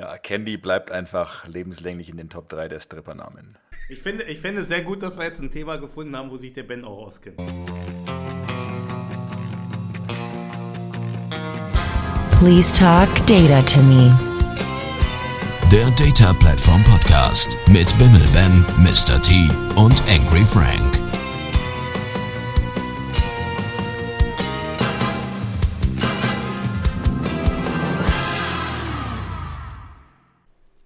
Ja, Candy bleibt einfach lebenslänglich in den Top 3 der Strippernamen. Ich finde, ich finde sehr gut, dass wir jetzt ein Thema gefunden haben, wo sich der Ben auch auskennt. Please talk data to me. Der Data Platform Podcast mit Bimmel Ben, Mr. T und Angry Frank.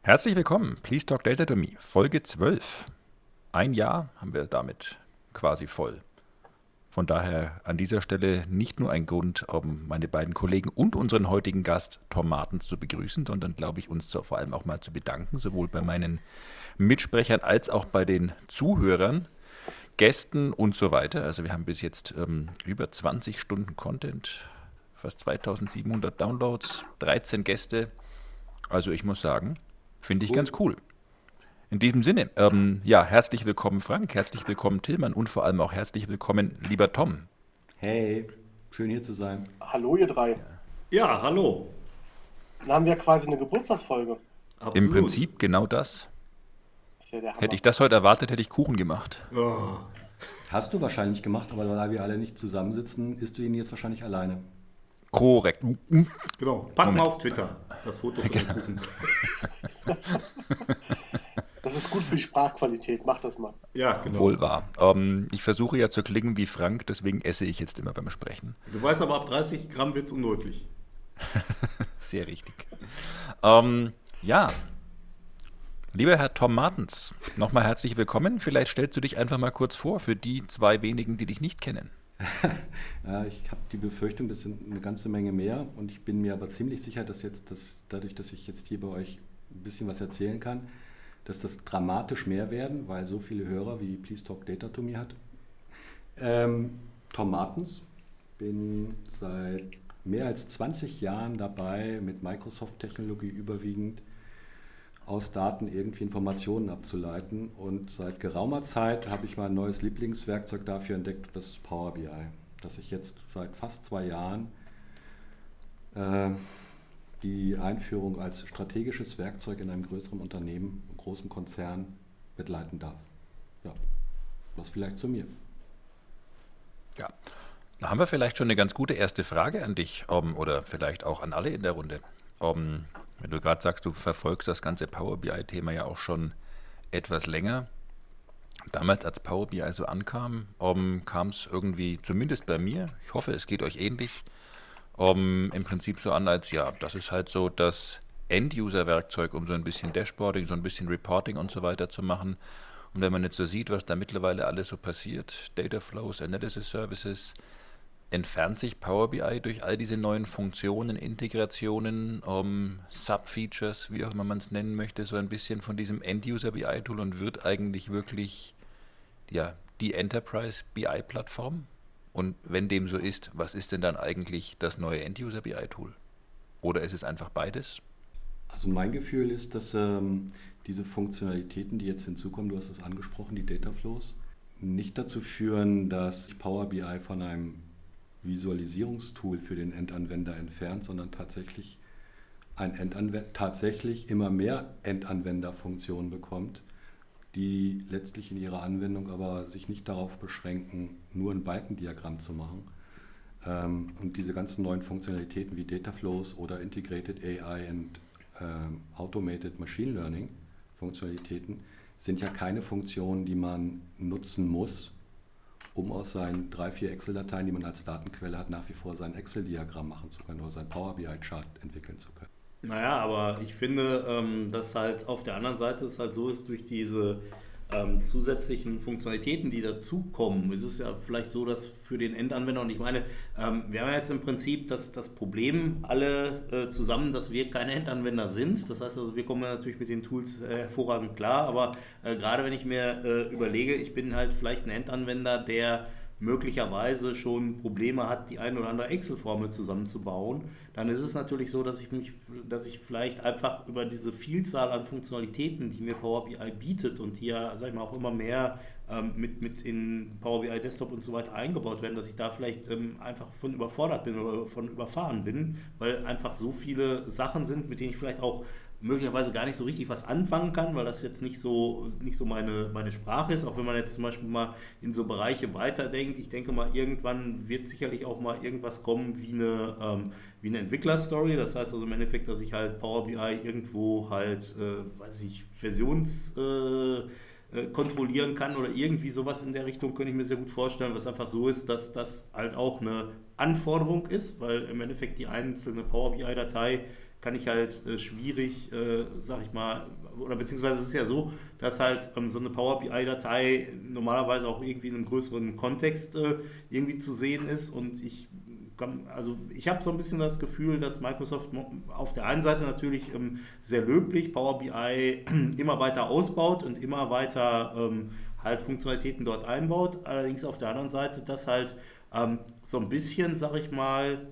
Herzlich willkommen, Please Talk Data to Me, Folge 12. Ein Jahr haben wir damit quasi voll. Von daher an dieser Stelle nicht nur ein Grund, um meine beiden Kollegen und unseren heutigen Gast Tom Martens zu begrüßen, sondern glaube ich, uns vor allem auch mal zu bedanken, sowohl bei meinen Mitsprechern als auch bei den Zuhörern, Gästen und so weiter. Also wir haben bis jetzt ähm, über 20 Stunden Content, fast 2700 Downloads, 13 Gäste. Also ich muss sagen, Finde ich cool. ganz cool. In diesem Sinne, ähm, ja, herzlich willkommen Frank, herzlich willkommen Tillmann und vor allem auch herzlich willkommen lieber Tom. Hey, schön hier zu sein. Hallo ihr drei. Ja, hallo. Dann haben wir quasi eine Geburtstagsfolge. Absolut. Im Prinzip genau das. das ja hätte ich das heute erwartet, hätte ich Kuchen gemacht. Oh. Hast du wahrscheinlich gemacht, aber da wir alle nicht zusammensitzen, isst du ihn jetzt wahrscheinlich alleine. Korrekt. Genau. Packen wir auf Twitter das Foto von dem Kuchen. Das ist gut für die Sprachqualität, mach das mal. Ja, genau. Wohl wahr. Ähm, ich versuche ja zu klingen wie Frank, deswegen esse ich jetzt immer beim Sprechen. Du weißt aber, ab 30 Gramm wird es undeutlich. Sehr richtig. Ähm, ja, Lieber Herr Tom Martens, nochmal herzlich willkommen. Vielleicht stellst du dich einfach mal kurz vor für die zwei wenigen, die dich nicht kennen. ich habe die Befürchtung, das sind eine ganze Menge mehr und ich bin mir aber ziemlich sicher, dass jetzt das, dadurch, dass ich jetzt hier bei euch ein bisschen was erzählen kann, dass das dramatisch mehr werden, weil so viele Hörer wie Please Talk Data to Me hat. Ähm, Tom Martens, bin seit mehr als 20 Jahren dabei, mit Microsoft-Technologie überwiegend aus Daten irgendwie Informationen abzuleiten. Und seit geraumer Zeit habe ich mein neues Lieblingswerkzeug dafür entdeckt, das ist Power BI, das ich jetzt seit fast zwei Jahren äh, die Einführung als strategisches Werkzeug in einem größeren Unternehmen, einem großen Konzern begleiten darf. Ja, das vielleicht zu mir. Ja, da haben wir vielleicht schon eine ganz gute erste Frage an dich um, oder vielleicht auch an alle in der Runde. Um, wenn du gerade sagst, du verfolgst das ganze Power BI-Thema ja auch schon etwas länger. Damals, als Power BI so ankam, um, kam es irgendwie, zumindest bei mir, ich hoffe, es geht euch ähnlich, um, im Prinzip so an, als ja, das ist halt so das End-User-Werkzeug, um so ein bisschen Dashboarding, so ein bisschen Reporting und so weiter zu machen. Und wenn man jetzt so sieht, was da mittlerweile alles so passiert, Data Flows, Analysis Services, entfernt sich Power BI durch all diese neuen Funktionen, Integrationen, um, Sub-Features, wie auch immer man es nennen möchte, so ein bisschen von diesem End-User BI-Tool und wird eigentlich wirklich ja, die Enterprise BI-Plattform? Und wenn dem so ist, was ist denn dann eigentlich das neue End-User BI-Tool? Oder ist es einfach beides? Also mein Gefühl ist, dass ähm, diese Funktionalitäten, die jetzt hinzukommen, du hast es angesprochen, die Data Flows, nicht dazu führen, dass Power BI von einem Visualisierungstool für den Endanwender entfernt, sondern tatsächlich ein tatsächlich immer mehr Endanwenderfunktionen bekommt, die letztlich in ihrer Anwendung aber sich nicht darauf beschränken, nur ein Balkendiagramm zu machen. Ähm, und diese ganzen neuen Funktionalitäten wie Data Flows oder Integrated AI und ähm, Automated Machine Learning Funktionalitäten sind ja keine Funktionen, die man nutzen muss, um aus seinen drei, vier Excel-Dateien, die man als Datenquelle hat, nach wie vor sein Excel-Diagramm machen zu können oder sein Power BI-Chart entwickeln zu können. Naja, aber ich finde, ähm, dass halt auf der anderen Seite es halt so ist, durch diese ähm, zusätzlichen Funktionalitäten, die dazukommen, ist es ja vielleicht so, dass für den Endanwender, und ich meine, ähm, wir haben ja jetzt im Prinzip das, das Problem alle äh, zusammen, dass wir keine Endanwender sind. Das heißt also, wir kommen natürlich mit den Tools äh, hervorragend klar, aber äh, gerade wenn ich mir äh, überlege, ich bin halt vielleicht ein Endanwender, der möglicherweise schon Probleme hat, die ein oder andere Excel-Formel zusammenzubauen, dann ist es natürlich so, dass ich mich, dass ich vielleicht einfach über diese Vielzahl an Funktionalitäten, die mir Power BI bietet und die ja, sag ich mal, auch immer mehr ähm, mit, mit in Power BI Desktop und so weiter eingebaut werden, dass ich da vielleicht ähm, einfach von überfordert bin oder von überfahren bin, weil einfach so viele Sachen sind, mit denen ich vielleicht auch möglicherweise gar nicht so richtig was anfangen kann, weil das jetzt nicht so, nicht so meine, meine Sprache ist, auch wenn man jetzt zum Beispiel mal in so Bereiche weiterdenkt. Ich denke mal, irgendwann wird sicherlich auch mal irgendwas kommen wie eine, ähm, wie eine Entwicklerstory. Das heißt also im Endeffekt, dass ich halt Power BI irgendwo halt, äh, weiß ich, Versions... Äh, äh, kontrollieren kann oder irgendwie sowas in der Richtung, könnte ich mir sehr gut vorstellen, was einfach so ist, dass das halt auch eine Anforderung ist, weil im Endeffekt die einzelne Power BI-Datei kann ich halt äh, schwierig, äh, sag ich mal, oder beziehungsweise es ist ja so, dass halt ähm, so eine Power BI-Datei normalerweise auch irgendwie in einem größeren Kontext äh, irgendwie zu sehen ist und ich also ich habe so ein bisschen das Gefühl, dass Microsoft auf der einen Seite natürlich ähm, sehr löblich Power BI immer weiter ausbaut und immer weiter ähm, halt Funktionalitäten dort einbaut. Allerdings auf der anderen Seite, dass halt ähm, so ein bisschen, sag ich mal,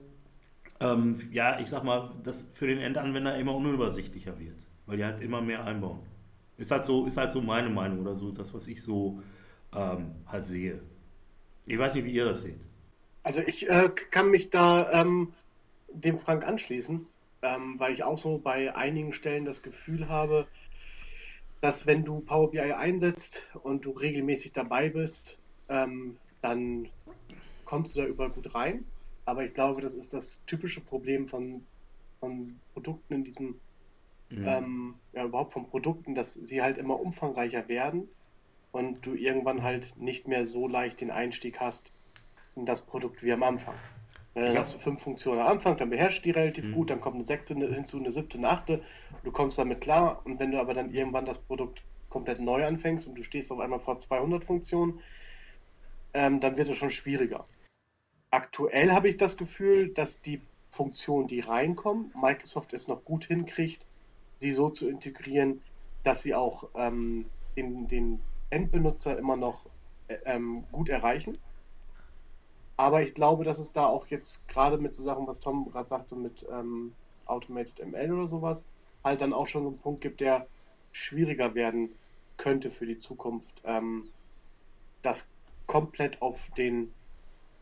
ähm, ja, ich sag mal, das für den Endanwender immer unübersichtlicher wird, weil die halt immer mehr einbauen. Ist halt so, ist halt so meine Meinung oder so, das, was ich so ähm, halt sehe. Ich weiß nicht, wie ihr das seht. Also ich äh, kann mich da ähm, dem Frank anschließen, ähm, weil ich auch so bei einigen Stellen das Gefühl habe, dass wenn du Power BI einsetzt und du regelmäßig dabei bist, ähm, dann kommst du da überall gut rein. Aber ich glaube, das ist das typische Problem von, von Produkten in diesem, mhm. ähm, ja überhaupt von Produkten, dass sie halt immer umfangreicher werden und du irgendwann halt nicht mehr so leicht den Einstieg hast das Produkt wie am Anfang. Dann hast du fünf Funktionen am Anfang, dann beherrschst du die relativ mhm. gut, dann kommt eine sechste hinzu, eine siebte, eine achte, du kommst damit klar und wenn du aber dann irgendwann das Produkt komplett neu anfängst und du stehst auf einmal vor 200 Funktionen, ähm, dann wird es schon schwieriger. Aktuell habe ich das Gefühl, dass die Funktionen, die reinkommen, Microsoft es noch gut hinkriegt, sie so zu integrieren, dass sie auch ähm, den, den Endbenutzer immer noch äh, ähm, gut erreichen. Aber ich glaube, dass es da auch jetzt gerade mit so Sachen, was Tom gerade sagte, mit ähm, Automated ML oder sowas, halt dann auch schon so einen Punkt gibt, der schwieriger werden könnte für die Zukunft, ähm, das komplett auf den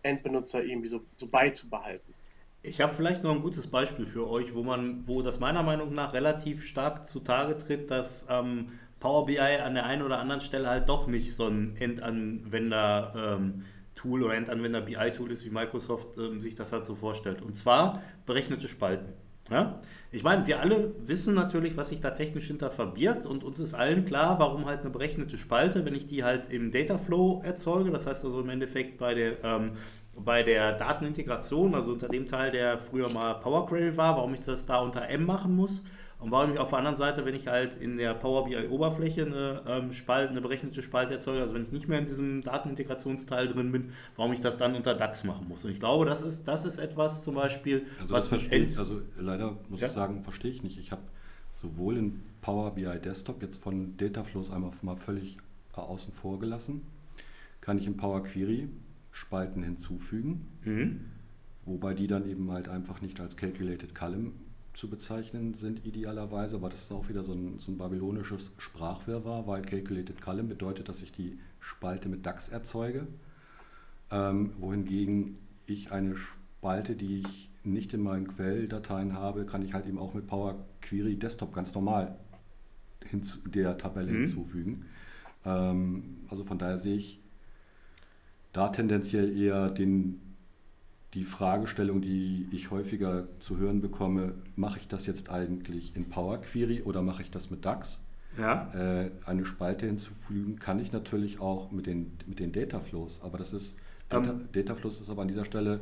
Endbenutzer irgendwie so, so beizubehalten. Ich habe vielleicht noch ein gutes Beispiel für euch, wo man, wo das meiner Meinung nach relativ stark zutage tritt, dass ähm, Power BI an der einen oder anderen Stelle halt doch nicht so ein Endanwender ähm, Tool oder Endanwender BI-Tool ist, wie Microsoft ähm, sich das halt so vorstellt. Und zwar berechnete Spalten. Ja? Ich meine, wir alle wissen natürlich, was sich da technisch hinter verbirgt und uns ist allen klar, warum halt eine berechnete Spalte, wenn ich die halt im Dataflow erzeuge, das heißt also im Endeffekt bei der, ähm, bei der Datenintegration, also unter dem Teil, der früher mal Power Query war, warum ich das da unter M machen muss und warum ich auf der anderen Seite, wenn ich halt in der Power BI Oberfläche eine, ähm, eine berechnete Spalte erzeuge, also wenn ich nicht mehr in diesem Datenintegrationsteil drin bin, warum ich das dann unter DAX machen muss. Und ich glaube, das ist, das ist etwas zum Beispiel, also was verstehe ich, also leider muss ja? ich sagen, verstehe ich nicht. Ich habe sowohl in Power BI Desktop jetzt von Dataflows einmal mal völlig außen vor gelassen, kann ich in Power Query Spalten hinzufügen, mhm. wobei die dann eben halt einfach nicht als Calculated Column zu bezeichnen sind idealerweise, aber das ist auch wieder so ein, so ein babylonisches Sprachwirrwarr, weil Calculated Column bedeutet, dass ich die Spalte mit DAX erzeuge, ähm, wohingegen ich eine Spalte, die ich nicht in meinen Quelldateien habe, kann ich halt eben auch mit Power Query Desktop ganz normal hinzu, der Tabelle mhm. hinzufügen. Ähm, also von daher sehe ich da tendenziell eher den die Fragestellung, die ich häufiger zu hören bekomme, mache ich das jetzt eigentlich in Power Query oder mache ich das mit DAX? Ja. Äh, eine Spalte hinzufügen kann ich natürlich auch mit den, mit den Data Flows, aber das ist, Data, ähm. Data Flows ist aber an dieser Stelle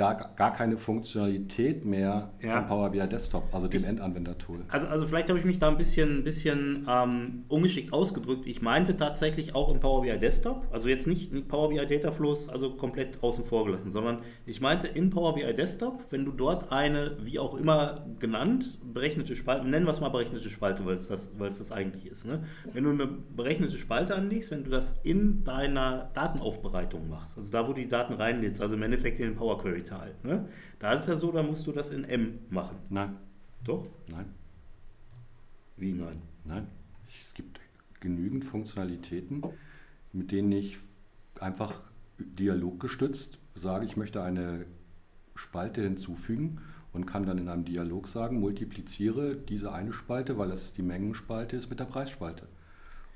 gar, gar keine Funktionalität mehr ja. von Power BI Desktop, also dem Endanwender-Tool. Also, also vielleicht habe ich mich da ein bisschen, ein bisschen ähm, ungeschickt ausgedrückt. Ich meinte tatsächlich auch in Power BI Desktop, also jetzt nicht Power BI Data Flows, also komplett außen vor gelassen, sondern ich meinte in Power BI Desktop, wenn du dort eine, wie auch immer genannt, berechnete Spalte, nennen wir es mal berechnete Spalte, weil es das, weil es das eigentlich ist. Ne? Wenn du eine berechnete Spalte anlegst, wenn du das in deiner Datenaufbereitung machst, also da, wo du die Daten reinlädst, also im Endeffekt in den Power Query Teil. Ne? Da ist es ja so, da musst du das in M machen. Nein. Doch? Nein. Wie nein? Nein. Es gibt genügend Funktionalitäten, mit denen ich einfach dialoggestützt sage, ich möchte eine Spalte hinzufügen und kann dann in einem Dialog sagen, multipliziere diese eine Spalte, weil es die Mengenspalte ist, mit der Preisspalte.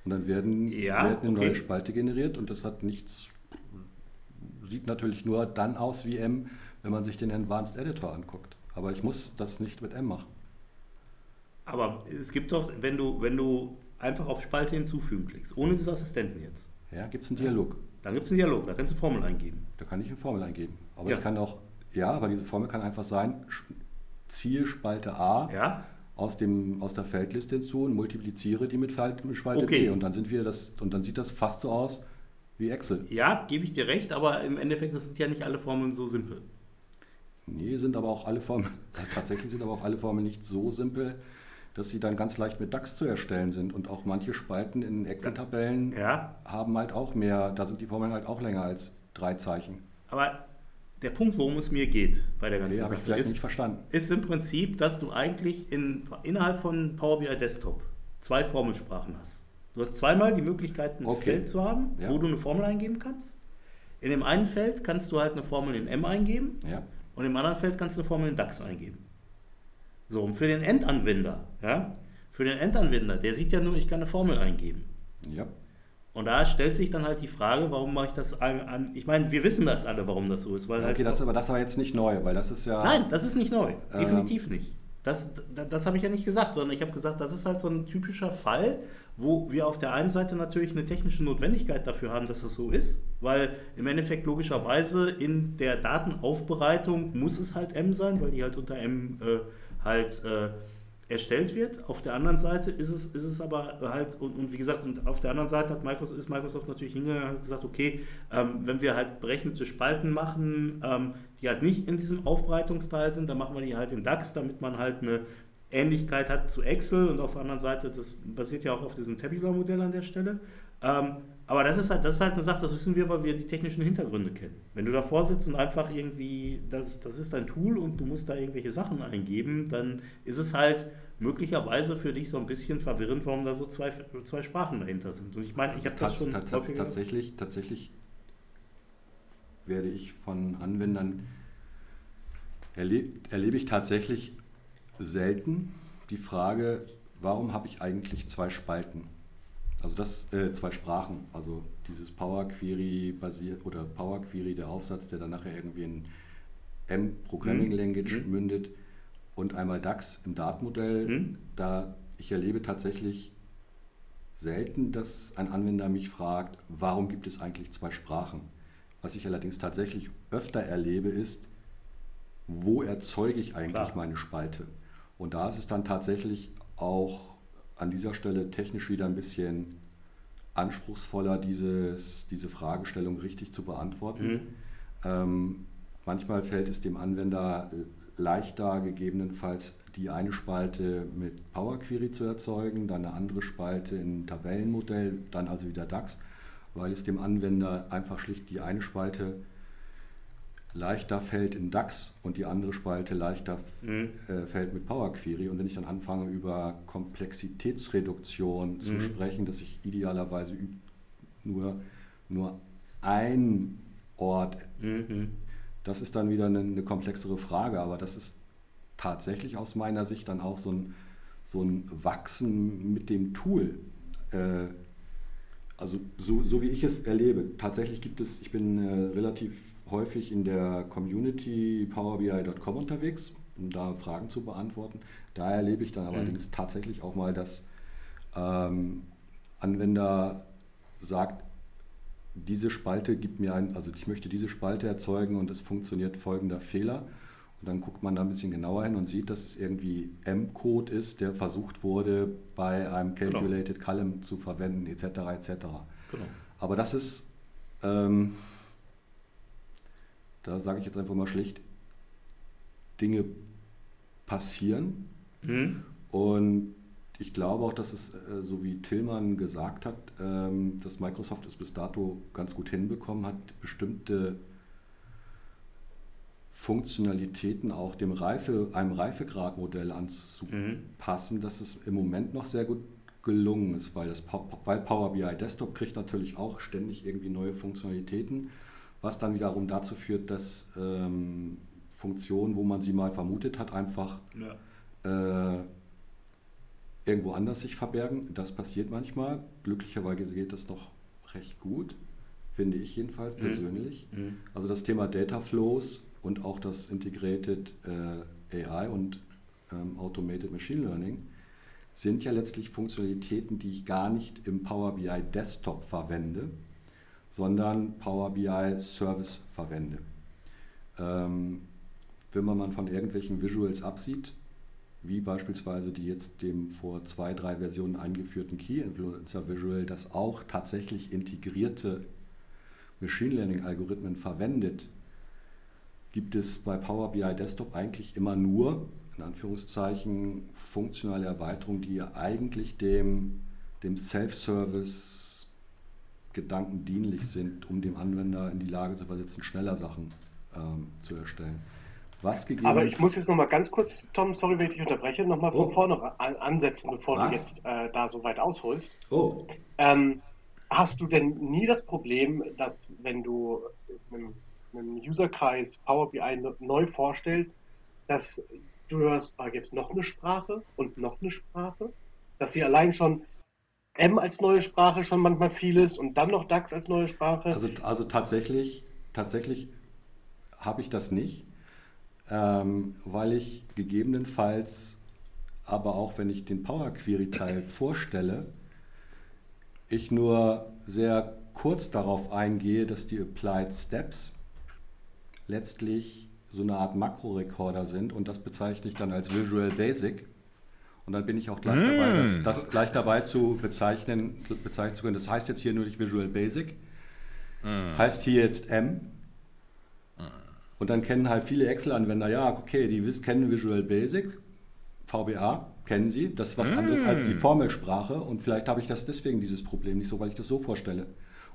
Und dann werden, Ja, wird eine okay. neue Spalte generiert und das hat nichts, sieht natürlich nur dann aus wie M, wenn man sich den Advanced Editor anguckt. Aber ich muss das nicht mit M machen. Aber es gibt doch, wenn du, wenn du einfach auf Spalte hinzufügen klickst, ohne diesen Assistenten jetzt, Ja, gibt es einen Dialog. dann gibt es einen Dialog, da kannst du Formel eingeben. Da kann ich eine Formel eingeben. Aber Ja. ich kann auch, ja, aber diese Formel kann einfach sein, ziehe Spalte A Ja? aus, dem, aus der Feldliste hinzu und multipliziere die mit, Spalte Okay. B. Und dann sind wir das, und dann sieht das fast so aus wie Excel. Ja, gebe ich dir recht, aber im Endeffekt sind ja nicht alle Formeln so simpel. Nee, sind aber auch alle Formeln, tatsächlich sind aber auch alle Formeln nicht so simpel, dass sie dann ganz leicht mit DAX zu erstellen sind. Und auch manche Spalten in Excel-Tabellen Ja, haben halt auch mehr, da sind die Formeln halt auch länger als drei Zeichen. aber der Punkt, worum es mir geht bei der ganzen Nee, habe ich Sache, vielleicht ist, nicht verstanden. ist im Prinzip, dass du eigentlich in, innerhalb von Power BI Desktop zwei Formelsprachen hast. Du hast zweimal die Möglichkeit, ein Okay. Feld zu haben, Ja. wo du eine Formel eingeben kannst. In dem einen Feld kannst du halt eine Formel in M eingeben Ja, und im anderen Feld kannst du eine Formel in DAX eingeben. So, und für den Endanwender, ja, für den Endanwender, der sieht ja nur, ich kann eine Formel eingeben. ja. Und da stellt sich dann halt die Frage, warum mache ich das an, an ich meine, wir wissen das alle, warum das so ist, weil halt Okay, das, aber das war jetzt nicht neu, weil das ist ja. Nein, das ist nicht neu. Ähm. Definitiv nicht. Das, das, das habe ich ja nicht gesagt, sondern ich habe gesagt, das ist halt so ein typischer Fall, wo wir auf der einen Seite natürlich eine technische Notwendigkeit dafür haben, dass das so ist, weil im Endeffekt logischerweise in der Datenaufbereitung muss es halt M sein, weil die halt unter M äh, halt äh, erstellt wird. Auf der anderen Seite ist es, ist es aber halt, und, und wie gesagt, und auf der anderen Seite hat Microsoft, ist Microsoft natürlich hingegangen und hat gesagt, okay, ähm, wenn wir halt berechnete Spalten machen, ähm, die halt nicht in diesem Aufbereitungsteil sind, dann machen wir die halt in DAX, damit man halt eine Ähnlichkeit hat zu Excel und auf der anderen Seite, das basiert ja auch auf diesem Tabular-Modell an der Stelle. Ähm, aber das ist, halt, das ist halt eine Sache, das wissen wir, weil wir die technischen Hintergründe kennen. Wenn du davor sitzt und einfach irgendwie, das, das ist ein Tool und du musst da irgendwelche Sachen eingeben, dann ist es halt möglicherweise für dich so ein bisschen verwirrend, warum da so zwei, zwei Sprachen dahinter sind. Und ich meine, ich habe das schon tats- tatsächlich, tatsächlich werde ich von Anwendern, erlebe, erlebe ich tatsächlich selten die Frage, warum habe ich eigentlich zwei Spalten? Also das, äh, zwei Sprachen, also dieses Power Query basiert oder Power Query, der Aufsatz, der dann nachher irgendwie in M Programming Mhm. Language Mhm. mündet und einmal DAX im Datenmodell. Mhm. Da ich erlebe tatsächlich selten, dass ein Anwender mich fragt, warum gibt es eigentlich zwei Sprachen? Was ich allerdings tatsächlich öfter erlebe, ist, wo erzeuge ich eigentlich Klar. meine Spalte? Und da ist es dann tatsächlich auch an dieser Stelle technisch wieder ein bisschen anspruchsvoller, dieses, diese Fragestellung richtig zu beantworten. Mhm. Ähm, manchmal fällt es dem Anwender leichter, gegebenenfalls die eine Spalte mit Power Query zu erzeugen, dann eine andere Spalte in Tabellenmodell, dann also wieder DAX, weil es dem Anwender einfach schlicht die eine Spalte leichter fällt in DAX und die andere Spalte leichter Mhm. äh, fällt mit Power Query. Und wenn ich dann anfange, über Komplexitätsreduktion zu Mhm. sprechen, dass ich idealerweise nur, nur ein Ort, Mhm. das ist dann wieder eine, eine komplexere Frage, aber das ist tatsächlich aus meiner Sicht dann auch so ein, so ein Wachsen mit dem Tool. Äh, also so, so wie ich es erlebe. Tatsächlich gibt es, ich bin äh, relativ häufig in der Community powerbi.com unterwegs, um da Fragen zu beantworten. Da erlebe ich dann allerdings tatsächlich auch mal, dass ähm, Anwender sagt, diese Spalte gibt mir ein, also ich möchte diese Spalte erzeugen und es funktioniert folgender Fehler. Und dann guckt man da ein bisschen genauer hin und sieht, dass es irgendwie M-Code ist, der versucht wurde, bei einem Calculated Column zu verwenden, etc. etc. Genau. Aber das ist, ähm, da sage ich jetzt einfach mal schlicht, Dinge passieren Mhm. und ich glaube auch, dass es, äh, so wie Tillmann gesagt hat, ähm, dass Microsoft es bis dato ganz gut hinbekommen hat, bestimmte Funktionalitäten auch dem Reife, einem Reifegradmodell anzupassen, dass es im Moment noch sehr gut gelungen ist, weil, das, weil Power BI Desktop kriegt natürlich auch ständig irgendwie neue Funktionalitäten, was dann wiederum dazu führt, dass ähm, Funktionen, wo man sie mal vermutet hat, einfach ja. äh, irgendwo anders sich verbergen. Das passiert manchmal. Glücklicherweise geht das noch recht gut, finde ich jedenfalls mhm. persönlich. Mhm. Also das Thema Data Flows und auch das Integrated äh, AI und ähm, Automated Machine Learning sind ja letztlich Funktionalitäten, die ich gar nicht im Power BI Desktop verwende, sondern Power BI Service verwende. Ähm, wenn man von irgendwelchen Visuals absieht, wie beispielsweise die jetzt dem vor zwei, drei Versionen eingeführten Key Influencer Visual, das auch tatsächlich integrierte Machine Learning Algorithmen verwendet, gibt es bei Power BI Desktop eigentlich immer nur, in Anführungszeichen, funktionale Erweiterungen, die eigentlich dem, dem Self-Service Gedanken dienlich sind, um dem Anwender in die Lage zu versetzen, schneller Sachen ähm, zu erstellen. Was gegeben Aber ich muss jetzt nochmal ganz kurz, Tom, sorry, wenn ich dich unterbreche, nochmal von oh. vorne ansetzen, bevor Was? du jetzt äh, da so weit ausholst. Oh. Ähm, hast du denn nie das Problem, dass wenn du einen, einen Userkreis Power BI neu vorstellst, dass du hörst, ah, jetzt noch eine Sprache und noch eine Sprache, dass sie allein schon M als neue Sprache schon manchmal viel ist und dann noch DAX als neue Sprache? Also, also tatsächlich, tatsächlich habe ich das nicht ähm, weil ich gegebenenfalls, aber auch wenn ich den Power Query Teil vorstelle, ich nur sehr kurz darauf eingehe, dass die Applied Steps letztlich so eine Art Makrorekorder sind und das bezeichne ich dann als Visual Basic. Und dann bin ich auch gleich mm. dabei, das, das, gleich dabei zu bezeichnen, bezeichnen zu können. Das heißt jetzt hier nur nicht Visual Basic, mm. heißt hier jetzt M und dann kennen halt viele Excel-Anwender, ja, okay, die kennen Visual Basic, VBA, kennen sie. Das ist was mm. anderes als die Formelsprache. Und vielleicht habe ich das deswegen dieses Problem nicht so, weil ich das so vorstelle.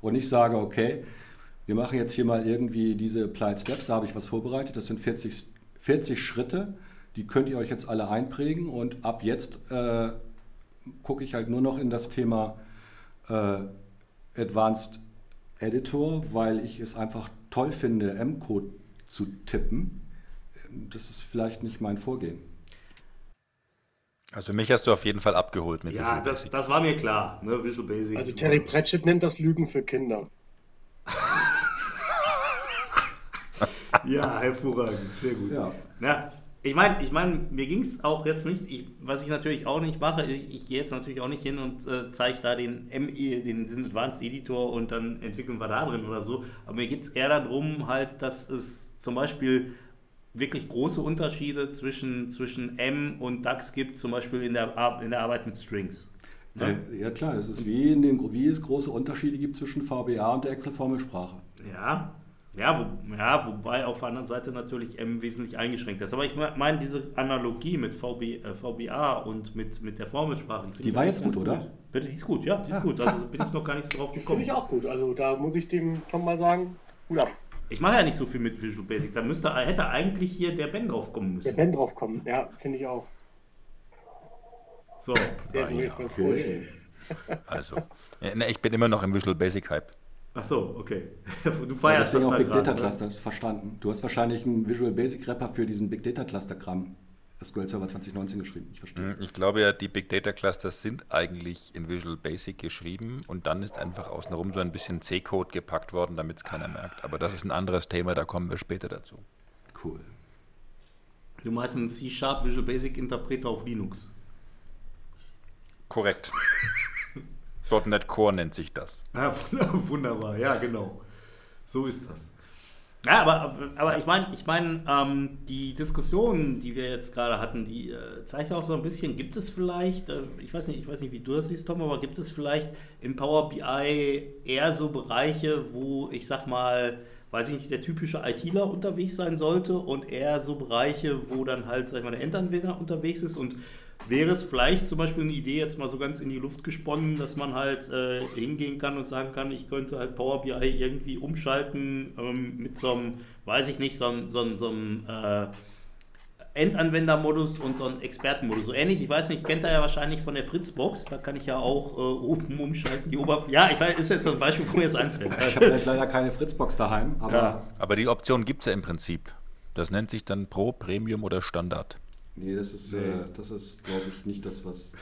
Und ich sage, okay, wir machen jetzt hier mal irgendwie diese Applied Steps, da habe ich was vorbereitet. Das sind 40, 40 Schritte, die könnt ihr euch jetzt alle einprägen. Und ab jetzt äh, gucke ich halt nur noch in das Thema äh, Advanced Editor, weil ich es einfach toll finde, M-Code zu tippen. Das ist vielleicht nicht mein Vorgehen. Also mich hast du auf jeden Fall abgeholt mit Ja, das, das, war mir klar. Ne? Visual Basic. Also Terry Pratchett nennt das Lügen für Kinder. ja, hervorragend. Sehr gut. Ja. ja ich meine, ich mein, mir ging es auch jetzt nicht, ich, was ich natürlich auch nicht mache, ich, ich gehe jetzt natürlich auch nicht hin und äh, zeige da den ME, den diesen Advanced Editor und dann entwickeln wir da drin oder so. Aber mir geht es eher darum, halt, dass es zum Beispiel wirklich große Unterschiede zwischen, zwischen M und DAX gibt, zum Beispiel in der, in der Arbeit mit Strings. Ne? Ja, ja, klar, es ist wie, in dem, wie es große Unterschiede gibt zwischen VBA und der Excel-Formelsprache. Ja, ja, wo, ja, wobei auf der anderen Seite natürlich M wesentlich eingeschränkt ist. Aber ich meine, diese Analogie mit VB, äh, VBA und mit, mit der Formelsprache. Die, war jetzt gut, oder? Bitte, die ist gut, ja, die ist ja. gut. Also bin ich noch gar nicht so drauf gekommen. Finde ich auch gut. Also da muss ich dem Tom mal sagen, gut ab. Ich mache ja nicht so viel mit Visual Basic. Da müsste, hätte eigentlich hier der Ben drauf kommen müssen. Der Ben drauf kommen, ja, finde ich auch. So. Der ist ah, jetzt ganz okay. Also, ich bin immer noch im Visual Basic Hype. Ach so, okay. Du feierst ja, das auch Big Data Cluster, oder? verstanden. Du hast wahrscheinlich einen Visual Basic Rapper für diesen Big Data Cluster Kram SQL Server 2019 geschrieben. Ich verstehe. Ich glaube ja, die Big Data Clusters sind eigentlich in Visual Basic geschrieben und dann ist einfach außenrum so ein bisschen C-Code gepackt worden, damit es keiner merkt. Aber das ist ein anderes Thema, da kommen wir später dazu. Cool. Du meinst einen C-Sharp Visual Basic Interpreter auf Linux? Korrekt. .NET Core nennt sich das. Ja, wunderbar, ja, genau. So ist das. Ja, aber, aber ich meine, ich mein, ähm, die Diskussion, die wir jetzt gerade hatten, die äh, zeigt auch so ein bisschen, gibt es vielleicht, äh, ich weiß nicht, ich weiß nicht, wie du das siehst, Tom, aber gibt es vielleicht in Power BI eher so Bereiche, wo ich sag mal, weiß ich nicht, der typische ITler unterwegs sein sollte und eher so Bereiche, wo dann halt, sag ich mal, der Endanwender unterwegs ist und Wäre es vielleicht zum Beispiel eine Idee, jetzt mal so ganz in die Luft gesponnen, dass man halt äh, hingehen kann und sagen kann, ich könnte halt Power BI irgendwie umschalten ähm, mit so einem, weiß ich nicht, so einem, so einem, so einem äh, Endanwendermodus und so einem Expertenmodus. So ähnlich, ich weiß nicht, kennt er ja wahrscheinlich von der Fritzbox, da kann ich ja auch äh, oben umschalten, die Oberfläche. Ja, ich weiß, ist jetzt ein Beispiel, wo mir jetzt einfällt. Ich habe leider keine Fritzbox daheim, aber. Ja. Aber die Option gibt es ja im Prinzip. Das nennt sich dann Pro, Premium oder Standard. Nee, das ist, äh, das ist glaube ich, nicht das, was,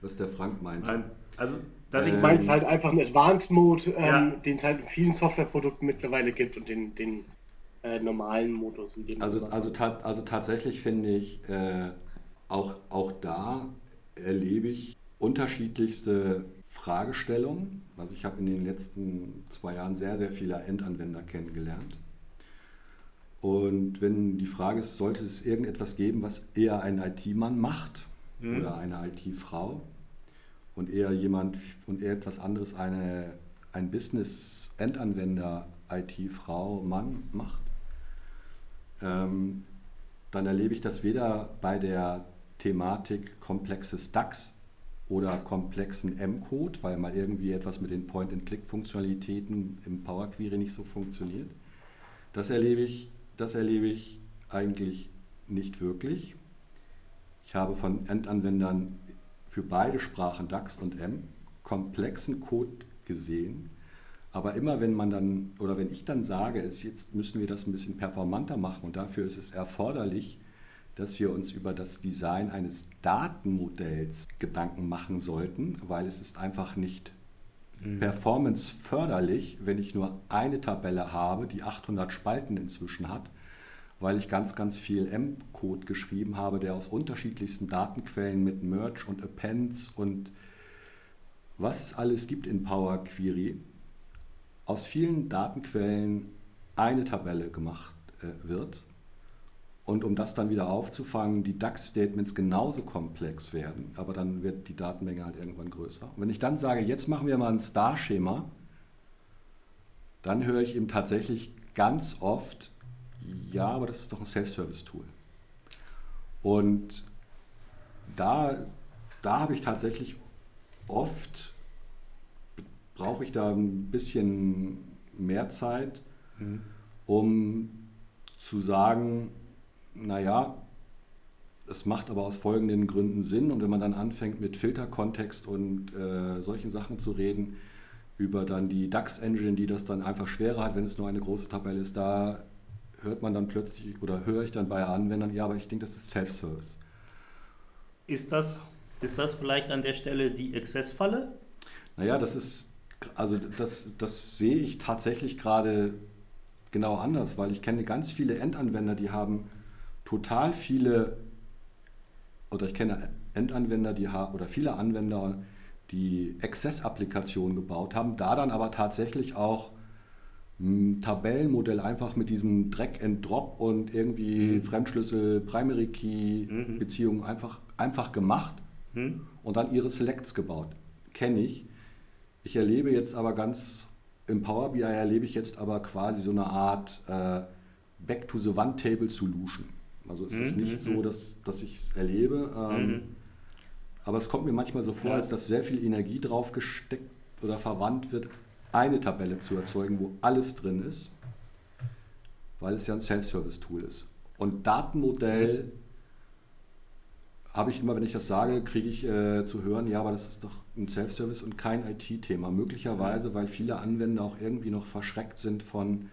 was der Frank meint. Nein, also, dass Äh, ich Ich meine es halt einfach einen Advanced Mode, ähm, Ja. den es halt in vielen Softwareprodukten mittlerweile gibt und den, den äh, normalen Modus. In dem Also, also, ta also tatsächlich finde ich, äh, auch, auch da erlebe ich unterschiedlichste Fragestellungen. Also ich habe in den letzten zwei Jahren sehr, sehr viele Endanwender kennengelernt. Und wenn die Frage ist, sollte es irgendetwas geben, was eher ein IT-Mann macht oder eine IT-Frau und eher jemand und eher etwas anderes eine, ein Business-Endanwender, IT-Frau, Mann macht, ähm, dann erlebe ich das weder bei der Thematik komplexes DAX oder komplexen M-Code, weil mal irgendwie etwas mit den Point-and-Click-Funktionalitäten im Power Query nicht so funktioniert. Das erlebe ich, das erlebe ich eigentlich nicht wirklich. Ich habe von Endanwendern für beide Sprachen DAX und M komplexen Code gesehen. Aber immer wenn man dann oder wenn ich dann sage, es jetzt müssen wir das ein bisschen performanter machen und dafür ist es erforderlich, dass wir uns über das Design eines Datenmodells Gedanken machen sollten, weil es ist einfach nicht performance förderlich, wenn ich nur eine Tabelle habe, die 800 Spalten inzwischen hat, weil ich ganz, ganz viel M-Code geschrieben habe, der aus unterschiedlichsten Datenquellen mit Merge und Appends und was es alles gibt in Power Query, aus vielen Datenquellen eine Tabelle gemacht äh, wird. Und um das dann wieder aufzufangen, die DAX-Statements genauso komplex werden, aber dann wird die Datenmenge halt irgendwann größer. Und wenn ich dann sage, jetzt machen wir mal ein Star-Schema, dann höre ich eben tatsächlich ganz oft, ja, aber das ist doch ein Self-Service-Tool. Und da, da habe ich tatsächlich oft, brauche ich da ein bisschen mehr Zeit, um zu sagen, naja, es macht aber aus folgenden Gründen Sinn. Und wenn man dann anfängt mit Filterkontext und äh, solchen Sachen zu reden, über dann die DAX-Engine, die das dann einfach schwerer hat, wenn es nur eine große Tabelle ist, da hört man dann plötzlich oder höre ich dann bei Anwendern, ja, aber ich denke, das ist Self-Service. Ist das, ist das vielleicht an der Stelle die Exzessfalle? Naja, das ist, also das, das sehe ich tatsächlich gerade genau anders, weil ich kenne ganz viele Endanwender, die haben total viele, oder ich kenne Endanwender, die haben, oder viele Anwender, die Access-Applikationen gebaut haben, da dann aber tatsächlich auch ein Tabellenmodell einfach mit diesem Drag and Drop und irgendwie Fremdschlüssel, Primary Key Beziehungen einfach, einfach gemacht und dann ihre Selects gebaut. Kenne ich. Ich erlebe jetzt aber ganz, im Power BI erlebe ich jetzt aber quasi so eine Art äh, Back to the One Table Solution. Also es ist nicht so, dass, dass ich es erlebe. Ähm, aber es kommt mir manchmal so vor, Ja. als dass sehr viel Energie drauf gesteckt oder verwandt wird, eine Tabelle zu erzeugen, wo alles drin ist, weil es ja ein Self-Service-Tool ist. Und Datenmodell habe ich immer, wenn ich das sage, kriege ich äh, zu hören, ja, aber das ist doch ein Self-Service und kein IT-Thema. Möglicherweise, weil viele Anwender auch irgendwie noch verschreckt sind von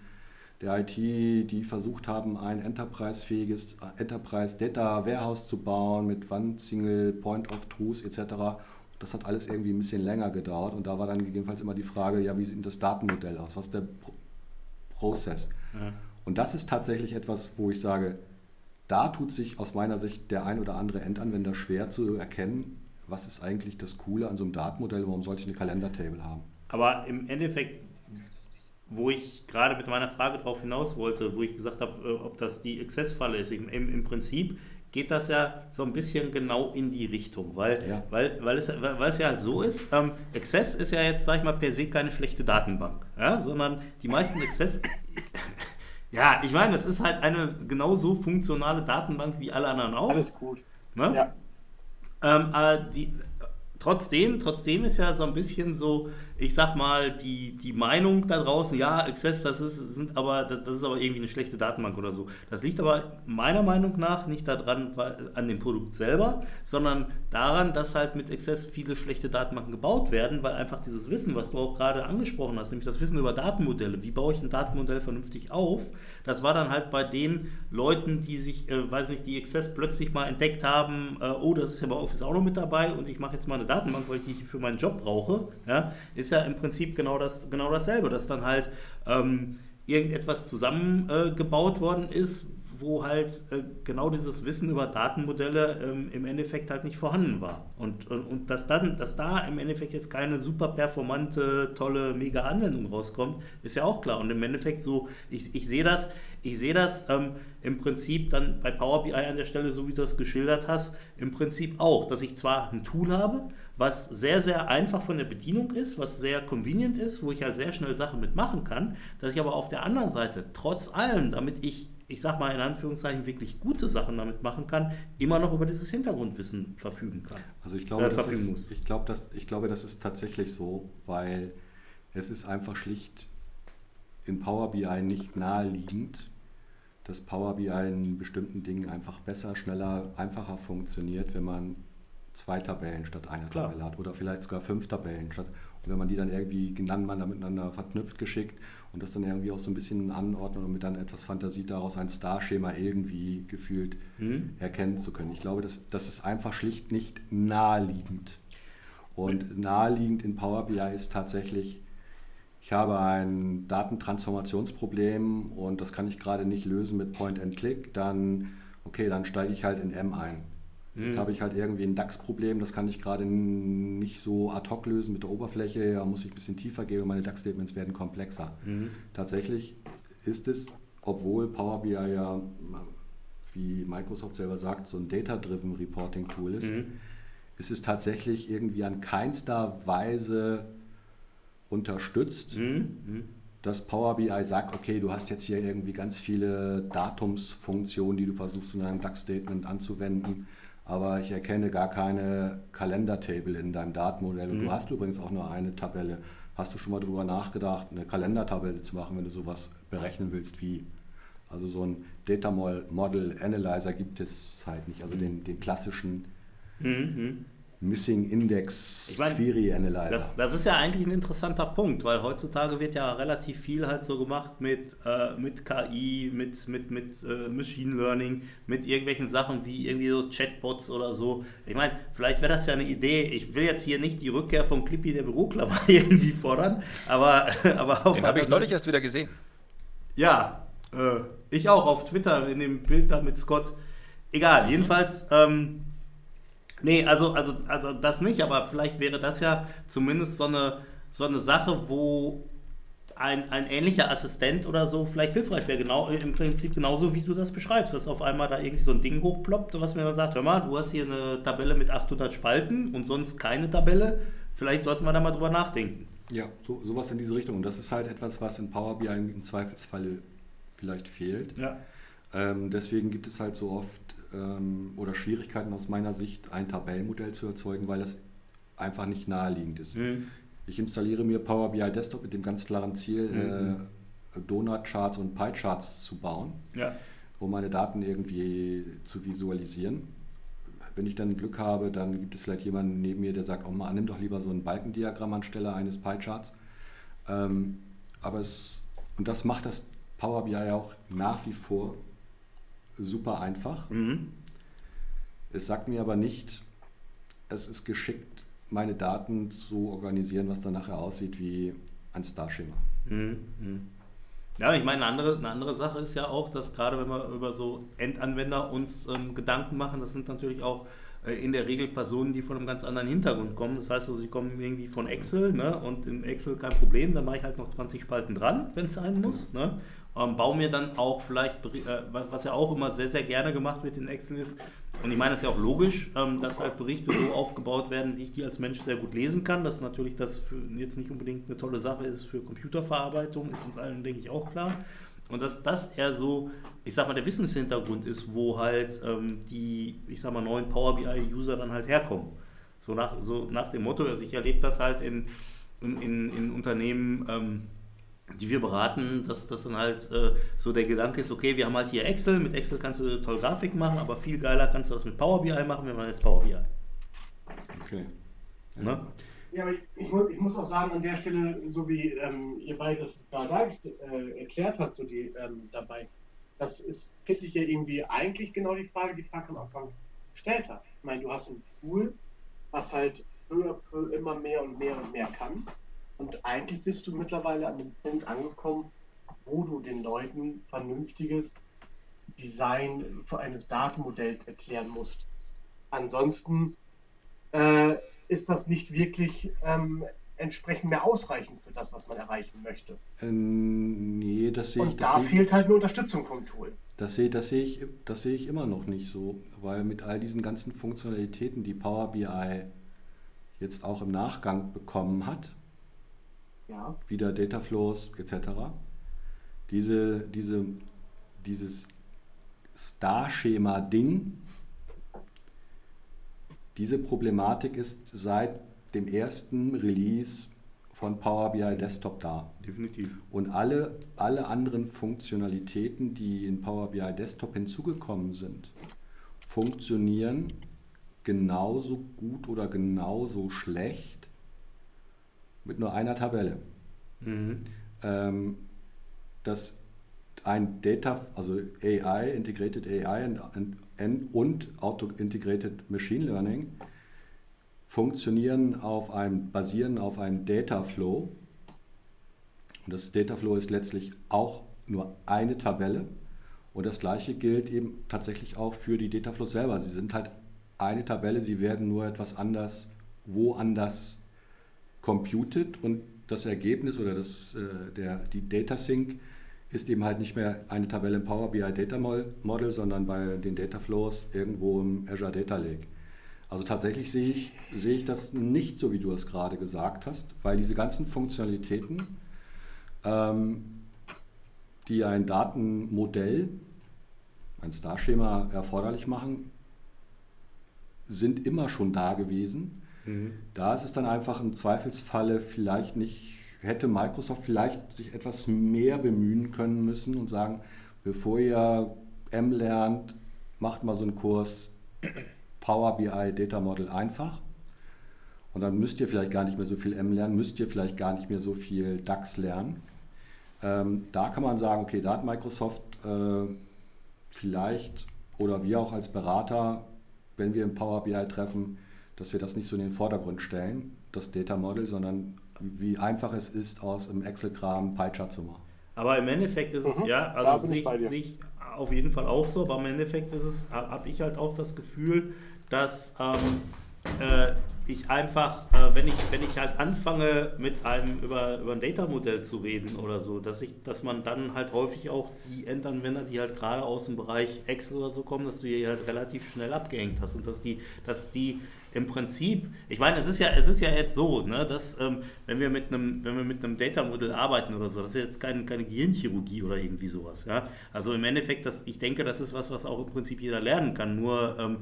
der IT, die versucht haben, ein enterprise-fähiges Enterprise Data Warehouse zu bauen mit One Single Point of Truth etc. Das hat alles irgendwie ein bisschen länger gedauert und da war dann gegebenenfalls immer die Frage, ja, wie sieht das Datenmodell aus? Was ist der Pro Prozess? Und das ist tatsächlich etwas, wo ich sage, da tut sich aus meiner Sicht der ein oder andere Endanwender schwer zu erkennen, was ist eigentlich das Coole an so einem Datenmodell, warum sollte ich eine Kalendertable haben? Aber im Endeffekt, wo ich gerade mit meiner Frage darauf hinaus wollte, wo ich gesagt habe, äh, ob das die Exzessfalle ist, im, im, Prinzip geht das ja so ein bisschen genau in die Richtung, weil, Ja. weil, weil, es, weil es ja halt so ist, ähm, Access ist ja jetzt, sag ich mal, per se keine schlechte Datenbank, ja, sondern die meisten Access... ja, ich meine, es ist halt eine genauso funktionale Datenbank wie alle anderen auch. Alles gut. Ne? Ja. Ähm, äh, die, trotzdem, trotzdem ist ja so ein bisschen so ich sag mal, die, die Meinung da draußen, ja, Access, das ist, sind aber, das, das ist aber irgendwie eine schlechte Datenbank oder so. Das liegt aber meiner Meinung nach nicht daran, an dem Produkt selber, sondern daran, dass halt mit Access viele schlechte Datenbanken gebaut werden, weil einfach dieses Wissen, was du auch gerade angesprochen hast, nämlich das Wissen über Datenmodelle, wie baue ich ein Datenmodell vernünftig auf, das war dann halt bei den Leuten, die sich, äh, weiß nicht, die Access plötzlich mal entdeckt haben, äh, oh, das ist ja bei Office auch noch mit dabei und ich mache jetzt mal eine Datenbank, weil ich die für meinen Job brauche, ja, ist ja im Prinzip genau, das, genau dasselbe, dass dann halt ähm, irgendetwas zusammengebaut äh, worden ist, wo halt äh, genau dieses Wissen über Datenmodelle ähm, im Endeffekt halt nicht vorhanden war. Und, und, und, dass, dann, dass da im Endeffekt jetzt keine super performante, tolle, mega Anwendung rauskommt, ist ja auch klar. Und im Endeffekt so, ich, ich sehe das, ich sehe das ähm, im Prinzip dann bei Power BI an der Stelle, so wie du das geschildert hast, im Prinzip auch, dass ich zwar ein Tool habe, was sehr, sehr einfach von der Bedienung ist, was sehr convenient ist, wo ich halt sehr schnell Sachen mitmachen kann, dass ich aber auf der anderen Seite, trotz allem, damit ich, ich sag mal in Anführungszeichen, wirklich gute Sachen damit machen kann, immer noch über dieses Hintergrundwissen verfügen kann. Also ich glaube, äh, das ist, ich, glaube, das, ich glaube, das ist tatsächlich so, weil es ist einfach schlicht in Power BI nicht naheliegend, dass Power BI in bestimmten Dingen einfach besser, schneller, einfacher funktioniert, wenn man zwei Tabellen statt einer Klar. Tabelle hat oder vielleicht sogar fünf Tabellen statt. Und wenn man die dann irgendwie gegeneinander miteinander verknüpft geschickt und das dann irgendwie auch so ein bisschen anordnet und mit dann etwas Fantasie daraus ein Star-Schema irgendwie gefühlt mhm. erkennen zu können. Ich glaube, das, das ist einfach schlicht nicht naheliegend. Und naheliegend in Power BI ist tatsächlich, ich habe ein Datentransformationsproblem und das kann ich gerade nicht lösen mit Point and Click, dann okay, dann steige ich halt in M ein. Jetzt mhm. habe ich halt irgendwie ein DAX-Problem, das kann ich gerade nicht so ad hoc lösen mit der Oberfläche, da muss ich ein bisschen tiefer gehen und meine DAX-Statements werden komplexer. Mhm. Tatsächlich ist es, obwohl Power BI ja, wie Microsoft selber sagt, so ein Data-Driven Reporting-Tool ist, mhm. ist es tatsächlich irgendwie an keinster Weise unterstützt. Mhm. dass Power BI sagt, okay, du hast jetzt hier irgendwie ganz viele Datumsfunktionen, die du versuchst in einem DAX-Statement anzuwenden aber ich erkenne gar keine Kalendertable in deinem Datenmodell. Und mhm. du hast übrigens auch nur eine Tabelle. Hast du schon mal darüber nachgedacht, eine Kalendertabelle zu machen, wenn du sowas berechnen willst wie, also so ein Data Model Analyzer gibt es halt nicht, also mhm. den, den klassischen mhm. Missing Index ich mein, Query Analyzer. Das, das, ist ja eigentlich ein interessanter Punkt, weil heutzutage wird ja relativ viel halt so gemacht mit, äh, mit KI, mit, mit, mit äh, Machine Learning, mit irgendwelchen Sachen wie irgendwie so Chatbots oder so. Ich meine, vielleicht wäre das ja eine Idee. Ich will jetzt hier nicht die Rückkehr vom Clippy der Büroklammer irgendwie fordern, aber, aber auch. Den habe ich neulich erst wieder gesehen. Ja, äh, ich auch auf Twitter in dem Bild da mit Scott. Egal, jedenfalls. Ähm, Nee, also, also, also das nicht, aber vielleicht wäre das ja zumindest so eine, so eine Sache, wo ein, ein ähnlicher Assistent oder so vielleicht hilfreich wäre. Genau, im Prinzip genauso, wie du das beschreibst, dass auf einmal da irgendwie so ein Ding hochploppt, was mir dann sagt, hör mal, du hast hier eine Tabelle mit 800 Spalten und sonst keine Tabelle. Vielleicht sollten wir da mal drüber nachdenken. Ja, so, sowas in diese Richtung. Und das ist halt etwas, was in Power BI im Zweifelsfalle vielleicht fehlt. Ja. Ähm, deswegen gibt es halt so oft ähm, oder Schwierigkeiten aus meiner Sicht, ein Tabellenmodell zu erzeugen, weil das einfach nicht naheliegend ist. Mhm. Ich installiere mir Power BI Desktop mit dem ganz klaren Ziel, mhm. äh, Donut-Charts und Pie-Charts zu bauen, ja. um meine Daten irgendwie zu visualisieren. Wenn ich dann Glück habe, dann gibt es vielleicht jemanden neben mir, der sagt, oh man, nimm doch lieber so ein Balkendiagramm anstelle eines Pie-Charts. Ähm, aber es, und das macht das Power BI auch nach wie vor super einfach. Mhm. Es sagt mir aber nicht, es ist geschickt, meine Daten zu organisieren, was dann nachher aussieht wie ein Starschema. Mhm. mhm. Ja, ich meine, eine andere, eine andere Sache ist ja auch, dass gerade wenn wir über so Endanwender uns ähm, Gedanken machen, das sind natürlich auch äh, in der Regel Personen, die von einem ganz anderen Hintergrund kommen. Das heißt also, sie kommen irgendwie von Excel ne? und in Excel kein Problem, dann mache ich halt noch 20 Spalten dran, wenn es sein muss. Ne? Ähm, baue mir dann auch vielleicht, äh, was ja auch immer sehr, sehr gerne gemacht wird in Excel ist, und ich meine, das ist ja auch logisch, ähm, dass halt Berichte so aufgebaut werden, wie ich die als Mensch sehr gut lesen kann. Dass natürlich das jetzt nicht unbedingt eine tolle Sache ist für Computerverarbeitung, ist uns allen, denke ich, auch klar. Und dass das eher so, ich sag mal, der Wissenshintergrund ist, wo halt ähm, die, ich sag mal, neuen Power BI-User dann halt herkommen. So nach, so nach dem Motto, also ich erlebe das halt in, in, in, in Unternehmen, ähm, die wir beraten, dass das dann halt äh, so der Gedanke ist, okay, wir haben halt hier Excel, mit Excel kannst du toll Grafik machen, aber viel geiler kannst du das mit Power BI machen, wenn man jetzt Power BI. Okay. Ne? Ja, aber ich, ich, muss, ich muss auch sagen, an der Stelle, so wie ähm, ihr beide das gerade äh, erklärt habt, so die, ähm, dabei, das ist, finde ich ja irgendwie eigentlich genau die Frage, die Frank am Anfang gestellt hat. Ich meine, du hast ein Tool, was halt immer mehr und mehr und mehr kann. Und eigentlich bist du mittlerweile an dem Punkt angekommen, wo du den Leuten vernünftiges Design für eines Datenmodells erklären musst. Ansonsten äh, ist das nicht wirklich ähm, entsprechend mehr ausreichend für das, was man erreichen möchte. Ähm, nee, das sehe ich. Und da ich- fehlt halt eine Unterstützung vom Tool. Das sehe, das, sehe ich, das sehe ich immer noch nicht so, weil mit all diesen ganzen Funktionalitäten, die Power BI jetzt auch im Nachgang bekommen hat, Ja. wieder Data Flows etc., diese, diese, dieses Star-Schema-Ding, diese Problematik ist seit dem ersten Release von Power BI Desktop da. Definitiv. Und alle, alle anderen Funktionalitäten, die in Power BI Desktop hinzugekommen sind, funktionieren genauso gut oder genauso schlecht mit nur einer Tabelle. Mhm. Ähm, dass ein Data, also AI, Integrated AI und, und, und Auto-Integrated Machine Learning funktionieren auf einem, basieren auf einem Data Flow. Und das Data Flow ist letztlich auch nur eine Tabelle. Und das gleiche gilt eben tatsächlich auch für die Data Flows selber. Sie sind halt eine Tabelle, sie werden nur etwas anders, woanders computed und das Ergebnis oder das, äh, der, die Data Sync ist eben halt nicht mehr eine Tabelle im Power BI Data Model, sondern bei den Data Flows irgendwo im Azure Data Lake. Also tatsächlich sehe ich, sehe ich das nicht so, wie du es gerade gesagt hast, weil diese ganzen Funktionalitäten, ähm, die ein Datenmodell, ein Star-Schema erforderlich machen, sind immer schon da gewesen. Da ist es dann einfach im Zweifelsfalle vielleicht nicht, hätte Microsoft vielleicht sich etwas mehr bemühen können müssen und sagen, bevor ihr M lernt, macht mal so einen Kurs Power BI Data Model einfach. Und dann müsst ihr vielleicht gar nicht mehr so viel M lernen, müsst ihr vielleicht gar nicht mehr so viel DAX lernen. Ähm, da kann man sagen, okay, da hat Microsoft äh, vielleicht oder wir auch als Berater, wenn wir im Power BI treffen, dass wir das nicht so in den Vordergrund stellen, das Data Model, sondern wie einfach es ist, aus dem Excel-Kram Pie-Chart zu machen. Aber im Endeffekt ist es, Mhm, ja, also bin sehe ich bei ich, dir. sehe ich auf jeden Fall auch so, aber im Endeffekt ist es, habe ich halt auch das Gefühl, dass ähm, äh, ich einfach, äh, wenn, ich, wenn ich halt anfange, mit einem über, über ein Data-Modell zu reden oder so, dass, ich, dass man dann halt häufig auch die Endanwender, die halt gerade aus dem Bereich Excel oder so kommen, dass du die halt relativ schnell abgehängt hast und dass die, dass die im Prinzip, ich meine, es ist ja, es ist ja jetzt so, ne, dass ähm, wenn wir mit einem, wenn wir mit einem Data Model arbeiten oder so, das ist jetzt kein, keine Gehirnchirurgie oder irgendwie sowas, ja. Also im Endeffekt, das, ich denke, das ist was, was auch im Prinzip jeder lernen kann. Nur ähm,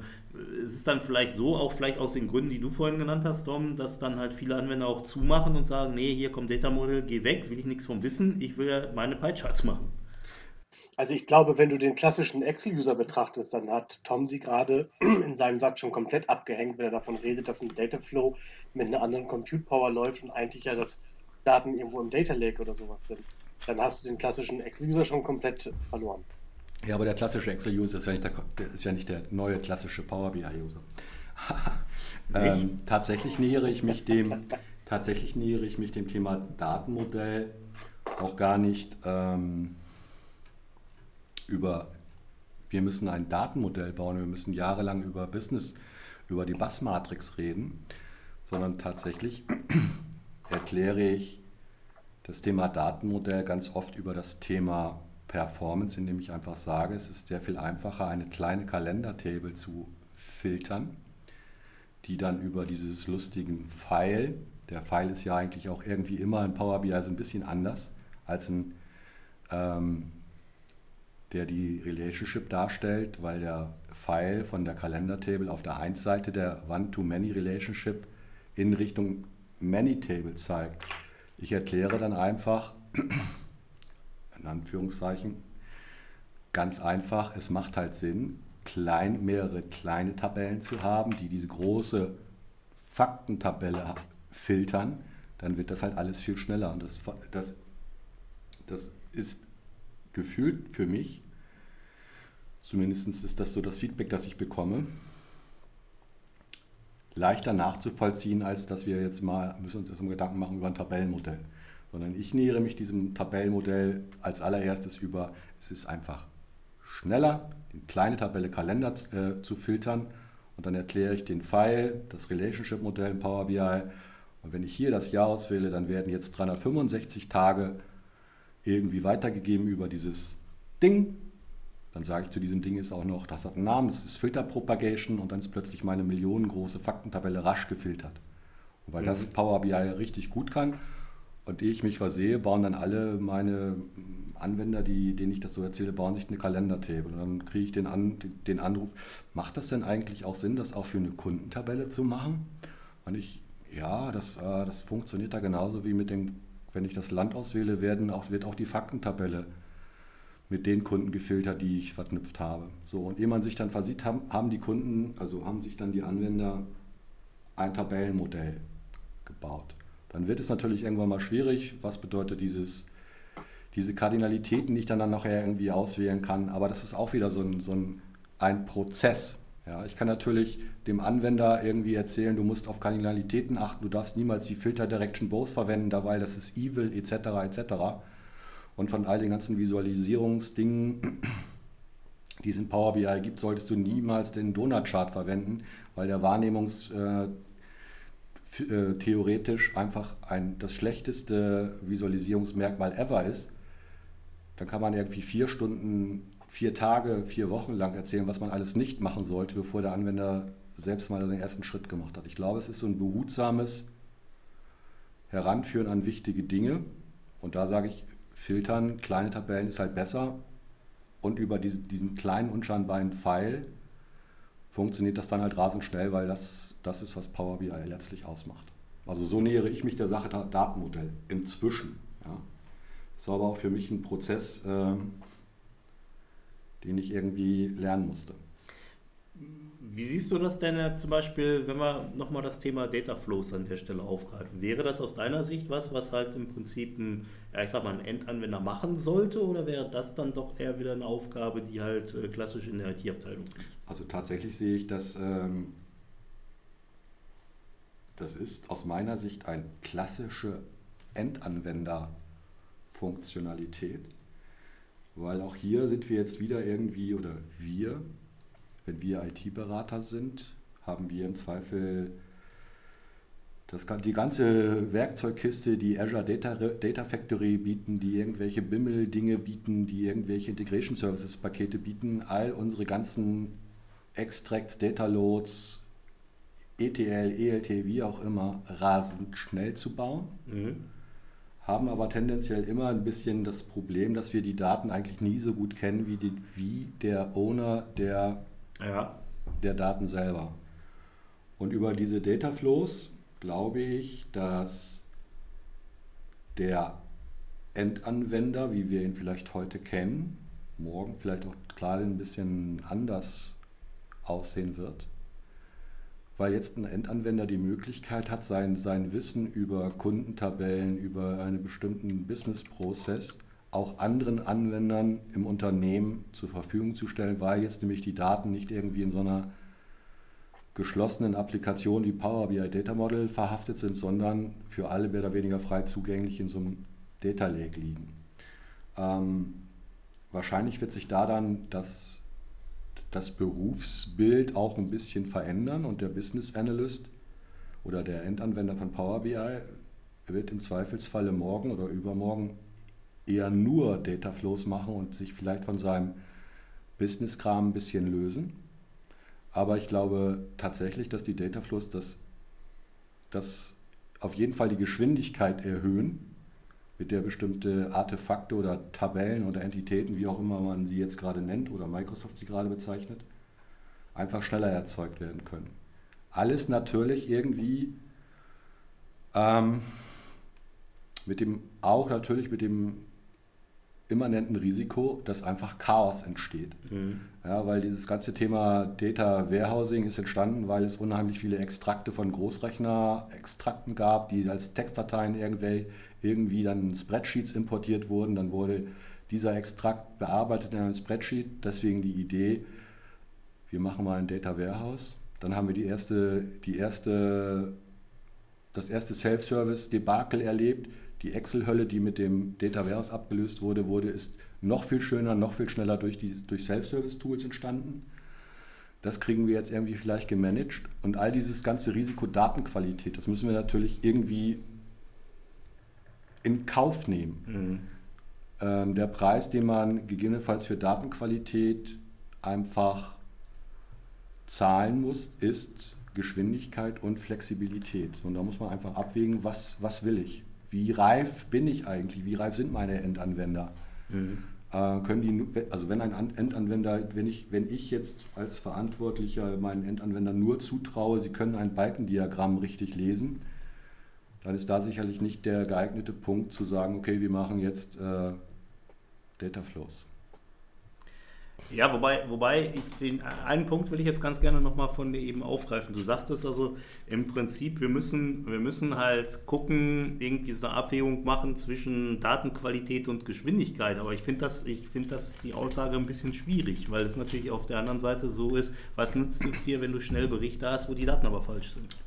es ist dann vielleicht so, auch vielleicht aus den Gründen, die du vorhin genannt hast, Tom, dass dann halt viele Anwender auch zumachen und sagen, nee, hier kommt Data Model, geh weg, will ich nichts vom Wissen, ich will ja meine Pie-Charts machen. Also ich glaube, wenn du den klassischen Excel-User betrachtest, dann hat Tom sie gerade in seinem Satz schon komplett abgehängt, wenn er davon redet, dass ein Dataflow mit einer anderen Compute Power läuft und eigentlich ja das Daten irgendwo im Data Lake oder sowas sind. Dann hast du den klassischen Excel-User schon komplett verloren. Ja, aber der klassische Excel-User ist, ja nicht der, der ist ja nicht der neue klassische Power BI-User. ähm, tatsächlich nähere ich mich dem, tatsächlich nähere ich mich dem Thema Datenmodell auch gar nicht ähm, über, wir müssen ein Datenmodell bauen, wir müssen jahrelang über Business, über die Bus-Matrix reden, sondern tatsächlich erkläre ich das Thema Datenmodell ganz oft über das Thema Performance, indem ich einfach sage, es ist sehr viel einfacher, eine kleine Kalendertable zu filtern, die dann über dieses lustigen Pfeil, der Pfeil ist ja eigentlich auch irgendwie immer in Power BI so ein bisschen anders als ein, ähm, der die Relationship darstellt, weil der Pfeil von der Kalendertable auf der einen Seite der One-to-Many Relationship in Richtung Many Table zeigt Ich erkläre dann einfach, in Anführungszeichen, ganz einfach, es macht halt Sinn, klein, mehrere kleine Tabellen zu haben, die diese große Faktentabelle filtern, dann wird das halt alles viel schneller. Und das, das, das ist gefühlt für mich, zumindest ist das so das Feedback, das ich bekomme, leichter nachzuvollziehen, als dass wir jetzt mal müssen uns Gedanken machen über ein Tabellenmodell. Sondern ich nähere mich diesem Tabellenmodell als allererstes über, es ist einfach schneller, die kleine Tabelle Kalender äh, zu filtern und dann erkläre ich den Pfeil, das Relationship-Modell in Power BI und wenn ich hier das Jahr auswähle, dann werden jetzt 365 Tage irgendwie weitergegeben über dieses Ding. Dann sage ich zu diesem Ding ist auch noch, das hat einen Namen, das ist Filter Propagation und dann ist plötzlich meine millionengroße Faktentabelle rasch gefiltert. Und weil mhm. das Power BI richtig gut kann und ich mich versehe, bauen dann alle meine Anwender, die, denen ich das so erzähle, bauen sich eine Kalendertable. Und dann kriege ich den, An, den Anruf, macht das denn eigentlich auch Sinn, das auch für eine Kundentabelle zu machen? Und ich, ja, das, äh, das funktioniert da genauso wie mit dem, wenn ich das Land auswähle, werden auch, wird auch die Faktentabelle mit den Kunden gefiltert, die ich verknüpft habe. So, und ehe man sich dann versieht, haben, haben die Kunden, also haben sich dann die Anwender ein Tabellenmodell gebaut. Dann wird es natürlich irgendwann mal schwierig, was bedeutet dieses, diese Kardinalitäten, die ich dann, dann nachher irgendwie auswählen kann. Aber das ist auch wieder so ein, so ein, ein Prozess. Ja, ich kann natürlich dem Anwender irgendwie erzählen, du musst auf Kardinalitäten achten, du darfst niemals die Filter Direction Both verwenden, da weil das ist evil etc. etc. Und von all den ganzen Visualisierungsdingen, die es in Power BI gibt, solltest du niemals den Donut-Chart verwenden, weil der Wahrnehmungs äh, äh, theoretisch einfach ein, das schlechteste Visualisierungsmerkmal ever ist. Dann kann man irgendwie vier Stunden vier Tage, vier Wochen lang erzählen, was man alles nicht machen sollte, bevor der Anwender selbst mal den ersten Schritt gemacht hat. Ich glaube, es ist so ein behutsames Heranführen an wichtige Dinge. Und da sage ich, filtern, kleine Tabellen ist halt besser. Und über diese, diesen kleinen, unscheinbaren Pfeil funktioniert das dann halt rasend schnell, weil das, das ist, was Power BI letztlich ausmacht. Also so nähere ich mich der Sache Datenmodell inzwischen. Ja. Das war aber auch für mich ein Prozess, äh, den ich irgendwie lernen musste. Wie siehst du das denn zum Beispiel, wenn wir nochmal das Thema Data Flows an der Stelle aufgreifen? Wäre das aus deiner Sicht was, was halt im Prinzip ein, ja, ich sag mal, ein Endanwender machen sollte oder wäre das dann doch eher wieder eine Aufgabe, die halt äh, klassisch in der IT-Abteilung liegt? Also tatsächlich sehe ich, dass ähm, das ist aus meiner Sicht eine klassische Endanwender-Funktionalität weil auch hier sind wir jetzt wieder irgendwie, oder wir, wenn wir IT-Berater sind, haben wir im Zweifel das, die ganze Werkzeugkiste, die Azure Data, Data Factory bieten, die irgendwelche Bimmel-Dinge bieten, die irgendwelche Integration Services Pakete bieten, all unsere ganzen Extracts, Data Loads, ETL, ELT, wie auch immer, rasend schnell zu bauen. Mhm haben aber tendenziell immer ein bisschen das Problem, dass wir die Daten eigentlich nie so gut kennen wie, die, wie der Owner der, ja. der Daten selber. Und über diese Data Flows glaube ich, dass der Endanwender, wie wir ihn vielleicht heute kennen, morgen vielleicht auch gerade ein bisschen anders aussehen wird weil jetzt ein Endanwender die Möglichkeit hat, sein, sein Wissen über Kundentabellen, über einen bestimmten Business-Prozess auch anderen Anwendern im Unternehmen zur Verfügung zu stellen, weil jetzt nämlich die Daten nicht irgendwie in so einer geschlossenen Applikation wie Power BI Data Model verhaftet sind, sondern für alle mehr oder weniger frei zugänglich in so einem Data Lake liegen. Ähm, wahrscheinlich wird sich da dann das das Berufsbild auch ein bisschen verändern und der Business Analyst oder der Endanwender von Power BI wird im Zweifelsfalle morgen oder übermorgen eher nur Data Flows machen und sich vielleicht von seinem Business-Kram ein bisschen lösen. Aber ich glaube tatsächlich, dass die Data Flows das, das auf jeden Fall die Geschwindigkeit erhöhen mit der bestimmte Artefakte oder Tabellen oder Entitäten, wie auch immer man sie jetzt gerade nennt oder Microsoft sie gerade bezeichnet, einfach schneller erzeugt werden können. Alles natürlich irgendwie ähm, mit dem auch natürlich mit dem immanenten Risiko, dass einfach Chaos entsteht. Mhm. Ja, weil dieses ganze Thema Data Warehousing ist entstanden, weil es unheimlich viele Extrakte von Großrechner-Extrakten gab, die als Textdateien irgendwie, irgendwie dann Spreadsheets importiert wurden. Dann wurde dieser Extrakt bearbeitet in einem Spreadsheet. Deswegen die Idee, wir machen mal ein Data Warehouse. Dann haben wir die erste, die erste, das erste Self-Service-Debakel erlebt die Excel-Hölle, die mit dem Data Warehouse abgelöst wurde, wurde, ist noch viel schöner, noch viel schneller durch, durch Self-Service-Tools entstanden. Das kriegen wir jetzt irgendwie vielleicht gemanagt. Und all dieses ganze Risiko Datenqualität, das müssen wir natürlich irgendwie in Kauf nehmen. Mhm. Ähm, der Preis, den man gegebenenfalls für Datenqualität einfach zahlen muss, ist Geschwindigkeit und Flexibilität. Und da muss man einfach abwägen, was, was will ich wie reif bin ich eigentlich, wie reif sind meine Endanwender. Mhm. Äh, können die, also wenn ein Endanwender, wenn ich, wenn ich jetzt als Verantwortlicher meinen Endanwender nur zutraue, sie können ein Balkendiagramm richtig lesen, dann ist da sicherlich nicht der geeignete Punkt zu sagen, okay, wir machen jetzt äh, Data Flows. Ja, wobei, wobei ich den einen Punkt will ich jetzt ganz gerne nochmal von dir eben aufgreifen. Du sagtest also im Prinzip, wir müssen, wir müssen halt gucken, irgendwie so eine Abwägung machen zwischen Datenqualität und Geschwindigkeit. Aber ich finde das, ich finde das die Aussage ein bisschen schwierig, weil es natürlich auf der anderen Seite so ist, was nützt es dir, wenn du schnell Berichte hast, wo die Daten aber falsch sind?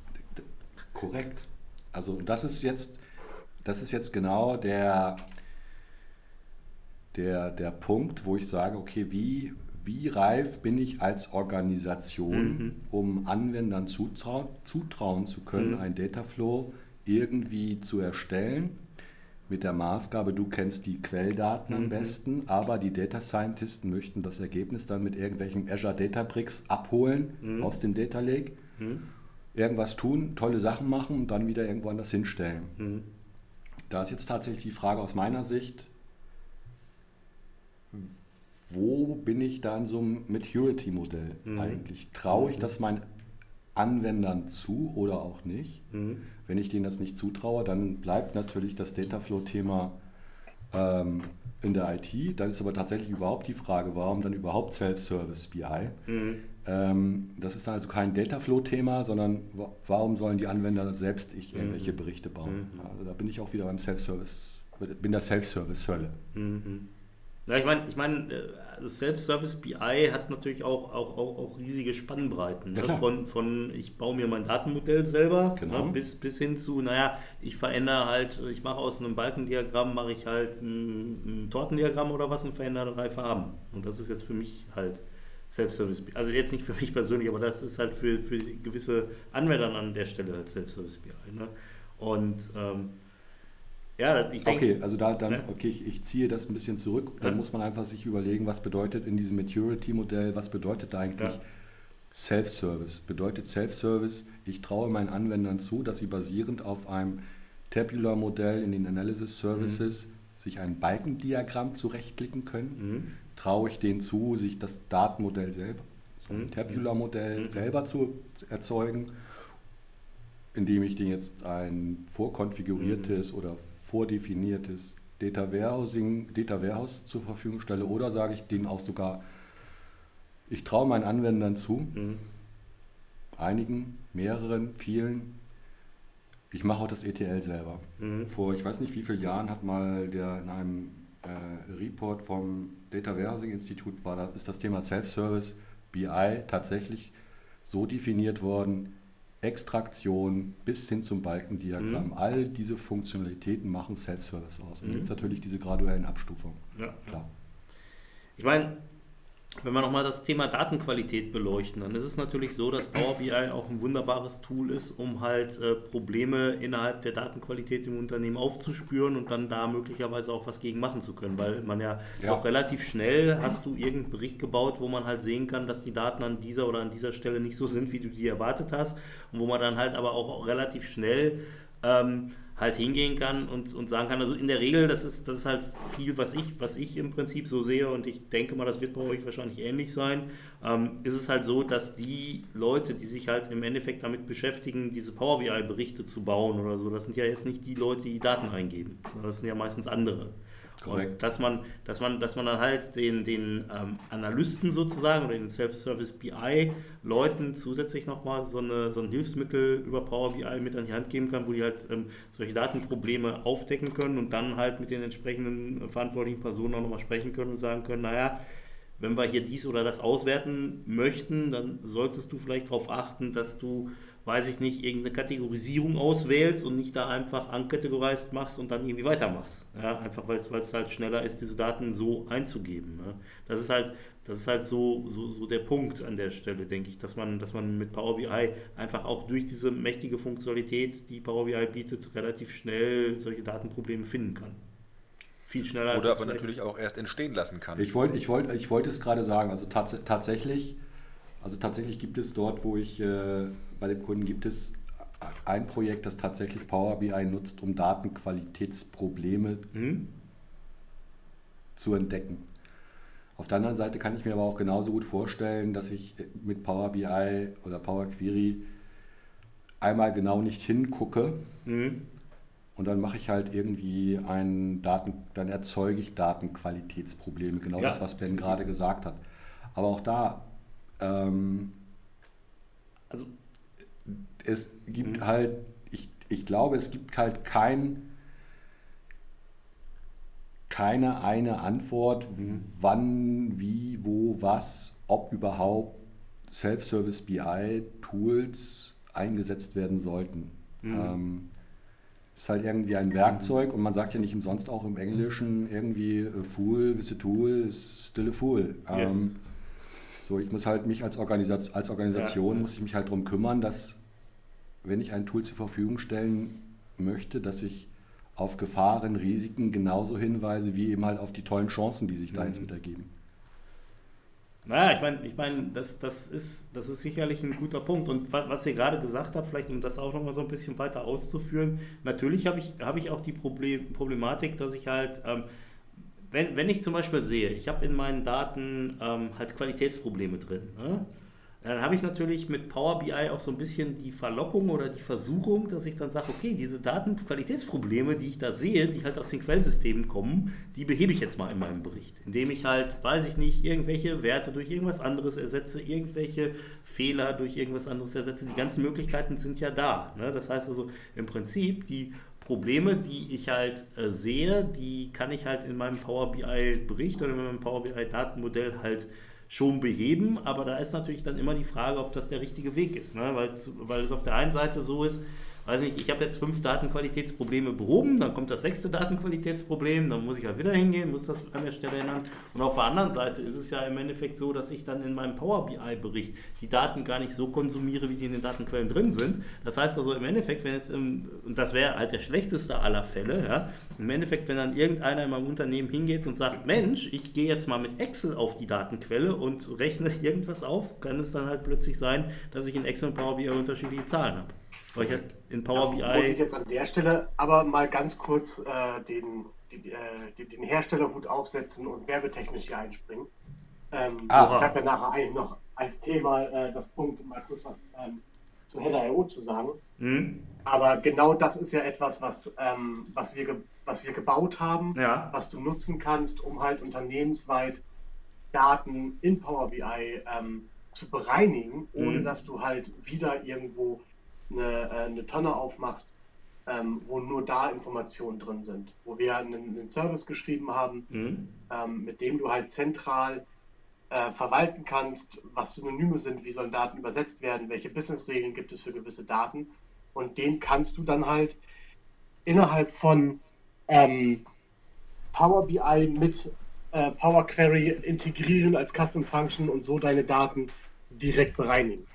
Korrekt. Also das ist jetzt, das ist jetzt genau der der, der Punkt, wo ich sage, okay, wie, wie reif bin ich als Organisation, mhm. um Anwendern zutrauen, zutrauen zu können, mhm. ein Dataflow irgendwie zu erstellen? Mit der Maßgabe, du kennst die Quelldaten mhm. am besten, aber die Data Scientisten möchten das Ergebnis dann mit irgendwelchen Azure Databricks abholen mhm. aus dem Data Lake, mhm. Irgendwas tun, tolle Sachen machen und dann wieder irgendwo anders hinstellen. Mhm. Da ist jetzt tatsächlich die Frage aus meiner Sicht, wo bin ich da in so einem Maturity-Modell mhm. eigentlich? Traue ich mhm. das meinen Anwendern zu oder auch nicht? Mhm. Wenn ich denen das nicht zutraue, dann bleibt natürlich das Dataflow-Thema ähm, in der IT. Dann ist aber tatsächlich überhaupt die Frage, warum dann überhaupt Self-Service BI? Mhm. Ähm, das ist also kein Dataflow-Thema, sondern warum sollen die Anwender selbst ich irgendwelche mhm. Berichte bauen? Mhm. Also da bin ich auch wieder beim Self-Service, bin der Self-Service-Hölle. Mhm. Ja, ich meine, ich mein, äh, Self-Service BI hat natürlich auch, auch, auch, auch riesige Spannbreiten. Ne? von, von ich baue mir mein Datenmodell selber ne? genau. ne? bis, bis hin zu, naja, ich verändere halt, ich mache aus einem Balkendiagramm, mache ich halt ein, ein Tortendiagramm oder was und verändere drei Farben. Und das ist jetzt für mich halt Self-Service BI. Also jetzt nicht für mich persönlich, aber das ist halt für, für gewisse Anwender an der Stelle halt Self-Service BI. Ne? Und ähm, ja, ich denke. Okay, also da dann, okay, ich, ich ziehe das ein bisschen zurück. Dann ja. muss man einfach sich überlegen, was bedeutet in diesem Maturity-Modell, was bedeutet da eigentlich ja. Self-Service? Bedeutet Self-Service, ich traue meinen Anwendern zu, dass sie basierend auf einem Tabular-Modell in den Analysis Services mhm. sich ein Balkendiagramm zurechtklicken können. Mhm. Traue ich denen zu, sich das Datenmodell selber, so ein mhm. Tabular-Modell mhm. selber zu erzeugen, indem ich denen jetzt ein vorkonfiguriertes mhm. oder vordefiniertes Data Warehousing, Data Warehouse zur Verfügung stelle oder sage ich denen auch sogar, ich traue meinen Anwendern zu, mhm. einigen, mehreren, vielen, ich mache auch das ETL selber. Mhm. Vor ich weiß nicht wie vielen Jahren hat mal der in einem äh, Report vom Data Warehousing Institut war ist das Thema Self-Service BI tatsächlich so definiert worden, Extraktion bis hin zum Balkendiagramm. Mhm. All diese Funktionalitäten machen Self-Service aus. Und mhm. jetzt natürlich diese graduellen Abstufungen. Ja. Klar. Ich meine, wenn wir nochmal das Thema Datenqualität beleuchten, dann ist es natürlich so, dass Power BI auch ein wunderbares Tool ist, um halt äh, Probleme innerhalb der Datenqualität im Unternehmen aufzuspüren und dann da möglicherweise auch was gegen machen zu können, weil man ja, ja. auch relativ schnell hast du irgendeinen Bericht gebaut, wo man halt sehen kann, dass die Daten an dieser oder an dieser Stelle nicht so sind, wie du die erwartet hast und wo man dann halt aber auch relativ schnell ähm, halt hingehen kann und, und sagen kann, also in der Regel, das ist, das ist halt viel, was ich, was ich im Prinzip so sehe und ich denke mal, das wird bei euch wahrscheinlich ähnlich sein, ähm, ist es halt so, dass die Leute, die sich halt im Endeffekt damit beschäftigen, diese Power BI-Berichte zu bauen oder so, das sind ja jetzt nicht die Leute, die Daten eingeben, sondern das sind ja meistens andere. Korrekt. Dass man, dass man, dass man dann halt den, den ähm, Analysten sozusagen oder den Self-Service BI-Leuten zusätzlich nochmal so, eine, so ein Hilfsmittel über Power BI mit an die Hand geben kann, wo die halt ähm, solche Datenprobleme aufdecken können und dann halt mit den entsprechenden verantwortlichen Personen auch nochmal sprechen können und sagen können, naja, wenn wir hier dies oder das auswerten möchten, dann solltest du vielleicht darauf achten, dass du weiß ich nicht, irgendeine Kategorisierung auswählst und nicht da einfach uncategorized machst und dann irgendwie weitermachst. Ja, einfach weil es halt schneller ist, diese Daten so einzugeben. Ne? Das ist halt, das ist halt so, so, so der Punkt an der Stelle, denke ich, dass man, dass man mit Power BI einfach auch durch diese mächtige Funktionalität, die Power BI bietet, relativ schnell solche Datenprobleme finden kann. Viel schneller Oder aber natürlich auch erst entstehen lassen kann. Ich wollte ich wollt, ich wollt es gerade sagen, also tats tatsächlich, also tatsächlich gibt es dort, wo ich äh, bei dem Kunden gibt es ein Projekt, das tatsächlich Power BI nutzt, um Datenqualitätsprobleme mhm. zu entdecken. Auf der anderen Seite kann ich mir aber auch genauso gut vorstellen, dass ich mit Power BI oder Power Query einmal genau nicht hingucke mhm. und dann mache ich halt irgendwie einen Daten, dann erzeuge ich Datenqualitätsprobleme. Genau ja. das, was Ben gerade gesagt hat. Aber auch da, ähm, also es gibt mhm. halt, ich, ich glaube, es gibt halt kein, keine eine Antwort, mhm. wann, wie, wo, was, ob überhaupt Self-Service BI-Tools eingesetzt werden sollten. Mhm. Ähm, ist halt irgendwie ein Werkzeug mhm. und man sagt ja nicht umsonst auch im Englischen irgendwie a fool with a tool is still a fool. Yes. Ähm, so, ich muss halt mich als, Organisa als Organisation, ja. muss ich mich halt darum kümmern, dass wenn ich ein Tool zur Verfügung stellen möchte, dass ich auf Gefahren, Risiken genauso hinweise, wie eben halt auf die tollen Chancen, die sich da jetzt mit mhm. ergeben. Naja, ich meine, ich mein, das, das, ist, das ist sicherlich ein guter Punkt. Und was ihr gerade gesagt habt, vielleicht um das auch nochmal so ein bisschen weiter auszuführen, natürlich habe ich, hab ich auch die Problem, Problematik, dass ich halt, ähm, wenn, wenn ich zum Beispiel sehe, ich habe in meinen Daten ähm, halt Qualitätsprobleme drin. Ne? Dann habe ich natürlich mit Power BI auch so ein bisschen die Verlockung oder die Versuchung, dass ich dann sage, okay, diese Datenqualitätsprobleme, die ich da sehe, die halt aus den Quellsystemen kommen, die behebe ich jetzt mal in meinem Bericht, indem ich halt, weiß ich nicht, irgendwelche Werte durch irgendwas anderes ersetze, irgendwelche Fehler durch irgendwas anderes ersetze. Die ganzen Möglichkeiten sind ja da. Ne? Das heißt also im Prinzip, die Probleme, die ich halt äh, sehe, die kann ich halt in meinem Power BI Bericht oder in meinem Power BI Datenmodell halt schon beheben, aber da ist natürlich dann immer die Frage, ob das der richtige Weg ist, ne? weil, weil es auf der einen Seite so ist, weiß nicht, ich habe jetzt fünf Datenqualitätsprobleme behoben, dann kommt das sechste Datenqualitätsproblem, dann muss ich halt wieder hingehen, muss das an der Stelle ändern. Und auf der anderen Seite ist es ja im Endeffekt so, dass ich dann in meinem Power BI-Bericht die Daten gar nicht so konsumiere, wie die in den Datenquellen drin sind. Das heißt also im Endeffekt, wenn jetzt, im, und das wäre halt der schlechteste aller Fälle, ja, im Endeffekt, wenn dann irgendeiner in meinem Unternehmen hingeht und sagt, Mensch, ich gehe jetzt mal mit Excel auf die Datenquelle und rechne irgendwas auf, kann es dann halt plötzlich sein, dass ich in Excel und Power BI unterschiedliche Zahlen habe. Weil ich in Power BI. Muss ich jetzt an der Stelle aber mal ganz kurz äh, den, den, äh, den Herstellerhut aufsetzen und werbetechnisch hier einspringen. Ähm, ich habe ja nachher eigentlich noch als Thema äh, das Punkt, mal kurz was ähm, zu Header.io zu sagen. Mhm. Aber genau das ist ja etwas, was, ähm, was, wir, was wir gebaut haben, ja. was du nutzen kannst, um halt unternehmensweit Daten in Power BI ähm, zu bereinigen, ohne mhm. dass du halt wieder irgendwo eine, äh, eine Tonne aufmachst, ähm, wo nur da Informationen drin sind, wo wir einen, einen Service geschrieben haben, mhm. ähm, mit dem du halt zentral äh, verwalten kannst, was Synonyme sind, wie sollen Daten übersetzt werden, welche Businessregeln gibt es für gewisse Daten und den kannst du dann halt innerhalb von ähm, Power BI mit äh, Power Query integrieren als Custom Function und so deine Daten direkt bereinigen.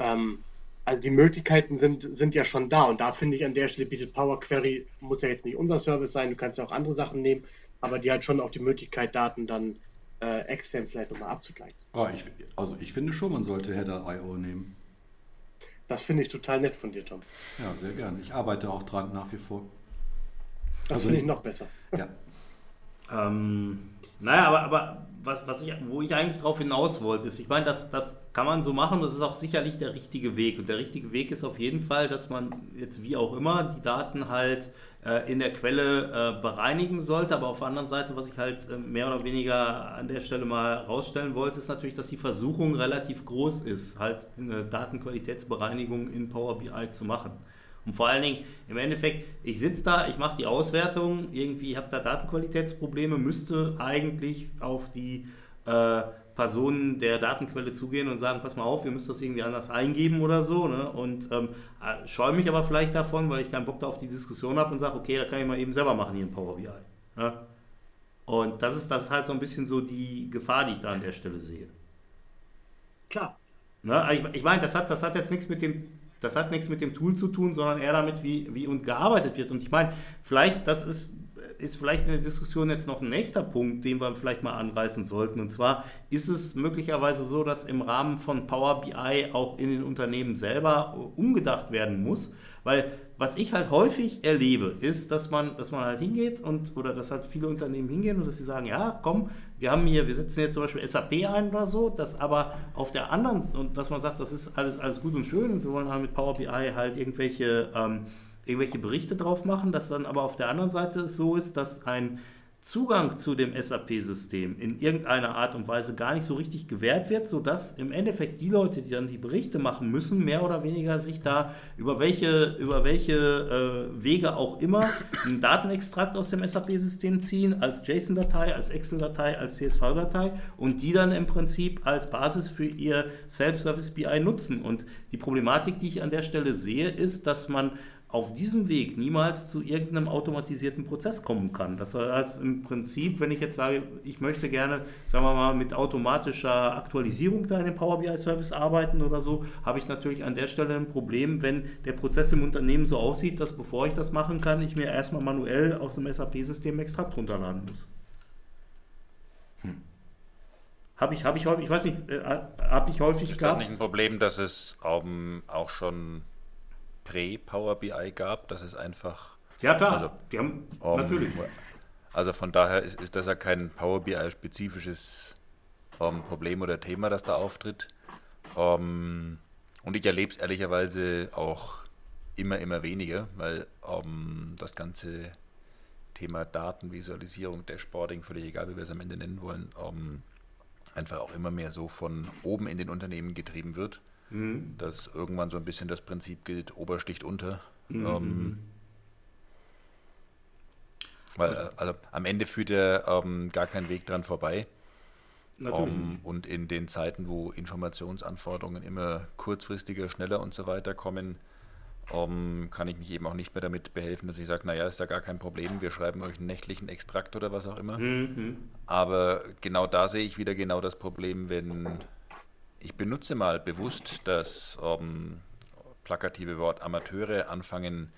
Ähm, also die Möglichkeiten sind, sind ja schon da und da finde ich an der Stelle bietet Power Query, muss ja jetzt nicht unser Service sein, du kannst ja auch andere Sachen nehmen, aber die hat schon auch die Möglichkeit, Daten dann äh, extern vielleicht nochmal abzugleichen. Oh, ich, also ich finde schon, man sollte Header.io nehmen. Das finde ich total nett von dir, Tom. Ja, sehr gerne. Ich arbeite auch dran nach wie vor. Das Also finde ich nicht- noch besser. Ja. Ähm, naja, aber, aber was, was ich, wo ich eigentlich drauf hinaus wollte, ist, ich meine, das, das kann man so machen, das ist auch sicherlich der richtige Weg. Und der richtige Weg ist auf jeden Fall, dass man jetzt wie auch immer die Daten halt äh, in der Quelle äh, bereinigen sollte. Aber auf der anderen Seite, was ich halt äh, mehr oder weniger an der Stelle mal rausstellen wollte, ist natürlich, dass die Versuchung relativ groß ist, halt eine Datenqualitätsbereinigung in Power BI zu machen. Und vor allen Dingen, im Endeffekt, ich sitze da, ich mache die Auswertung, irgendwie habe da Datenqualitätsprobleme, müsste eigentlich auf die äh, Personen der Datenquelle zugehen und sagen, pass mal auf, ihr müsst das irgendwie anders eingeben oder so. Ne? Und ähm, äh, scheue mich aber vielleicht davon, weil ich keinen Bock da auf die Diskussion habe und sage, okay, da kann ich mal eben selber machen hier in Power BI. Ne? Und das ist das halt so ein bisschen so die Gefahr, die ich da an der Stelle sehe. Klar. Ne? Ich, ich meine, das hat, das hat jetzt nichts mit dem, das hat nichts mit dem Tool zu tun, sondern eher damit, wie, wie und gearbeitet wird. Und ich meine, vielleicht, das ist, ist vielleicht in der Diskussion jetzt noch ein nächster Punkt, den wir vielleicht mal anreißen sollten. Und zwar ist es möglicherweise so, dass im Rahmen von Power BI auch in den Unternehmen selber umgedacht werden muss. Weil was ich halt häufig erlebe, ist, dass man, dass man halt hingeht und oder dass halt viele Unternehmen hingehen und dass sie sagen, ja, komm, wir haben hier, wir setzen jetzt zum Beispiel SAP ein oder so, dass aber auf der anderen, und dass man sagt, das ist alles, alles gut und schön und wir wollen halt mit Power BI halt irgendwelche, ähm, irgendwelche Berichte drauf machen, dass dann aber auf der anderen Seite es so ist, dass ein Zugang zu dem SAP-System in irgendeiner Art und Weise gar nicht so richtig gewährt wird, sodass im Endeffekt die Leute, die dann die Berichte machen müssen, mehr oder weniger sich da über welche, über welche äh, Wege auch immer einen Datenextrakt aus dem SAP-System ziehen, als JSON-Datei, als Excel-Datei, als CSV-Datei und die dann im Prinzip als Basis für ihr Self-Service BI nutzen. Und die Problematik, die ich an der Stelle sehe, ist, dass man auf diesem Weg niemals zu irgendeinem automatisierten Prozess kommen kann. Das heißt im Prinzip, wenn ich jetzt sage, ich möchte gerne, sagen wir mal, mit automatischer Aktualisierung da in dem Power BI Service arbeiten oder so, habe ich natürlich an der Stelle ein Problem, wenn der Prozess im Unternehmen so aussieht, dass bevor ich das machen kann, ich mir erstmal manuell aus dem SAP-System Extrakt runterladen muss. Habe ich, habe ich häufig, ich weiß nicht, äh, habe ich häufig Ist das gehabt. nicht ein Problem, dass es ähm, auch schon Prä-Power BI gab, dass es einfach. Ja, klar, Also, die haben, ähm, natürlich. Also von daher ist, ist das ja kein Power BI-spezifisches ähm, Problem oder Thema, das da auftritt. Ähm, und ich erlebe es ehrlicherweise auch immer, immer weniger, weil ähm, das ganze Thema Datenvisualisierung, Dashboarding, völlig egal, wie wir es am Ende nennen wollen, einfach auch immer mehr so von oben in den Unternehmen getrieben wird, dass irgendwann so ein bisschen das Prinzip gilt, Ober sticht unter. Ähm, weil äh, also am Ende führt ja ähm, gar kein Weg dran vorbei. natürlich. Ähm, und in den Zeiten, wo Informationsanforderungen immer kurzfristiger, schneller und so weiter kommen, ähm, kann ich mich eben auch nicht mehr damit behelfen, dass ich sage, naja, ist ja gar kein Problem, wir schreiben euch einen nächtlichen Extrakt oder was auch immer. Mhm. Aber genau da sehe ich wieder genau das Problem, wenn ich benutze mal bewusst das ähm, plakative Wort Amateure anfangen,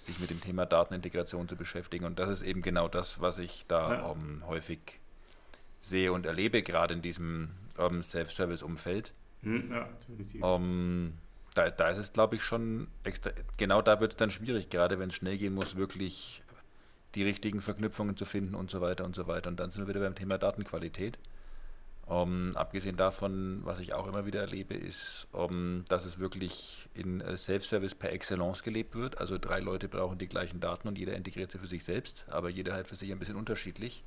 sich mit dem Thema Datenintegration zu beschäftigen. Und das ist eben genau das, was ich da Ja. ähm, häufig sehe und erlebe, gerade in diesem ähm, Self-Service-Umfeld. Mhm, Ja. Ähm, da, da ist es, glaube ich, schon extra, genau da wird es dann schwierig, gerade wenn es schnell gehen muss, wirklich die richtigen Verknüpfungen zu finden und so weiter und so weiter. Und dann sind wir wieder beim Thema Datenqualität. Ähm, abgesehen davon, was ich auch immer wieder erlebe, ist, ähm, dass es wirklich in äh, Self-Service per Excellence gelebt wird. Also drei Leute brauchen die gleichen Daten und jeder integriert sie für sich selbst, aber jeder halt für sich ein bisschen unterschiedlich.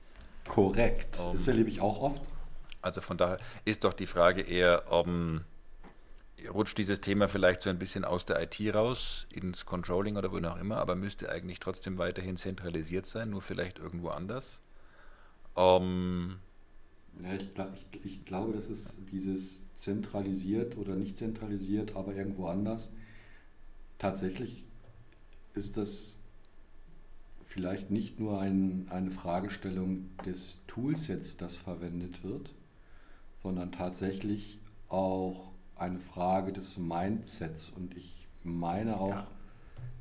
Korrekt. Ähm, Das erlebe ich auch oft. Also von daher ist doch die Frage eher, rutscht dieses Thema vielleicht so ein bisschen aus der IT raus, ins Controlling oder wo auch immer, aber müsste eigentlich trotzdem weiterhin zentralisiert sein, nur vielleicht irgendwo anders. Ähm, Ja, ich, ich, ich glaube, das ist dieses zentralisiert oder nicht zentralisiert, aber irgendwo anders. Tatsächlich ist das vielleicht nicht nur ein, eine Fragestellung des Toolsets, das verwendet wird, sondern tatsächlich auch eine Frage des Mindsets. Und ich meine auch Ja.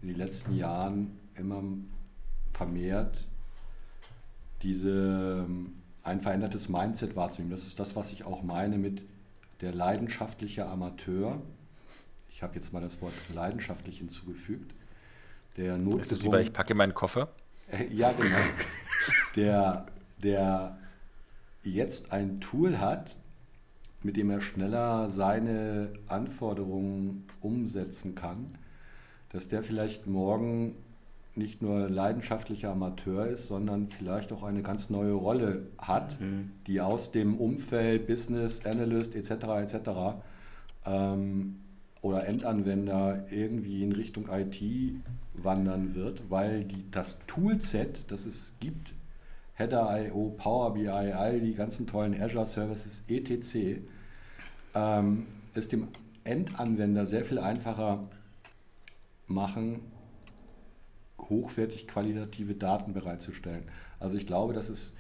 in den letzten Jahren immer vermehrt diese ein verändertes Mindset wahrzunehmen. Das ist das, was ich auch meine mit der leidenschaftliche Amateur. Ich habe jetzt mal das Wort leidenschaftlich hinzugefügt, der Notgedrungen, Ist das wie bei Ich packe meinen Koffer? Äh, ja, genau. der, der jetzt ein Tool hat, mit dem er schneller seine Anforderungen umsetzen kann, dass der vielleicht morgen nicht nur leidenschaftlicher Amateur ist, sondern vielleicht auch eine ganz neue Rolle hat, mhm. die aus dem Umfeld Business Analyst etc. etc. Ähm, oder Endanwender irgendwie in Richtung IT wandern wird, weil die, das Toolset, das es gibt, Header.io, Power BI, all die ganzen tollen Azure Services, etc., ähm, es dem Endanwender sehr viel einfacher machen, hochwertig qualitative Daten bereitzustellen. Also ich glaube, das ist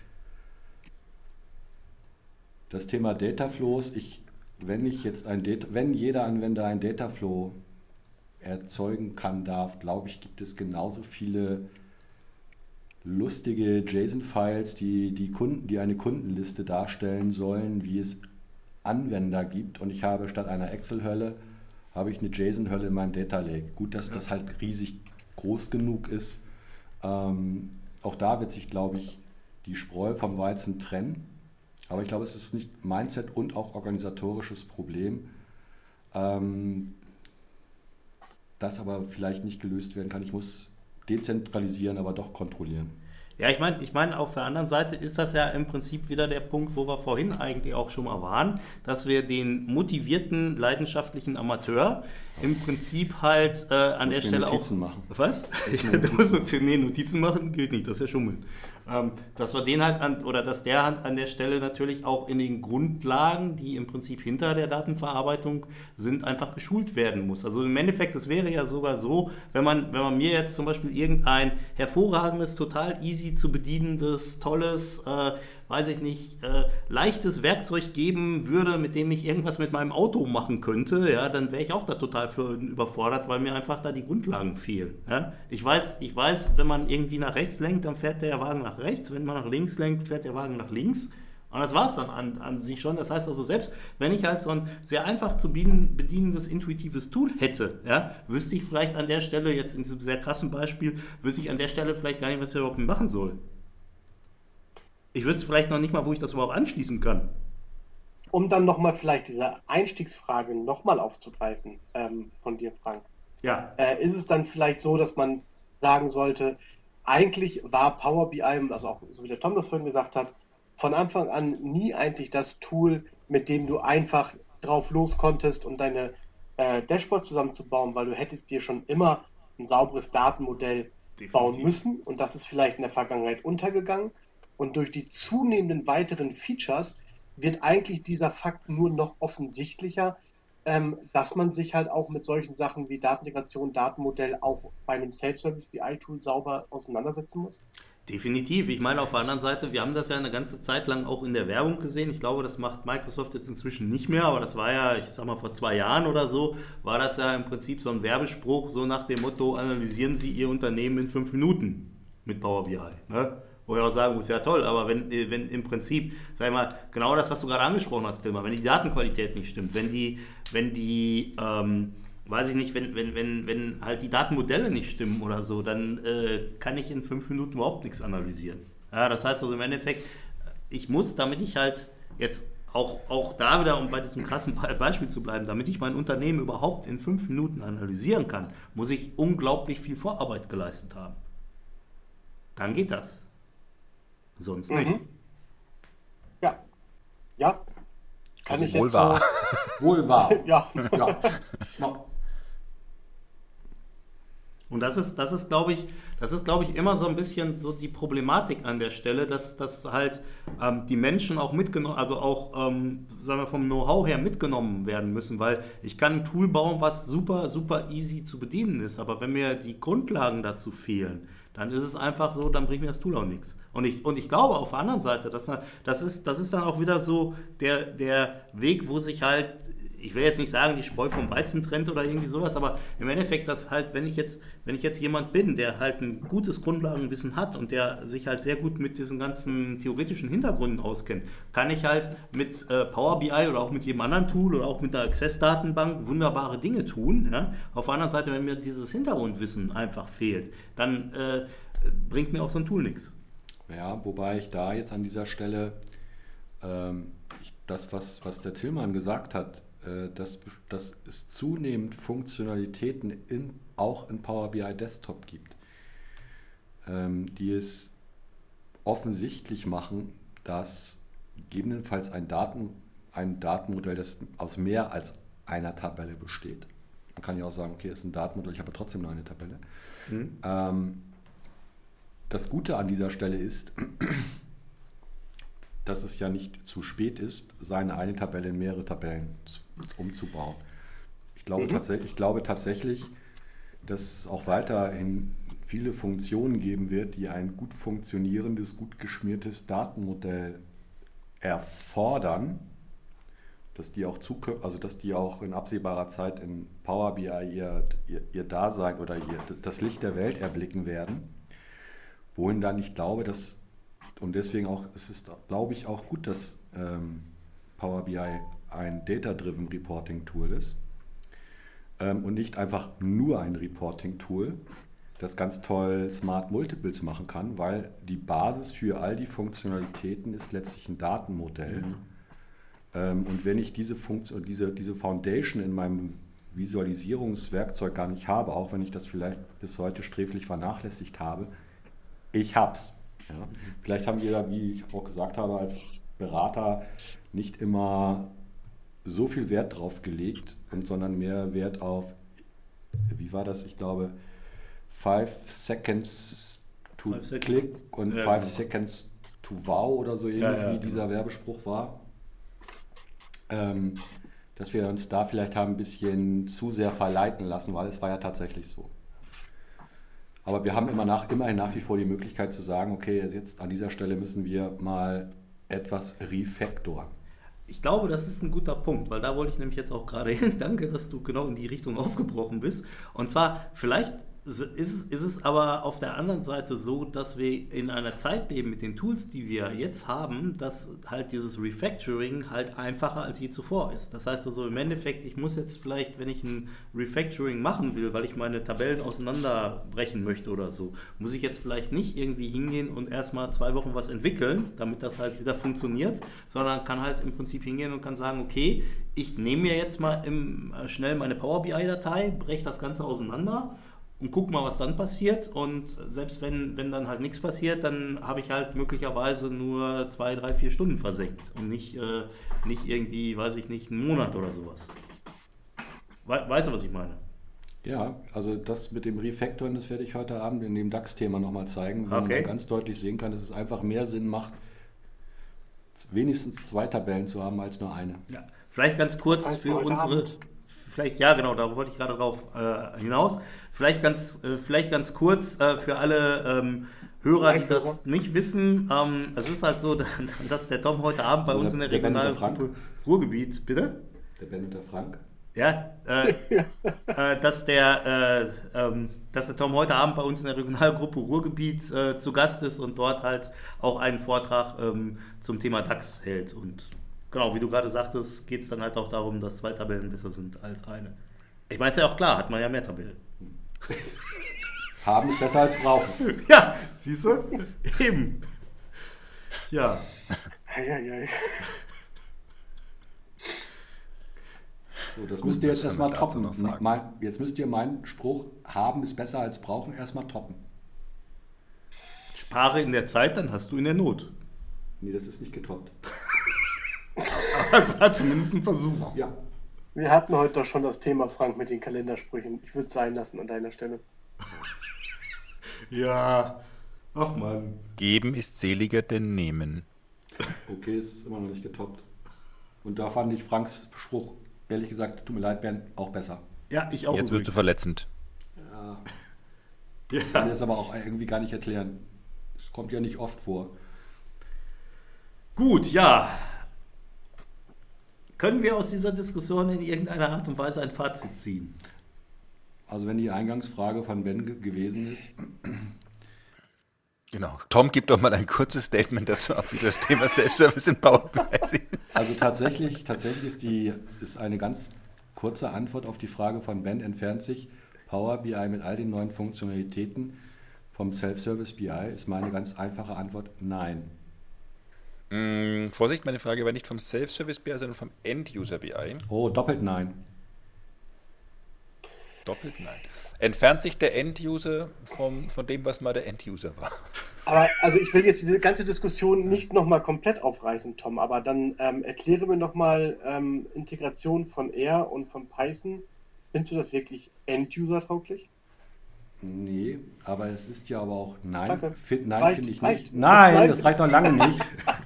das Thema Dataflows. Ich, wenn ich jetzt ein Data, wenn jeder Anwender ein Dataflow erzeugen kann, darf, glaube ich, gibt es genauso viele lustige JSON-Files, die, die, Kunden, die eine Kundenliste darstellen sollen, wie es Anwender gibt. Und ich habe statt einer Excel-Hölle, habe ich eine JSON-Hölle in meinem Data Lake. Gut, dass ja. das halt riesig groß genug ist. Ähm, auch da wird sich, glaube ich, die Spreu vom Weizen trennen. Aber ich glaube, es ist nicht Mindset und auch organisatorisches Problem, ähm, das aber vielleicht nicht gelöst werden kann. Ich muss dezentralisieren, aber doch kontrollieren. Ja, ich meine, ich mein, auf der anderen Seite ist das ja im Prinzip wieder der Punkt, wo wir vorhin eigentlich auch schon mal waren, dass wir den motivierten, leidenschaftlichen Amateur im Prinzip halt äh, an der Stelle Notizen auch. Machen. Was? da muss nee, Notizen machen gilt nicht, das ist ja Schummeln. Ähm, dass wir den halt an, oder dass der halt an der Stelle natürlich auch in den Grundlagen, die im Prinzip hinter der Datenverarbeitung sind, einfach geschult werden muss. Also im Endeffekt, es wäre ja sogar so, wenn man, wenn man mir jetzt zum Beispiel irgendein hervorragendes, total easy zu bedienendes, tolles, äh, weiß ich nicht, äh, leichtes Werkzeug geben würde, mit dem ich irgendwas mit meinem Auto machen könnte, ja, dann wäre ich auch da total für überfordert, weil mir einfach da die Grundlagen fehlen. Ja. Ich, weiß, ich weiß, wenn man irgendwie nach rechts lenkt, dann fährt der Wagen nach rechts, wenn man nach links lenkt, fährt der Wagen nach links. Und das war es dann an, an, sich schon. Das heißt also, selbst wenn ich halt so ein sehr einfach zu bedienendes, intuitives Tool hätte, ja, wüsste ich vielleicht an der Stelle, jetzt in diesem sehr krassen Beispiel, wüsste ich an der Stelle vielleicht gar nicht, was ich überhaupt machen soll. Ich wüsste vielleicht noch nicht mal, wo ich das überhaupt anschließen kann. Um dann nochmal vielleicht diese Einstiegsfrage nochmal aufzugreifen ähm, von dir, Frank. Ja. Äh, ist es dann vielleicht so, dass man sagen sollte, eigentlich war Power BI, also auch so wie der Tom das vorhin gesagt hat, von Anfang an nie eigentlich das Tool, mit dem du einfach drauf los konntest und deine äh, Dashboard zusammenzubauen, weil du hättest dir schon immer ein sauberes Datenmodell Definitiv. bauen müssen und das ist vielleicht in der Vergangenheit untergegangen. Und durch die zunehmenden weiteren Features wird eigentlich dieser Fakt nur noch offensichtlicher, ähm, dass man sich halt auch mit solchen Sachen wie Datenintegration, Datenmodell auch bei einem Self-Service BI-Tool sauber auseinandersetzen muss? Definitiv. Ich meine, auf der anderen Seite, wir haben das ja eine ganze Zeit lang auch in der Werbung gesehen. Ich glaube, das macht Microsoft jetzt inzwischen nicht mehr, aber das war ja, ich sag mal, vor zwei Jahren oder so, war das ja im Prinzip so ein Werbespruch, so nach dem Motto, analysieren Sie Ihr Unternehmen in fünf Minuten mit Power BI. Ne? Wo ich auch sagen muss, ja toll, aber wenn, wenn im Prinzip, sag ich mal, genau das, was du gerade angesprochen hast, Tilma, wenn die Datenqualität nicht stimmt, wenn die, wenn die, ähm, weiß ich nicht, wenn, wenn, wenn, wenn halt die Datenmodelle nicht stimmen oder so, dann äh, kann ich in fünf Minuten überhaupt nichts analysieren. Ja, das heißt also im Endeffekt, ich muss, damit ich halt jetzt auch, auch da wieder, um bei diesem krassen Beispiel zu bleiben, damit ich mein Unternehmen überhaupt in fünf Minuten analysieren kann, muss ich unglaublich viel Vorarbeit geleistet haben. Dann geht das. Sonst nicht. Mhm. Ja. Ja. Kann also ich wohl wahr. So wohl wahr. ja. ja. Und das ist, das ist, glaube ich, das ist, glaube ich, immer so ein bisschen so die Problematik an der Stelle, dass, dass halt ähm, die Menschen auch mitgenommen, also auch, ähm, sagen wir, vom Know-how her mitgenommen werden müssen, weil ich kann ein Tool bauen, was super, super easy zu bedienen ist, aber wenn mir die Grundlagen dazu fehlen, dann ist es einfach so, dann bringt mir das Tool auch nichts. Und ich, und ich glaube auf der anderen Seite, dass, das, ist, das ist dann auch wieder so der, der Weg, wo sich halt ich will jetzt nicht sagen, die Spreu vom Weizen trennt oder irgendwie sowas, aber im Endeffekt, dass halt, wenn ich jetzt, wenn ich jetzt jemand bin, der halt ein gutes Grundlagenwissen hat und der sich halt sehr gut mit diesen ganzen theoretischen Hintergründen auskennt, kann ich halt mit äh, Power BI oder auch mit jedem anderen Tool oder auch mit der Access-Datenbank wunderbare Dinge tun. Ja? Auf der anderen Seite, wenn mir dieses Hintergrundwissen einfach fehlt, dann äh, bringt mir auch so ein Tool nichts. Ja, wobei ich da jetzt an dieser Stelle ähm, das, was, was der Tillmann gesagt hat, dass, dass es zunehmend Funktionalitäten in, auch in Power BI Desktop gibt, ähm, die es offensichtlich machen, dass gegebenenfalls ein, Daten, ein Datenmodell, das aus mehr als einer Tabelle besteht. Man kann ja auch sagen, okay, es ist ein Datenmodell, ich habe trotzdem nur eine Tabelle. Mhm. Ähm, das Gute an dieser Stelle ist, dass es ja nicht zu spät ist, seine eine Tabelle in mehrere Tabellen umzubauen. Ich glaube, mhm. tats ich glaube tatsächlich, dass es auch weiterhin viele Funktionen geben wird, die ein gut funktionierendes, gut geschmiertes Datenmodell erfordern, dass die auch also dass die auch in absehbarer Zeit in Power BI ihr, ihr, ihr Dasein oder ihr, das Licht der Welt erblicken werden. Wohin dann ich glaube, dass und deswegen auch, es ist, glaube ich, auch gut, dass ähm, Power BI ein Data-Driven Reporting-Tool ist ähm, und nicht einfach nur ein Reporting-Tool, das ganz toll Smart Multiples machen kann, weil die Basis für all die Funktionalitäten ist letztlich ein Datenmodell. Mhm. Ähm, und wenn ich diese, Funktion, diese, diese Foundation in meinem Visualisierungswerkzeug gar nicht habe, auch wenn ich das vielleicht bis heute sträflich vernachlässigt habe, ich hab's. Ja. Vielleicht haben wir da, wie ich auch gesagt habe, als Berater nicht immer so viel Wert drauf gelegt, und, sondern mehr Wert auf, wie war das, ich glaube, 5 Seconds to five click und 5 ja, genau. Seconds to wow oder so ähnlich, ja, ja, wie dieser genau. Werbespruch war. Ähm, dass wir uns da vielleicht haben ein bisschen zu sehr verleiten lassen, weil es war ja tatsächlich so. Aber wir haben immer nach, immerhin nach wie vor die Möglichkeit zu sagen, okay, jetzt an dieser Stelle müssen wir mal etwas refactoren. Ich glaube, das ist ein guter Punkt, weil da wollte ich nämlich jetzt auch gerade hin. Danke, dass du genau in die Richtung aufgebrochen bist. Und zwar, vielleicht ist es, ist es aber auf der anderen Seite so, dass wir in einer Zeit leben mit den Tools, die wir jetzt haben, dass halt dieses Refactoring halt einfacher als je zuvor ist. Das heißt also im Endeffekt, ich muss jetzt vielleicht, wenn ich ein Refactoring machen will, weil ich meine Tabellen auseinanderbrechen möchte oder so, muss ich jetzt vielleicht nicht irgendwie hingehen und erstmal zwei Wochen was entwickeln, damit das halt wieder funktioniert, sondern kann halt im Prinzip hingehen und kann sagen, okay, ich nehme mir jetzt mal im, äh, schnell meine Power BI-Datei, breche das Ganze auseinander und guck mal, was dann passiert. Und selbst wenn, wenn dann halt nichts passiert, dann habe ich halt möglicherweise nur zwei, drei, vier Stunden versenkt und nicht, äh, nicht irgendwie, weiß ich nicht, einen Monat oder sowas. We weißt du, was ich meine? Ja, also das mit dem Refactoren, das werde ich heute Abend in dem DAX-Thema nochmal zeigen, wo okay. man ganz deutlich sehen kann, dass es einfach mehr Sinn macht, wenigstens zwei Tabellen zu haben als nur eine. Ja, vielleicht ganz kurz für unsere, Abend vielleicht, ja genau, da wollte ich gerade drauf äh, hinaus. Vielleicht ganz, äh, vielleicht ganz kurz äh, für alle ähm, Hörer, die das nicht wissen. Ähm, es ist halt so, dass der Tom heute Abend bei also uns in der, der Regionalgruppe Ruhrgebiet, bitte? Der Ben und der Frank. Ja, äh, äh, dass, der, äh, ähm, dass der Tom heute Abend bei uns in der Regionalgruppe Ruhrgebiet äh, zu Gast ist und dort halt auch einen Vortrag ähm, zum Thema DAX hält. Und genau, wie du gerade sagtest, geht es dann halt auch darum, dass zwei Tabellen besser sind als eine. Ich meine, ist ja auch klar, hat man ja mehr Tabellen. Haben ist besser als brauchen. Ja, siehst du? Eben. Ja. Eieiei. So, das Gut, müsst ihr jetzt erstmal toppen. Jetzt müsst ihr meinen Spruch, haben ist besser als brauchen, erstmal toppen. Spare in der Zeit, dann hast du in der Not. Nee, das ist nicht getoppt. Aber es war zumindest ein Versuch. Ja. Wir hatten heute doch schon das Thema, Frank, mit den Kalendersprüchen. Ich würde es sein lassen an deiner Stelle. ja, ach man. Geben ist seliger denn nehmen. Okay, ist immer noch nicht getoppt. Und da fand ich Franks Spruch, ehrlich gesagt, tut mir leid, Bernd, auch besser. Ja, ich auch. Jetzt wirst du verletzend. Ja. ja. Ich kann das aber auch irgendwie gar nicht erklären. Es kommt ja nicht oft vor. Gut, ja. Können wir aus dieser Diskussion in irgendeiner Art und Weise ein Fazit ziehen? Also wenn die Eingangsfrage von Ben ge gewesen ist, Genau. Tom, gib doch mal ein kurzes Statement dazu ab, wie du das Thema Self-Service in Power BI. Also tatsächlich, tatsächlich ist, die, ist eine ganz kurze Antwort auf die Frage von Ben, entfernt sich Power BI mit all den neuen Funktionalitäten vom Self-Service BI? Ist meine ganz einfache Antwort nein. Mm, Vorsicht, meine Frage war nicht vom Self-Service BI, sondern vom End-User BI. Oh, doppelt nein. Doppelt nein. Entfernt sich der End-User vom, von dem, was mal der End-User war? Aber also ich will jetzt diese ganze Diskussion nicht nochmal komplett aufreißen, Tom, aber dann ähm, erkläre mir nochmal ähm, Integration von R und von Python. Findest du das wirklich End-User-tauglich? Nee, aber es ist ja aber auch nein. Find, nein, finde ich reicht. nicht. Nein, Das reicht noch lange nicht.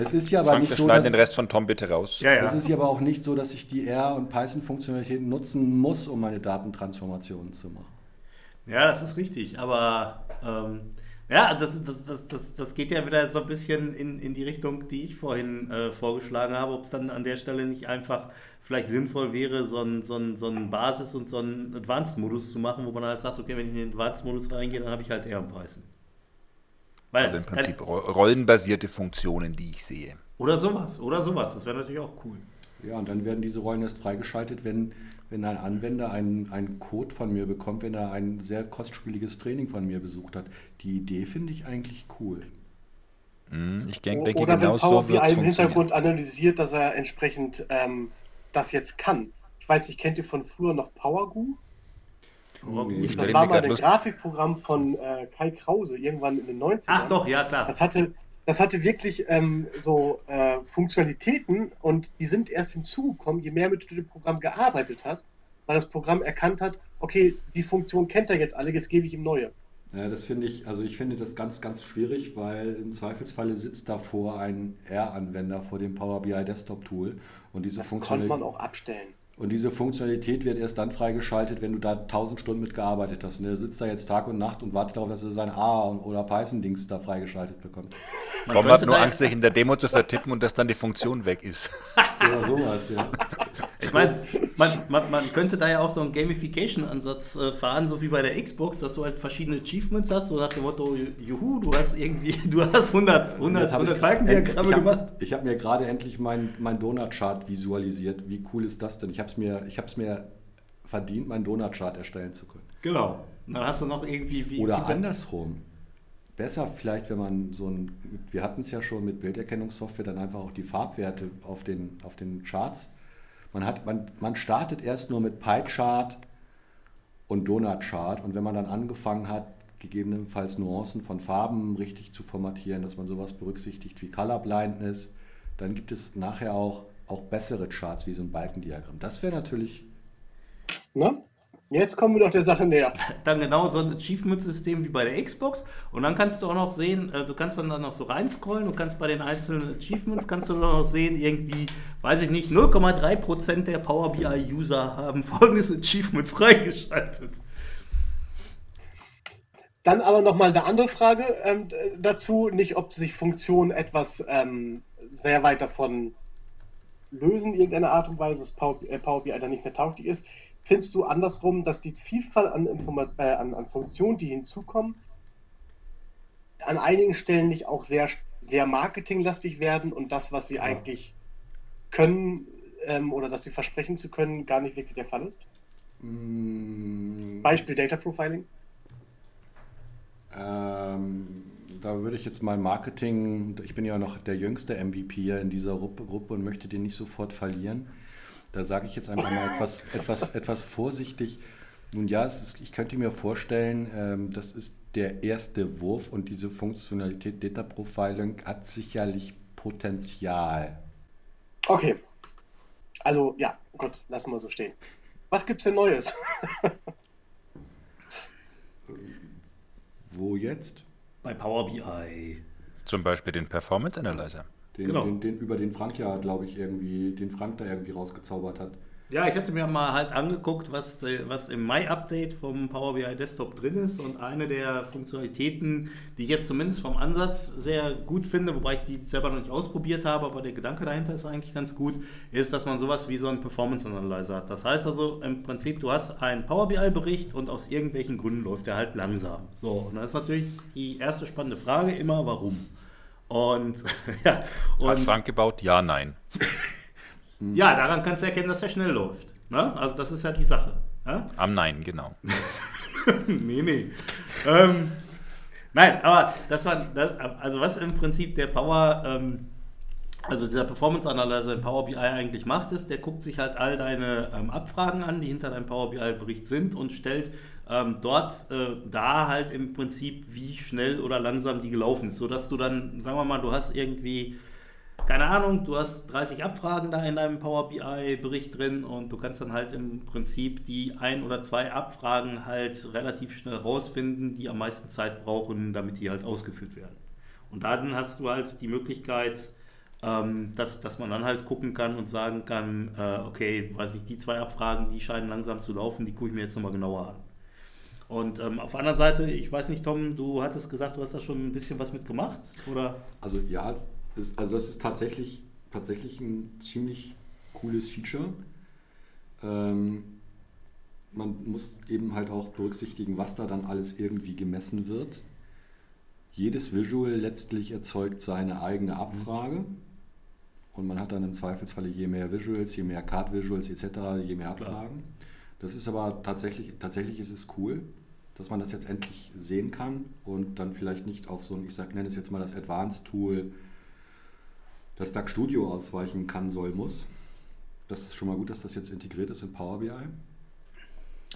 es ist ja aber Frank, nicht wir so, schneiden dass, den Rest von Tom bitte raus. Ja, es ist ja aber auch nicht so, dass ich die R- und Python-Funktionalitäten nutzen muss, um meine Datentransformationen zu machen. Ja, das ist richtig, aber ähm, ja, das, das, das, das, das geht ja wieder so ein bisschen in, in die Richtung, die ich vorhin äh, vorgeschlagen habe, ob es dann an der Stelle nicht einfach vielleicht sinnvoll wäre, so einen so einen- so einen Basis- und so einen Advanced-Modus zu machen, wo man halt sagt, okay, wenn ich in den Advanced-Modus reingehe, dann habe ich halt eher einen Python. Weil, Also im Prinzip ro- rollenbasierte Funktionen, die ich sehe. Oder sowas, oder sowas, das wäre natürlich auch cool. Ja, und dann werden diese Rollen erst freigeschaltet, wenn, wenn ein Anwender einen, einen Code von mir bekommt, wenn er ein sehr kostspieliges Training von mir besucht hat. Die Idee finde ich eigentlich cool. Hm, Ich denk- denke, Oder genau wenn Power so wird es im Hintergrund analysiert, dass er entsprechend ähm, das jetzt kann. Ich weiß nicht, kennt ihr von früher noch PowerGoo? Nee. Ich Das war mal ein. Grafikprogramm von äh, Kai Krause, irgendwann in den 90ern. Ach doch, ja klar. Das hatte, das hatte wirklich ähm, so äh, Funktionalitäten und die sind erst hinzugekommen, je mehr mit du dem Programm gearbeitet hast, weil das Programm erkannt hat, okay, die Funktion kennt er jetzt alle, jetzt gebe ich ihm neue. Ja, das finde ich, also ich finde das ganz, ganz schwierig, weil im Zweifelsfalle sitzt davor ein R-Anwender vor dem Power BI Desktop Tool und diese, Das konnte man auch abstellen. Und diese Funktionalität wird erst dann freigeschaltet, wenn du da 1000 Stunden mit gearbeitet hast. Und der sitzt da jetzt Tag und Nacht und wartet darauf, dass er sein A- oder Python-Dings da freigeschaltet bekommt. Man Tom könnte hat nur Angst, sich in der Demo zu vertippen und dass dann die Funktion weg ist. Oder sowas, ja. Ich meine, man, man, man könnte da ja auch so einen Gamification-Ansatz äh, fahren, so wie bei der Xbox, dass du halt verschiedene Achievements hast, so nach dem Motto, juhu, du hast irgendwie, du hast 100, 100, Jetzt hab 100 ich- Balkendiagramme ich hab- gemacht. Ich habe mir gerade endlich mein, mein Donut-Chart visualisiert. Wie cool ist das denn? Ich habe es mir, ich hab's mir verdient, meinen Donut-Chart erstellen zu können. Genau. Und dann hast du noch irgendwie wie. Oder wie- andersrum. Besser vielleicht, wenn man so ein, wir hatten es ja schon mit Bilderkennungssoftware, dann einfach auch die Farbwerte auf den, auf den Charts. Man, hat, man, man startet erst nur mit Pie-Chart und Donut-Chart und wenn man dann angefangen hat, gegebenenfalls Nuancen von Farben richtig zu formatieren, dass man sowas berücksichtigt wie Color Blindness, dann gibt es nachher auch, auch bessere Charts wie so ein Balkendiagramm. Das wäre natürlich Ne? Jetzt kommen wir doch der Sache näher. Dann genau so ein Achievement-System wie bei der Xbox. Und dann kannst du auch noch sehen, äh, du kannst dann, dann noch so reinscrollen, du kannst bei den einzelnen Achievements, kannst du noch sehen, irgendwie, weiß ich nicht, 0,3% der Power BI-User haben folgendes Achievement freigeschaltet. Dann aber nochmal eine andere Frage ähm, dazu, nicht ob sich Funktionen etwas ähm, sehr weit davon lösen, irgendeine Art und Weise, dass Power, äh, Power BI dann nicht mehr tauglich ist. Findest du andersrum, dass die Vielfalt an, Informa äh, an, an Funktionen, die hinzukommen, an einigen Stellen nicht auch sehr, sehr marketinglastig werden und das, was sie eigentlich können ähm, oder das sie versprechen zu können, gar nicht wirklich der Fall ist? mm, Beispiel Data Profiling. Ähm, da würde ich jetzt mal Marketing, ich bin ja noch der jüngste MVP hier in dieser Rupp- Gruppe und möchte den nicht sofort verlieren. Da sage ich jetzt einfach mal etwas, etwas, etwas vorsichtig. Nun ja, ist, ich könnte mir vorstellen, ähm, das ist der erste Wurf und diese Funktionalität Data Profiling hat sicherlich Potenzial. Okay. Also, ja, gut, lassen wir so stehen. Was gibt's denn Neues? Wo jetzt? Bei Power BI. Zum Beispiel den Performance Analyzer. Den, Genau. den, den, über den Frank ja, glaube ich, irgendwie, den Frank da irgendwie rausgezaubert hat. Ja, ich hatte mir mal halt angeguckt, was, äh, was im Mai-Update vom Power BI Desktop drin ist und eine der Funktionalitäten, die ich jetzt zumindest vom Ansatz sehr gut finde, wobei ich die selber noch nicht ausprobiert habe, aber der Gedanke dahinter ist eigentlich ganz gut, ist, dass man sowas wie so einen Performance Analyzer hat. Das heißt also im Prinzip, du hast einen Power BI-Bericht und aus irgendwelchen Gründen läuft der halt langsam. So, und dann ist natürlich die erste spannende Frage immer, warum? Und ja, und Hat Frank gebaut? Ja, nein. ja, daran kannst du erkennen, dass er schnell läuft. Ne? Also das ist ja die Sache. Ja? Am Nein, genau. nee, nee. Ähm, nein, aber das war, das, also was im Prinzip der Power, ähm, also dieser Performance Analyzer in Power BI eigentlich macht, ist, der guckt sich halt all deine ähm, Abfragen an, die hinter deinem Power BI-Bericht sind und stellt ähm, dort äh, da halt im Prinzip, wie schnell oder langsam die gelaufen ist, sodass du dann, sagen wir mal, du hast irgendwie keine Ahnung, du hast 30 Abfragen da in deinem Power BI-Bericht drin und du kannst dann halt im Prinzip die ein oder zwei Abfragen halt relativ schnell rausfinden, die am meisten Zeit brauchen, damit die halt ausgeführt werden. Und dann hast du halt die Möglichkeit, ähm, dass, dass man dann halt gucken kann und sagen kann, äh, okay, weiß ich, die zwei Abfragen, die scheinen langsam zu laufen, die gucke ich mir jetzt nochmal genauer an. Und ähm, auf der anderen Seite, ich weiß nicht, Tom, du hattest gesagt, du hast da schon ein bisschen was mitgemacht, oder? Also ja, das, also das ist tatsächlich, tatsächlich ein ziemlich cooles Feature. Ähm, man muss eben halt auch berücksichtigen, was da dann alles irgendwie gemessen wird. Jedes Visual letztlich erzeugt seine eigene Abfrage. Und man hat dann im Zweifelsfalle je mehr Visuals, je mehr Card Visuals etc., je mehr Abfragen. Das ist aber tatsächlich, tatsächlich ist es cool, dass man das jetzt endlich sehen kann und dann vielleicht nicht auf so ein, ich sag, nenne es jetzt mal das Advanced Tool, das DAX Studio ausweichen kann, soll, muss. Das ist schon mal gut, dass das jetzt integriert ist in Power BI.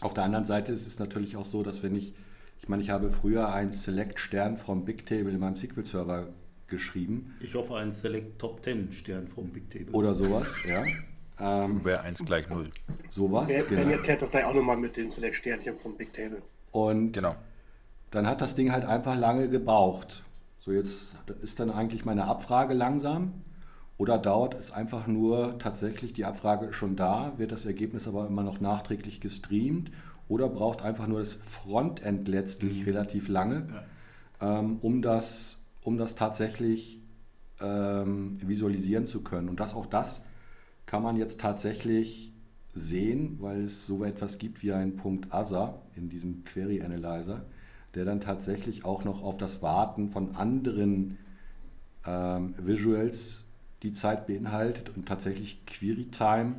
Auf der anderen Seite ist es natürlich auch so, dass wenn ich, ich meine, ich habe früher einen Select Stern vom Bigtable in meinem SQL-Server geschrieben. Ich hoffe, einen Select Top 10 Stern vom Bigtable. Oder sowas, ja. Ähm, Wäre 1 gleich 0. sowas, Ben genau. erklärt das gleich auch nochmal mit dem Select Sternchen vom Big Table. Und Genau. dann hat das Ding halt einfach lange gebraucht. So, jetzt ist dann eigentlich meine Abfrage langsam. Oder dauert es einfach nur tatsächlich, die Abfrage ist schon da, wird das Ergebnis aber immer noch nachträglich gestreamt? Oder braucht einfach nur das Frontend letztlich relativ lange, ähm, um, das, um das tatsächlich ähm, visualisieren zu können. Und das auch das kann man jetzt tatsächlich sehen, weil es so etwas gibt wie einen Punkt ASA in diesem Query Analyzer, der dann tatsächlich auch noch auf das Warten von anderen ähm, Visuals die Zeit beinhaltet und tatsächlich Query Time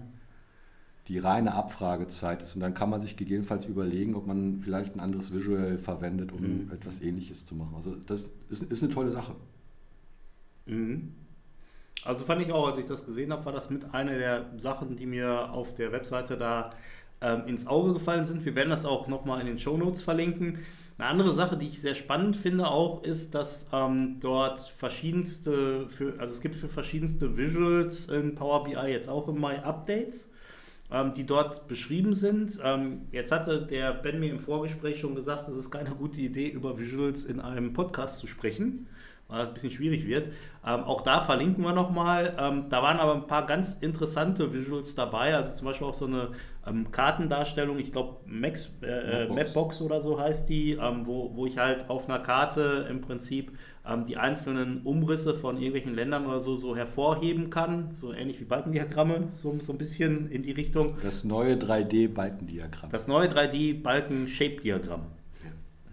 die reine Abfragezeit ist. Und dann kann man sich gegebenenfalls überlegen, ob man vielleicht ein anderes Visual verwendet, um etwas Ähnliches zu machen. Also das ist, ist eine tolle Sache. Mhm. Also fand ich auch, als ich das gesehen habe, war das mit einer der Sachen, die mir auf der Webseite da ähm, ins Auge gefallen sind. Wir werden das auch nochmal in den Shownotes verlinken. Eine andere Sache, die ich sehr spannend finde auch, ist, dass ähm, dort verschiedenste, für, also es gibt für verschiedenste Visuals in Power BI jetzt auch im Mai Updates, ähm, die dort beschrieben sind. Ähm, jetzt hatte der Ben mir im Vorgespräch schon gesagt, es ist keine gute Idee, über Visuals in einem Podcast zu sprechen weil das ein bisschen schwierig wird. Ähm, auch da verlinken wir nochmal. Ähm, da waren aber ein paar ganz interessante Visuals dabei, also zum Beispiel auch so eine ähm, Kartendarstellung, ich glaube Max, äh, Mapbox. Mapbox oder so heißt die, ähm, wo, wo ich halt auf einer Karte im Prinzip ähm, die einzelnen Umrisse von irgendwelchen Ländern oder so, so hervorheben kann, so ähnlich wie Balkendiagramme, so, so ein bisschen in die Richtung. Das neue 3D-Balkendiagramm. Das neue 3D-Balken-Shape-Diagramm.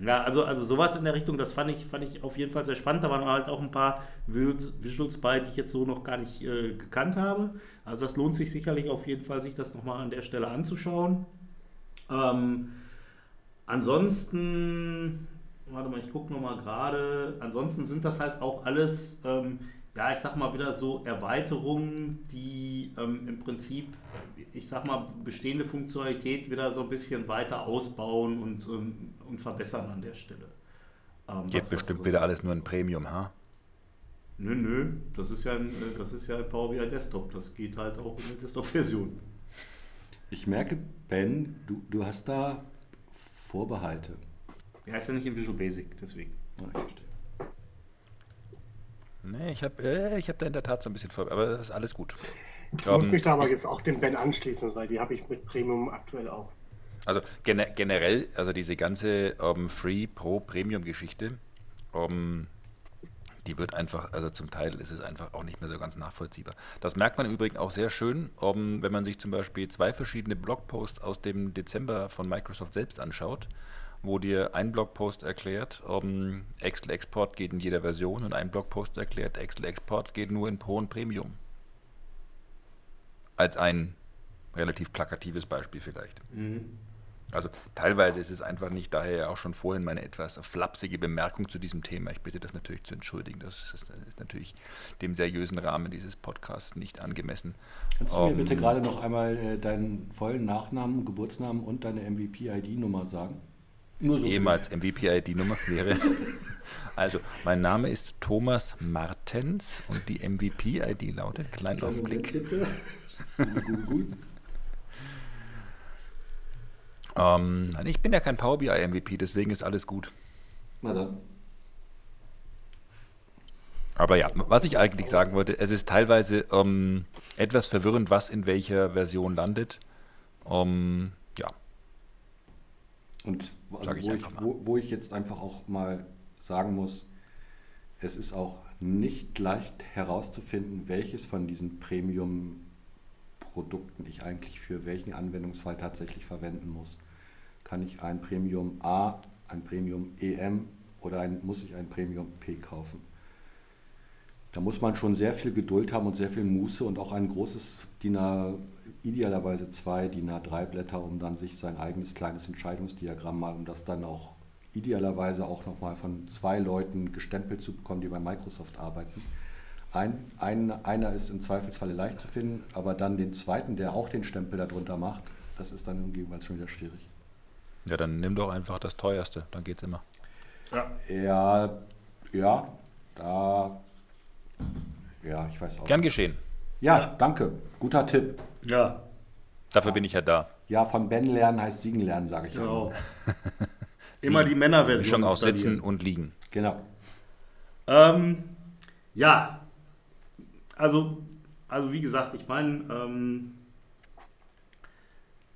Ja, also, also sowas in der Richtung, das fand ich, fand ich auf jeden Fall sehr spannend. Da waren halt auch ein paar Visuals Visuals bei, die ich jetzt so noch gar nicht äh, gekannt habe. Also das lohnt sich sicherlich auf jeden Fall, sich das nochmal an der Stelle anzuschauen. Ähm, ansonsten, warte mal, ich gucke nochmal gerade. Ansonsten sind das halt auch alles, ähm, ja, ich sag mal wieder so Erweiterungen, die ähm, im Prinzip, ich sag mal, bestehende Funktionalität wieder so ein bisschen weiter ausbauen und, ähm, und verbessern an der Stelle. Ähm, Geht bestimmt so- wieder alles nur in Premium, ha? Nö, nö, das ist ja ein, äh, das ist ja ein Power BI Desktop. Das geht halt auch in der Desktop-Version. Ich merke, Ben, du, du hast da Vorbehalte. Ja, ist ja nicht in Visual Basic, deswegen. Ja, ich verstehe. Nee, ich habe äh, ich hab da in der Tat so ein bisschen vor, aber das ist alles gut. Ich muss mich da aber jetzt auch dem Ben anschließen, weil die habe ich mit Premium aktuell auch. Also gen generell, also diese ganze um, Free Pro Premium Geschichte, um, die wird einfach, also zum Teil ist es einfach auch nicht mehr so ganz nachvollziehbar. Das merkt man im Übrigen auch sehr schön, um, wenn man sich zum Beispiel zwei verschiedene Blogposts aus dem Dezember von Microsoft selbst anschaut, wo dir ein Blogpost erklärt, um, Excel Export geht in jeder Version und ein Blogpost erklärt, Excel Export geht nur in Pro und Premium. Als ein relativ plakatives Beispiel vielleicht. Mhm. Also teilweise ist es einfach nicht, daher auch schon vorhin meine etwas flapsige Bemerkung zu diesem Thema. Ich bitte das natürlich zu entschuldigen. Das ist, ist natürlich dem seriösen Rahmen dieses Podcasts nicht angemessen. Kannst du um, mir bitte ähm, gerade noch einmal äh, deinen vollen Nachnamen, Geburtsnamen und deine MVP-ID-Nummer sagen? Nur so Ehemals MVP-ID-Nummer wäre. also, mein Name ist Thomas Martens und die MVP-ID lautet, kleinen Augenblick. Bitte. gut. Ähm, ich bin ja kein Power BI MVP, deswegen ist alles gut. Na dann. Aber ja, was ich eigentlich sagen wollte, es ist teilweise ähm, etwas verwirrend, was in welcher Version landet. Ähm, ja. Und also wo, ich, wo, wo ich jetzt einfach auch mal sagen muss, es ist auch nicht leicht herauszufinden, welches von diesen Premium-Produkten ich eigentlich für welchen Anwendungsfall tatsächlich verwenden muss kann ich ein Premium A, ein Premium EM oder ein, muss ich ein Premium P kaufen. Da muss man schon sehr viel Geduld haben und sehr viel Muße und auch ein großes DIN A, idealerweise zwei DIN A3 Blätter, um dann sich sein eigenes kleines Entscheidungsdiagramm mal, um das dann auch idealerweise auch nochmal von zwei Leuten gestempelt zu bekommen, die bei Microsoft arbeiten. Ein, ein, einer ist im Zweifelsfalle leicht zu finden, aber dann den zweiten, der auch den Stempel darunter macht, das ist dann jeweils schon wieder schwierig. Ja, dann nimm doch einfach das teuerste, dann geht's immer. Ja, ja, ja da. Ja, ich weiß auch. Gern geschehen. Ja, ja, danke. Guter Tipp. Ja. Dafür bin ich ja da. Ja, von Ben lernen heißt Siegen lernen, sage ich genau. Immer die Männerversion. Schon aus Sitzen und Liegen. Genau. Ähm, ja, also, also wie gesagt, ich meine, ähm,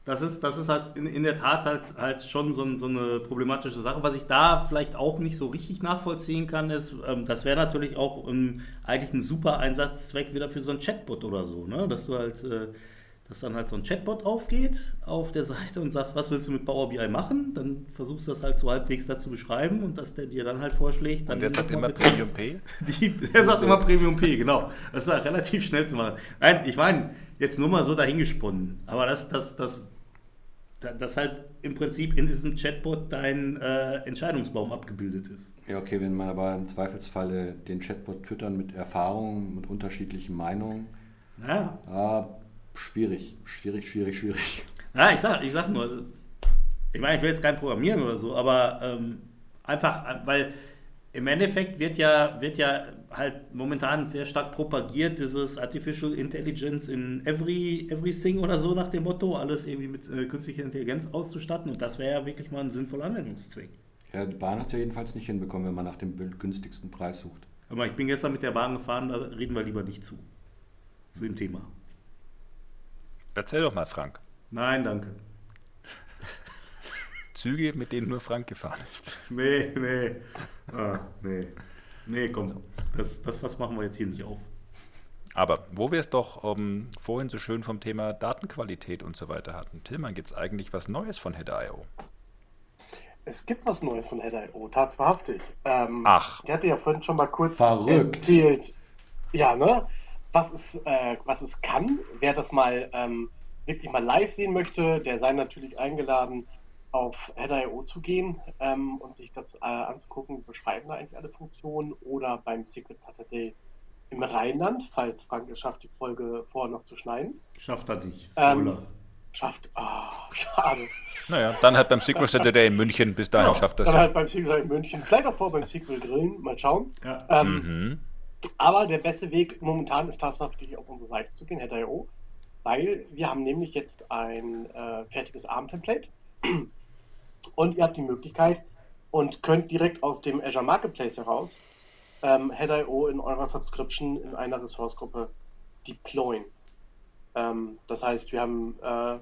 das ist, das ist halt in, in der Tat halt, halt schon so, so, eine problematische Sache. Was ich da vielleicht auch nicht so richtig nachvollziehen kann, ist, ähm, das wäre natürlich auch ähm, eigentlich ein super Einsatzzweck wieder für so ein Chatbot oder so, ne? Dass du halt, äh, dass dann halt so ein Chatbot aufgeht auf der Seite und sagst, was willst du mit Power BI machen? Dann versuchst du das halt so halbwegs dazu beschreiben und dass der dir dann halt vorschlägt. Dann und der sagt immer Premium P? Die, der sagt immer Premium P, genau. Das ist halt relativ schnell zu machen. Nein, ich meine, jetzt nur mal so dahingesponnen. Aber das, das, das dass halt im Prinzip in diesem Chatbot dein äh, Entscheidungsbaum abgebildet ist. Ja, okay, wenn man aber im Zweifelsfalle den Chatbot füttern mit Erfahrungen, mit unterschiedlichen Meinungen. Ja. Ah, schwierig, schwierig, schwierig, schwierig. Ja, ich sag, ich sag nur, ich meine, ich will jetzt kein Programmieren oder so, aber ähm, einfach, weil im Endeffekt wird ja, wird ja halt momentan sehr stark propagiert, dieses Artificial Intelligence in every, everything oder so nach dem Motto, alles irgendwie mit äh, künstlicher Intelligenz auszustatten. Und das wäre ja wirklich mal ein sinnvoller Anwendungszweck. Ja, die Bahn hat es ja jedenfalls nicht hinbekommen, wenn man nach dem günstigsten Preis sucht. Aber ich bin gestern mit der Bahn gefahren, da reden wir lieber nicht zu. Zu dem Thema. Erzähl doch mal, Frank. Nein, danke. Züge, mit denen nur Frank gefahren ist. Nee, nee. Ah, nee. Nee, komm. Das, das was machen wir jetzt hier nicht auf. Aber wo wir es doch um, ähm, vorhin so schön vom Thema Datenqualität und so weiter hatten, Tillmann, gibt es eigentlich was Neues von Header.io? Es gibt was Neues von Header.io, tatsächlich. Ähm, Ach. Ich hatte ja vorhin schon mal kurz Verrückt. erzählt, ja, ne? Was es, äh, was es kann. Wer das mal ähm, wirklich mal live sehen möchte, der sei natürlich eingeladen, auf Header.io zu gehen ähm, und sich das äh, anzugucken, beschreiben da eigentlich alle Funktionen oder beim Secret Saturday im Rheinland, falls Frank es schafft, die Folge vorher noch zu schneiden. Schafft er nicht. Spoiler. Ähm, schafft. Oh, schade. Naja, dann halt beim Secret Saturday in München, bis dahin genau, schafft er es. Dann halt beim Secret Saturday in München, vielleicht auch vor beim Sequel Grillen, mal schauen. Ja. Ähm, mhm. Aber der beste Weg momentan ist tatsächlich auf unsere Seite zu gehen, Header.io, weil wir haben nämlich jetzt ein äh, fertiges ARM-Template. Und ihr habt die Möglichkeit und könnt direkt aus dem Azure Marketplace heraus ähm, Head.io in eurer Subscription in einer Ressource-Gruppe deployen. Ähm, das heißt, wir haben äh,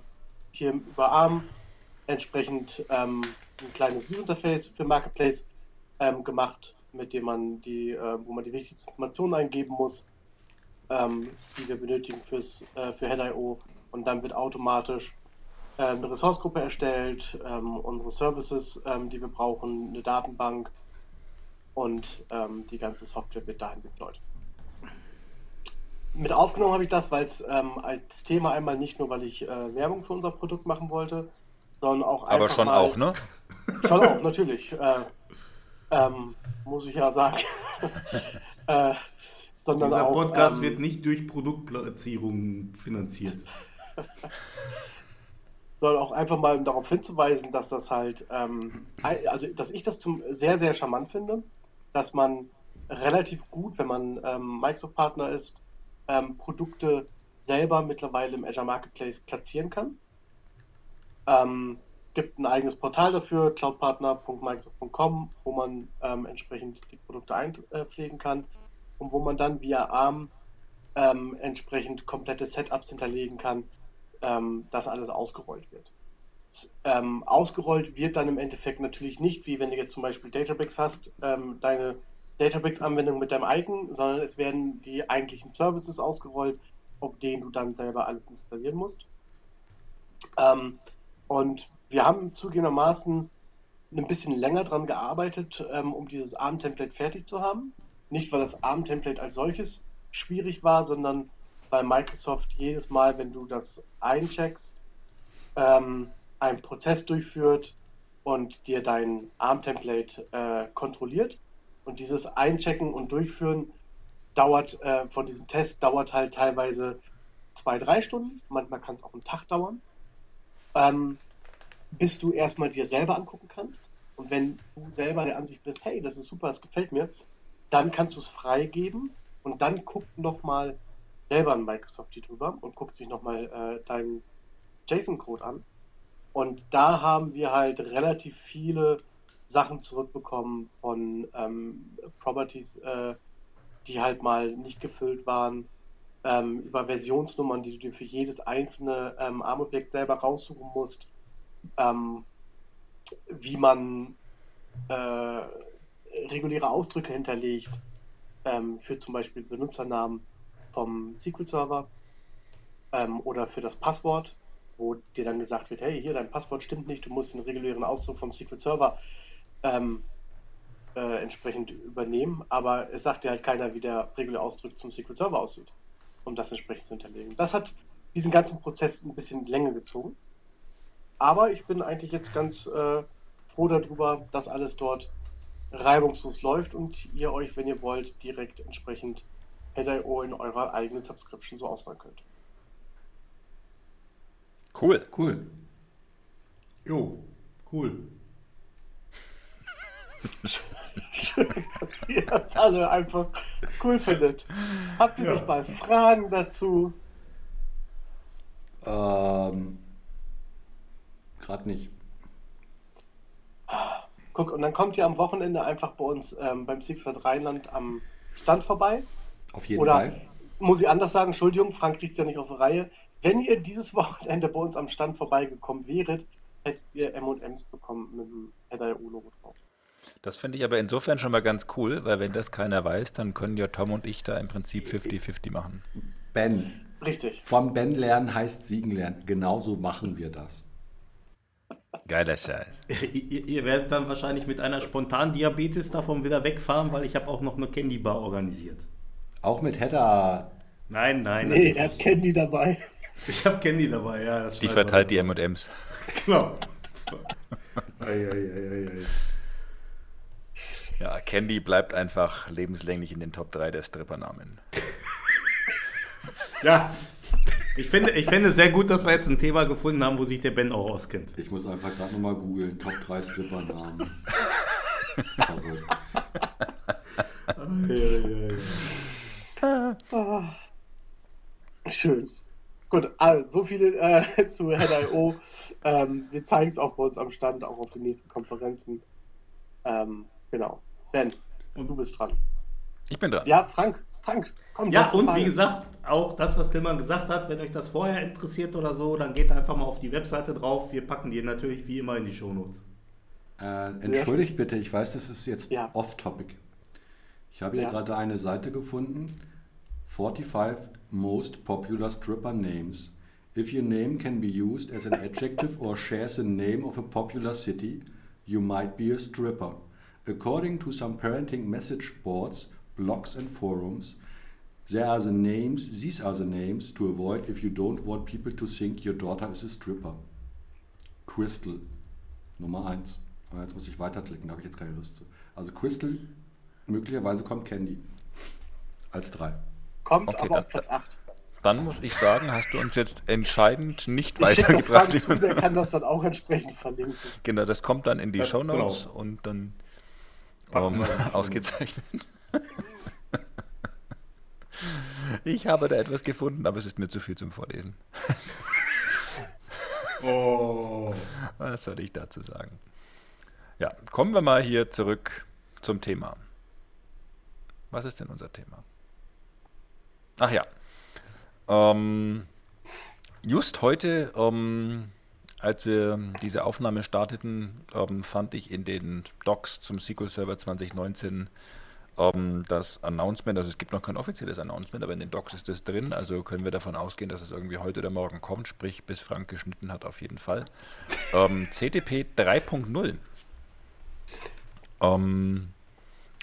hier über ARM entsprechend ähm, ein kleines User-Interface für Marketplace ähm, gemacht, mit dem man die, äh, wo man die wichtigsten Informationen eingeben muss, ähm, die wir benötigen fürs, äh, für Head.io und dann wird automatisch äh, eine Ressourcegruppe erstellt, ähm, unsere Services, ähm, die wir brauchen, eine Datenbank und ähm, die ganze Software wird dahin deployed. Mit aufgenommen habe ich das, weil es ähm, als Thema einmal nicht nur, weil ich äh, Werbung für unser Produkt machen wollte, sondern auch Aber einfach schon mal, auch, ne? Schon auch, natürlich. Äh, ähm, muss ich ja sagen. äh, sondern Dieser auch, Podcast ähm, wird nicht durch Produktplatzierung finanziert. sondern auch einfach mal darauf hinzuweisen, dass das halt, ähm, also dass ich das zum sehr, sehr charmant finde, dass man relativ gut, wenn man ähm, Microsoft-Partner ist, ähm, Produkte selber mittlerweile im Azure Marketplace platzieren kann. Gibt ein eigenes Portal dafür, cloudpartner.microsoft.com, wo man ähm, entsprechend die Produkte einpflegen kann und wo man dann via ARM ähm, entsprechend komplette Setups hinterlegen kann, ähm, dass alles ausgerollt wird. Ähm, ausgerollt wird dann im Endeffekt natürlich nicht, wie wenn du jetzt zum Beispiel Databricks hast, ähm, deine Databricks-Anwendung mit deinem Icon, sondern es werden die eigentlichen Services ausgerollt, auf denen du dann selber alles installieren musst. Ähm, und wir haben zugegebenermaßen ein bisschen länger dran gearbeitet, ähm, um dieses ARM-Template fertig zu haben. Nicht, weil das ARM-Template als solches schwierig war, sondern weil Microsoft jedes Mal, wenn du das eincheckst, ähm, einen Prozess durchführt und dir dein ARM-Template äh, kontrolliert. Und dieses Einchecken und Durchführen dauert, äh, von diesem Test dauert halt teilweise zwei, drei Stunden. Manchmal kann es auch einen Tag dauern. Ähm, bis du erstmal dir selber angucken kannst. Und wenn du selber der Ansicht bist, hey, das ist super, das gefällt mir, dann kannst du es freigeben und dann guckt nochmal selber ein Microsoft drüber und guckt sich nochmal äh, deinen JSON-Code an. Und da haben wir halt relativ viele Sachen zurückbekommen von ähm, Properties, äh, die halt mal nicht gefüllt waren, ähm, über Versionsnummern, die du dir für jedes einzelne ähm, ARM-Objekt selber raussuchen musst, ähm, wie man äh, reguläre Ausdrücke hinterlegt ähm, für zum Beispiel Benutzernamen vom SQL-Server ähm, oder für das Passwort, wo dir dann gesagt wird, hey, hier dein Passwort stimmt nicht, du musst den regulären Ausdruck vom SQL-Server ähm, äh, entsprechend übernehmen, aber es sagt dir halt keiner, wie der reguläre Ausdruck zum SQL-Server aussieht, um das entsprechend zu hinterlegen. Das hat diesen ganzen Prozess ein bisschen länger gezogen. Aber ich bin eigentlich jetzt ganz äh, froh darüber, dass alles dort reibungslos läuft und ihr euch, wenn ihr wollt, direkt entsprechend Head.io in eurer eigenen Subscription so auswählen könnt. Cool. Cool. Jo, cool. Schön, dass ihr das alle einfach cool findet. Habt ihr Ja. nicht mal Fragen dazu? Ähm, Gerade nicht. Guck, und dann kommt ihr am Wochenende einfach bei uns ähm, beim Siegfried Rheinland am Stand vorbei. Auf jeden Oder Fall. muss ich anders sagen, Entschuldigung, Frank kriegt es ja nicht auf die Reihe. Wenn ihr dieses Wochenende bei uns am Stand vorbeigekommen wäret, hättet ihr M&M's bekommen mit dem Head.io-Logo drauf. Das finde ich aber insofern schon mal ganz cool, weil wenn das keiner weiß, dann können ja Tom und ich da im Prinzip 50-50 machen. Ben. Richtig. Von Ben lernen heißt Siegen lernen. Genauso machen wir das. Geiler Scheiß. ihr, ihr werdet dann wahrscheinlich mit einer Spontandiabetes davon wieder wegfahren, weil ich habe auch noch eine Candy Bar organisiert. Auch mit Header. Nein, nein, Nee, er hat. Candy dabei. ich habe Candy dabei, ja. Das Die verteilt die. M&M's. Genau. ei, ei, ei, ei, ei. Ja, Candy bleibt einfach lebenslänglich in den Top 3 der Strippernamen. Ja, ich finde, ich finde sehr gut, dass wir jetzt ein Thema gefunden haben, wo sich der Ben auch auskennt. Ich muss einfach gerade nochmal googeln. Top 3 Strippernamen. Verrückt. Schön. Gut, also so viel äh, zu Head.io. Ähm, wir zeigen es auch bei uns am Stand, auch auf den nächsten Konferenzen. Ähm, genau. Ben, und du bist dran. Ich bin dran. Ja, Frank. Frank, komm. Ja, und wie gesagt, auch das, was Tillmann gesagt hat, wenn euch das vorher interessiert oder so, dann geht einfach mal auf die Webseite drauf. Wir packen die natürlich wie immer in die Shownotes. Äh, entschuldigt bitte, ich weiß, das ist jetzt Ja. off-topic. Ich habe hier Ja. gerade eine Seite gefunden. 45 most popular stripper names. If your name can be used as an adjective or shares the name of a popular city, you might be a stripper. According to some parenting message boards, blogs and forums, there are the names, these are the names to avoid if you don't want people to think your daughter is a stripper. Crystal, Nummer 1. Aber jetzt muss ich weiterklicken, da habe ich jetzt keine Lust zu. Also Crystal, möglicherweise kommt Candy. Als 3. Kommt Okay, aber dann- auf Platz 8. Dann muss ich sagen, hast du uns jetzt entscheidend nicht Ich das weitergebracht. zu, der kann das dann auch entsprechend verlinken. Genau, das kommt dann in die Das- Shownotes genau. und dann Packen ähm, das. ausgezeichnet. Ich habe da etwas gefunden, aber es ist mir zu viel zum Vorlesen. Oh. Was soll ich dazu sagen? Ja, kommen wir mal hier zurück zum Thema. Was ist denn unser Thema? Ach ja. Ähm, just heute, ähm, als wir diese Aufnahme starteten, ähm, fand ich in den Docs zum SQL Server 2019 ähm, das Announcement, also es gibt noch kein offizielles Announcement, aber in den Docs ist es drin, also können wir davon ausgehen, dass es irgendwie heute oder morgen kommt, sprich bis Frank geschnitten hat auf jeden Fall. Ähm, CTP 3.0. Ähm,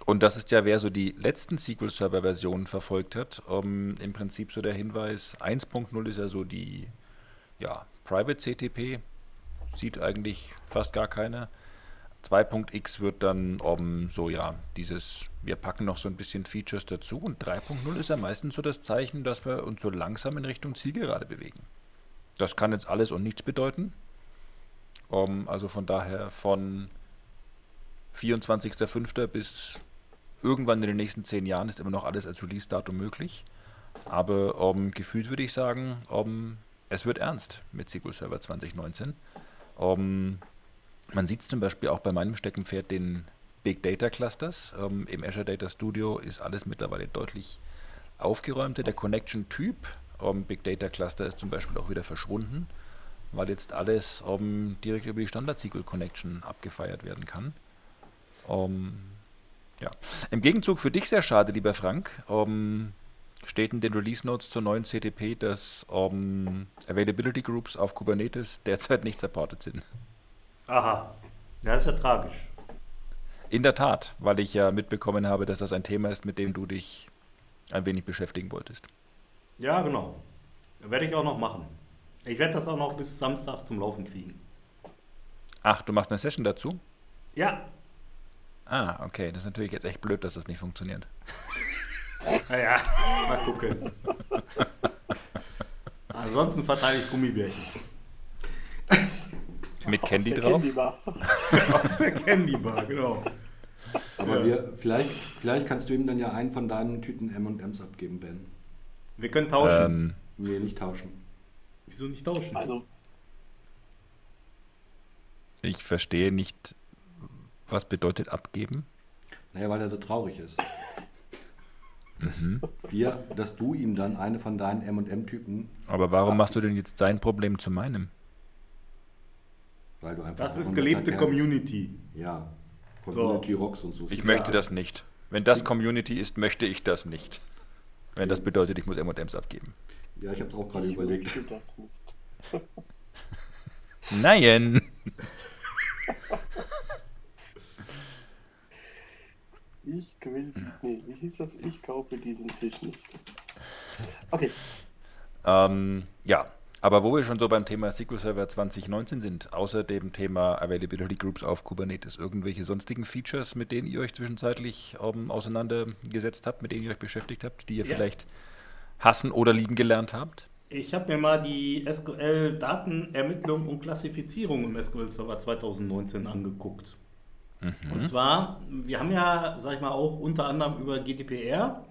und das ist ja, wer so die letzten SQL-Server-Versionen verfolgt hat, ähm, im Prinzip so der Hinweis, 1.0 ist ja so die ja, Private CTP, sieht eigentlich fast gar keiner. 2.x wird dann um, so ja, dieses, wir packen noch so ein bisschen Features dazu und 3.0 ist ja meistens so das Zeichen, dass wir uns so langsam in Richtung Zielgerade bewegen. Das kann jetzt alles und nichts bedeuten. Um, also von daher von 24.05. bis irgendwann in den nächsten zehn Jahren ist immer noch alles als Release-Datum möglich. Aber um, gefühlt würde ich sagen, es wird ernst mit SQL Server 2019. Um, man sieht es zum Beispiel auch bei meinem Steckenpferd, den Big Data Clusters. Ähm, Im Azure Data Studio ist alles mittlerweile deutlich aufgeräumter. Der Connection-Typ ähm, Big Data Cluster ist zum Beispiel auch wieder verschwunden, weil jetzt alles ähm, direkt über die Standard-SQL-Connection abgefeiert werden kann. Ähm, ja. Im Gegenzug für dich sehr schade, lieber Frank, ähm, steht in den Release Notes zur neuen CTP, dass ähm, Availability Groups auf Kubernetes derzeit nicht supported sind. Aha. Ja, ist ja tragisch. In der Tat, weil ich ja mitbekommen habe, dass das ein Thema ist, mit dem du dich ein wenig beschäftigen wolltest. Ja, genau. Werde ich auch noch machen. Ich werde das auch noch bis Samstag zum Laufen kriegen. Ach, du machst eine Session dazu? Ja. Ah, okay. Das ist natürlich jetzt echt blöd, dass das nicht funktioniert. Naja, mal gucken. Ansonsten verteile ich Gummibärchen. Mit Aus Candy der drauf? Candy Bar. Aus der Candy Bar, genau. Aber Ja. wir, vielleicht, vielleicht kannst du ihm dann ja einen von deinen Tüten M&M's abgeben, Ben. Wir können tauschen. Ähm, Nee, nicht tauschen. Wieso nicht tauschen? Also, ich verstehe nicht, was bedeutet abgeben. Naja, weil er so traurig ist. Dass, Mhm. wir, dass du ihm dann eine von deinen M&M-Typen, Aber warum machst du denn jetzt sein Problem zu meinem? Weil du einfach... das ist gelebte Community. Ja, Community Rocks und so. Ich möchte das nicht. Wenn das Community ist, möchte ich das nicht. Wenn das bedeutet, ich muss M&M's abgeben. Ja, ich habe es auch gerade ich überlegt. möchte das nicht. Nein! Ich will, nee, wie hieß das? Ich kaufe diesen Fisch nicht. Okay, Ähm, ja, aber wo wir schon so beim Thema SQL Server 2019 sind, außer dem Thema Availability Groups auf Kubernetes, irgendwelche sonstigen Features, mit denen ihr euch zwischenzeitlich ähm, auseinandergesetzt habt, mit denen ihr euch beschäftigt habt, die ihr Ja. vielleicht hassen oder lieben gelernt habt? Ich habe mir mal die SQL-Datenermittlung und Klassifizierung im SQL Server 2019 angeguckt. Und zwar, wir haben ja, sag ich mal, auch unter anderem über GDPR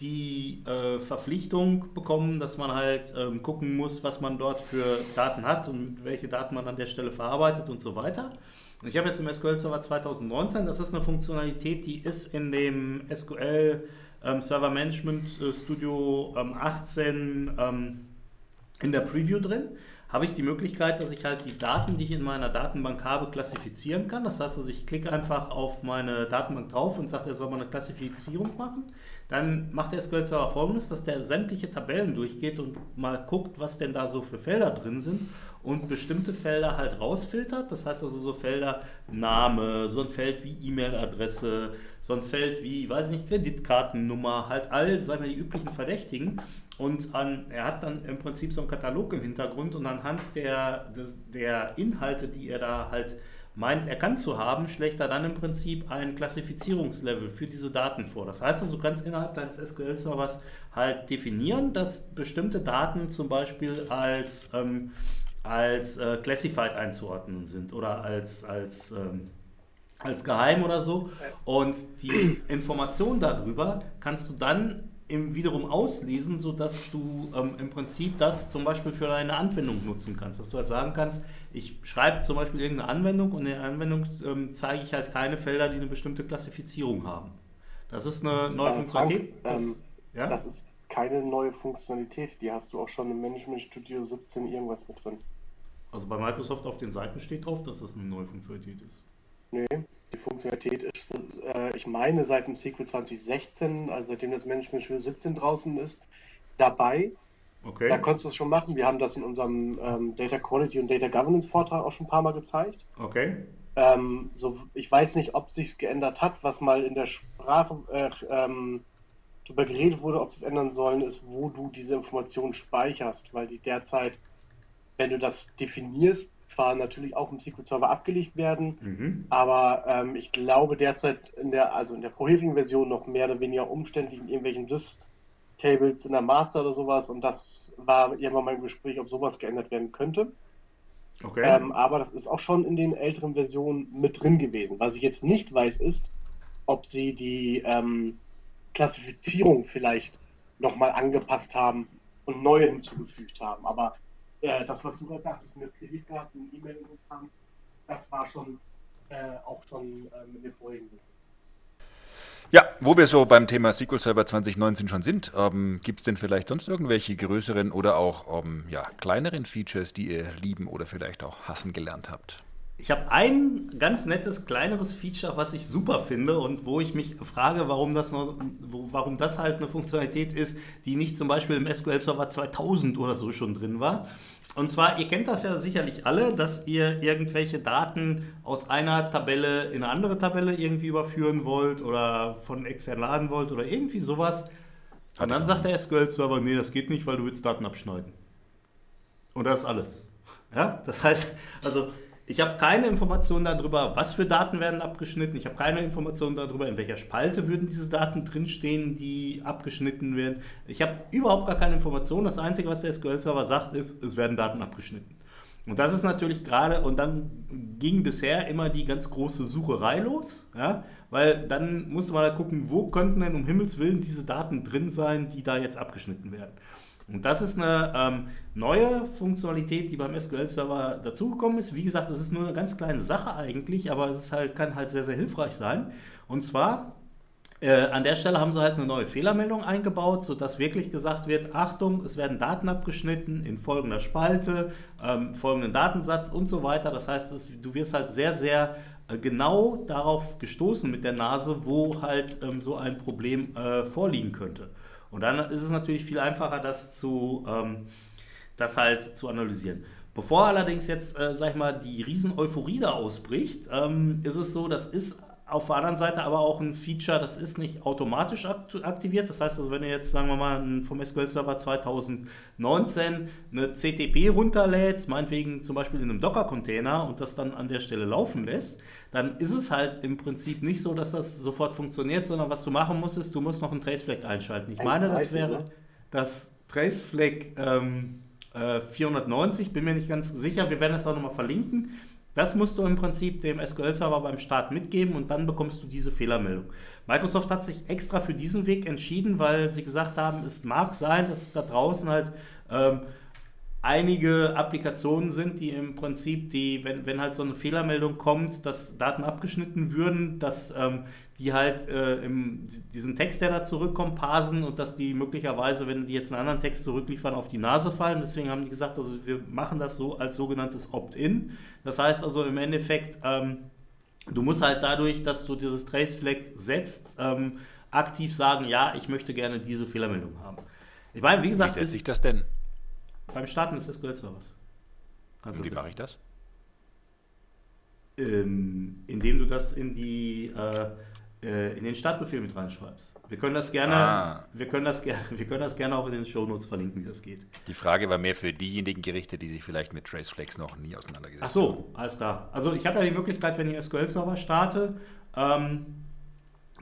die äh, Verpflichtung bekommen, dass man halt ähm, gucken muss, was man dort für Daten hat und welche Daten man an der Stelle verarbeitet und so weiter. Und ich habe jetzt im SQL Server 2019, das ist eine Funktionalität, die ist in dem SQL ähm, Server Management äh, Studio ähm, 18 ähm, in der Preview drin habe ich die Möglichkeit, dass ich halt die Daten, die ich in meiner Datenbank habe, klassifizieren kann. Das heißt also, ich klicke einfach auf meine Datenbank drauf und sage, er soll mal eine Klassifizierung machen. Dann macht der SQL Server folgendes, dass der sämtliche Tabellen durchgeht und mal guckt, was denn da so für Felder drin sind und bestimmte Felder halt rausfiltert. Das heißt also so Felder Name, so ein Feld wie E-Mail-Adresse, so ein Feld wie, weiß ich nicht, Kreditkartennummer, halt all, sagen wir, die üblichen Verdächtigen. Und an, er hat dann im Prinzip so einen Katalog im Hintergrund und anhand der, der Inhalte, die er da halt meint erkannt zu haben, schlägt er dann im Prinzip ein Klassifizierungslevel für diese Daten vor. Das heißt also, du kannst innerhalb deines SQL-Servers halt definieren, dass bestimmte Daten zum Beispiel als, ähm, als äh, classified einzuordnen sind oder als, als, ähm, als geheim oder so. Und die Information darüber kannst du dann im, wiederum auslesen, sodass du ähm, im Prinzip das zum Beispiel für deine Anwendung nutzen kannst. Dass du halt sagen kannst, ich schreibe zum Beispiel irgendeine Anwendung und in der Anwendung ähm, zeige ich halt keine Felder, die eine bestimmte Klassifizierung haben. Das ist eine neue ähm, Funktionalität. Das, ähm, ja? das ist keine neue Funktionalität, die hast du auch schon im Management Studio 17 irgendwas mit drin. Also bei Microsoft auf den Seiten steht drauf, dass das eine neue Funktionalität ist. Nee, die Funktionalität ist, äh, ich meine, seit dem SQL 2016, also seitdem das Management Studio 17 draußen ist, dabei. Okay. Da konntest du es schon machen. Wir haben das in unserem ähm, Data Quality und Data Governance Vortrag auch schon ein paar Mal gezeigt. Okay. Ähm, so, ich weiß nicht, ob sich geändert hat, was mal in der Sprache äh, ähm, darüber geredet wurde, ob sie es ändern sollen, ist, wo du diese Informationen speicherst, weil die derzeit, wenn du das definierst, zwar natürlich auch im SQL-Server abgelegt werden, mhm. aber ähm, ich glaube derzeit in der, also in der vorherigen Version noch mehr oder weniger umständlich in irgendwelchen Sys-Tables in der Master oder sowas und das war irgendwann mal im Gespräch, ob sowas geändert werden könnte. Okay. Ähm, aber das ist auch schon in den älteren Versionen mit drin gewesen. Was ich jetzt nicht weiß, ist, ob sie die ähm, Klassifizierung vielleicht nochmal angepasst haben und neue hinzugefügt haben. Aber äh, das, was du gerade sagtest mit Kreditkarten, E-Mail und so das war schon äh, auch schon äh, mit den vorigen. Ja, wo wir so beim Thema SQL Server 2019 schon sind, ähm, gibt es denn vielleicht sonst irgendwelche größeren oder auch ähm, ja, kleineren Features, die ihr lieben oder vielleicht auch hassen gelernt habt? Ich habe ein ganz nettes, kleineres Feature, was ich super finde und wo ich mich frage, warum das, noch, warum das halt eine Funktionalität ist, die nicht zum Beispiel im SQL Server 2000 oder so schon drin war. Und zwar, ihr kennt das ja sicherlich alle, dass ihr irgendwelche Daten aus einer Tabelle in eine andere Tabelle irgendwie überführen wollt oder von extern laden wollt oder irgendwie sowas. Und dann sagt der SQL-Server, nee, das geht nicht, weil du willst Daten abschneiden. Und das ist alles. Ja, das heißt, also ich habe keine Informationen darüber, was für Daten werden abgeschnitten. Ich habe keine Informationen darüber, in welcher Spalte würden diese Daten drinstehen, die abgeschnitten werden. Ich habe überhaupt gar keine Informationen. Das Einzige, was der SQL-Server sagt, ist, es werden Daten abgeschnitten. Und das ist natürlich gerade, und dann ging bisher immer die ganz große Sucherei los, ja, weil dann musste man halt gucken, wo könnten denn um Himmels Willen diese Daten drin sein, die da jetzt abgeschnitten werden. Und das ist eine ähm, neue Funktionalität, die beim SQL-Server dazugekommen ist. Wie gesagt, das ist nur eine ganz kleine Sache eigentlich, aber es halt, kann halt sehr, sehr hilfreich sein. Und zwar äh, an der Stelle haben sie halt eine neue Fehlermeldung eingebaut, sodass wirklich gesagt wird, Achtung, es werden Daten abgeschnitten in folgender Spalte, ähm, folgenden Datensatz und so weiter. Das heißt, es, du wirst halt sehr, sehr äh, genau darauf gestoßen mit der Nase, wo halt ähm, so ein Problem äh, vorliegen könnte. Und dann ist es natürlich viel einfacher, das zu, ähm, das halt zu analysieren. Bevor allerdings jetzt, äh, sag ich mal, die Riesen-Euphorie da ausbricht, ähm, ist es so, das ist auf der anderen Seite aber auch ein Feature, das ist nicht automatisch aktiviert. Das heißt also, wenn ihr jetzt, sagen wir mal, vom SQL Server 2019 eine CTP runterlädst, meinetwegen zum Beispiel in einem Docker-Container und das dann an der Stelle laufen lässt, dann ist es halt im Prinzip nicht so, dass das sofort funktioniert, sondern was du machen musst, ist, du musst noch einen Traceflag einschalten. Ich meine, das wäre das Traceflag ähm, äh, 490, bin mir nicht ganz sicher. Wir werden das auch nochmal verlinken. Das musst du im Prinzip dem SQL-Server beim Start mitgeben und dann bekommst du diese Fehlermeldung. Microsoft hat sich extra für diesen Weg entschieden, weil sie gesagt haben, es mag sein, dass da draußen halt ähm, einige Applikationen sind, die im Prinzip, die, wenn, wenn halt so eine Fehlermeldung kommt, dass Daten abgeschnitten würden, dass ähm, die halt äh, im, diesen Text, der da zurückkommt, parsen und dass die möglicherweise, wenn die jetzt einen anderen Text zurückliefern, auf die Nase fallen. Deswegen haben die gesagt, also wir machen das so als sogenanntes Opt-in. Das heißt also im Endeffekt, ähm, du musst halt dadurch, dass du dieses Trace-Flag setzt, ähm, aktiv sagen, ja, ich möchte gerne diese Fehlermeldung haben. Ich meine, wie gesagt, wie setze ich das denn? Beim Starten des SQL-Servers. Wie mache ich das? Ähm, indem du das in die äh, äh, in den Startbefehl mit reinschreibst. Wir können das gerne, ah. wir können das gerne, wir können das gerne auch in den Shownotes verlinken, wie das geht. Die Frage war mehr für diejenigen gerichtet, die sich vielleicht mit Traceflex noch nie auseinandergesetzt haben. Ach so, haben. alles klar. Also ich habe ja die Möglichkeit, wenn ich SQL-Server starte, ähm,